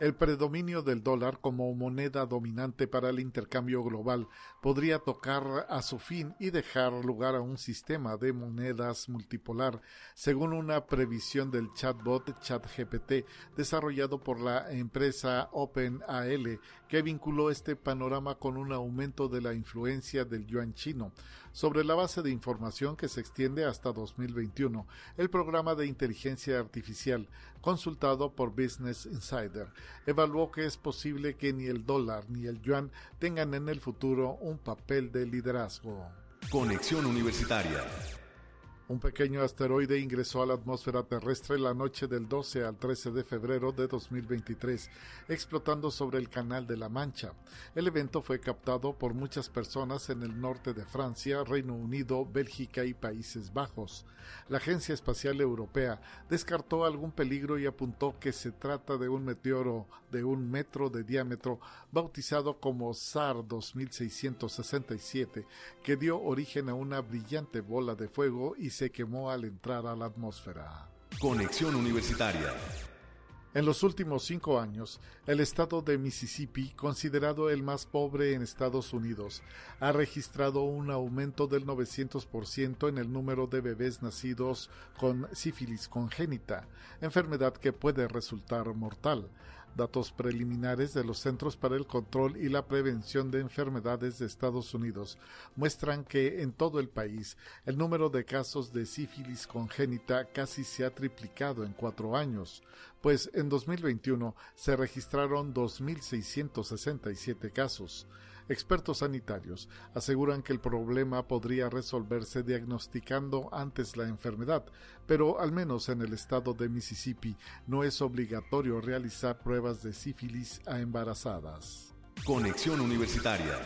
El predominio del dólar como moneda dominante para el intercambio global podría tocar a su fin y dejar lugar a un sistema de monedas multipolar, según una previsión del chatbot ChatGPT desarrollado por la empresa OpenAL, que vinculó este panorama con un aumento de la influencia del yuan chino. Sobre la base de información que se extiende hasta 2021, el programa de inteligencia artificial, consultado por Business Insider, evaluó que es posible que ni el dólar ni el yuan tengan en el futuro un papel de liderazgo. Conexión Universitaria un pequeño asteroide ingresó a la atmósfera terrestre la noche del 12 al 13 de febrero de 2023, explotando sobre el Canal de la Mancha. El evento fue captado por muchas personas en el norte de Francia, Reino Unido, Bélgica y Países Bajos. La Agencia Espacial Europea descartó algún peligro y apuntó que se trata de un meteoro de un metro de diámetro bautizado como SAR 2667, que dio origen a una brillante bola de fuego y se quemó al entrar a la atmósfera. Conexión Universitaria. En los últimos cinco años, el estado de Mississippi, considerado el más pobre en Estados Unidos, ha registrado un aumento del 900% en el número de bebés nacidos con sífilis congénita, enfermedad que puede resultar mortal. Datos preliminares de los Centros para el Control y la Prevención de Enfermedades de Estados Unidos muestran que en todo el país el número de casos de sífilis congénita casi se ha triplicado en cuatro años, pues en 2021 se registraron 2.667 casos. Expertos sanitarios aseguran que el problema podría resolverse diagnosticando antes la enfermedad, pero al menos en el estado de Mississippi no es obligatorio realizar pruebas de sífilis a embarazadas. Conexión Universitaria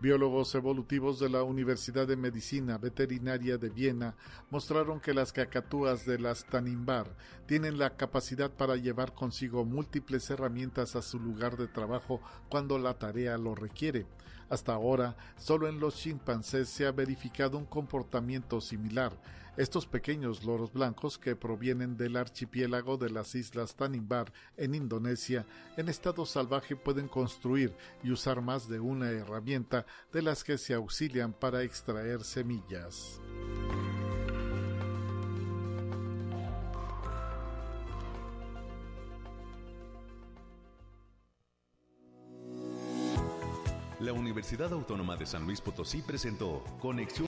Biólogos evolutivos de la Universidad de Medicina Veterinaria de Viena mostraron que las cacatúas de las Tanimbar tienen la capacidad para llevar consigo múltiples herramientas a su lugar de trabajo cuando la tarea lo requiere. Hasta ahora, solo en los chimpancés se ha verificado un comportamiento similar. Estos pequeños loros blancos que provienen del archipiélago de las islas Tanimbar en Indonesia en estado salvaje pueden construir y usar más de una herramienta de las que se auxilian para extraer semillas. La Universidad Autónoma de San Luis Potosí presentó Conexión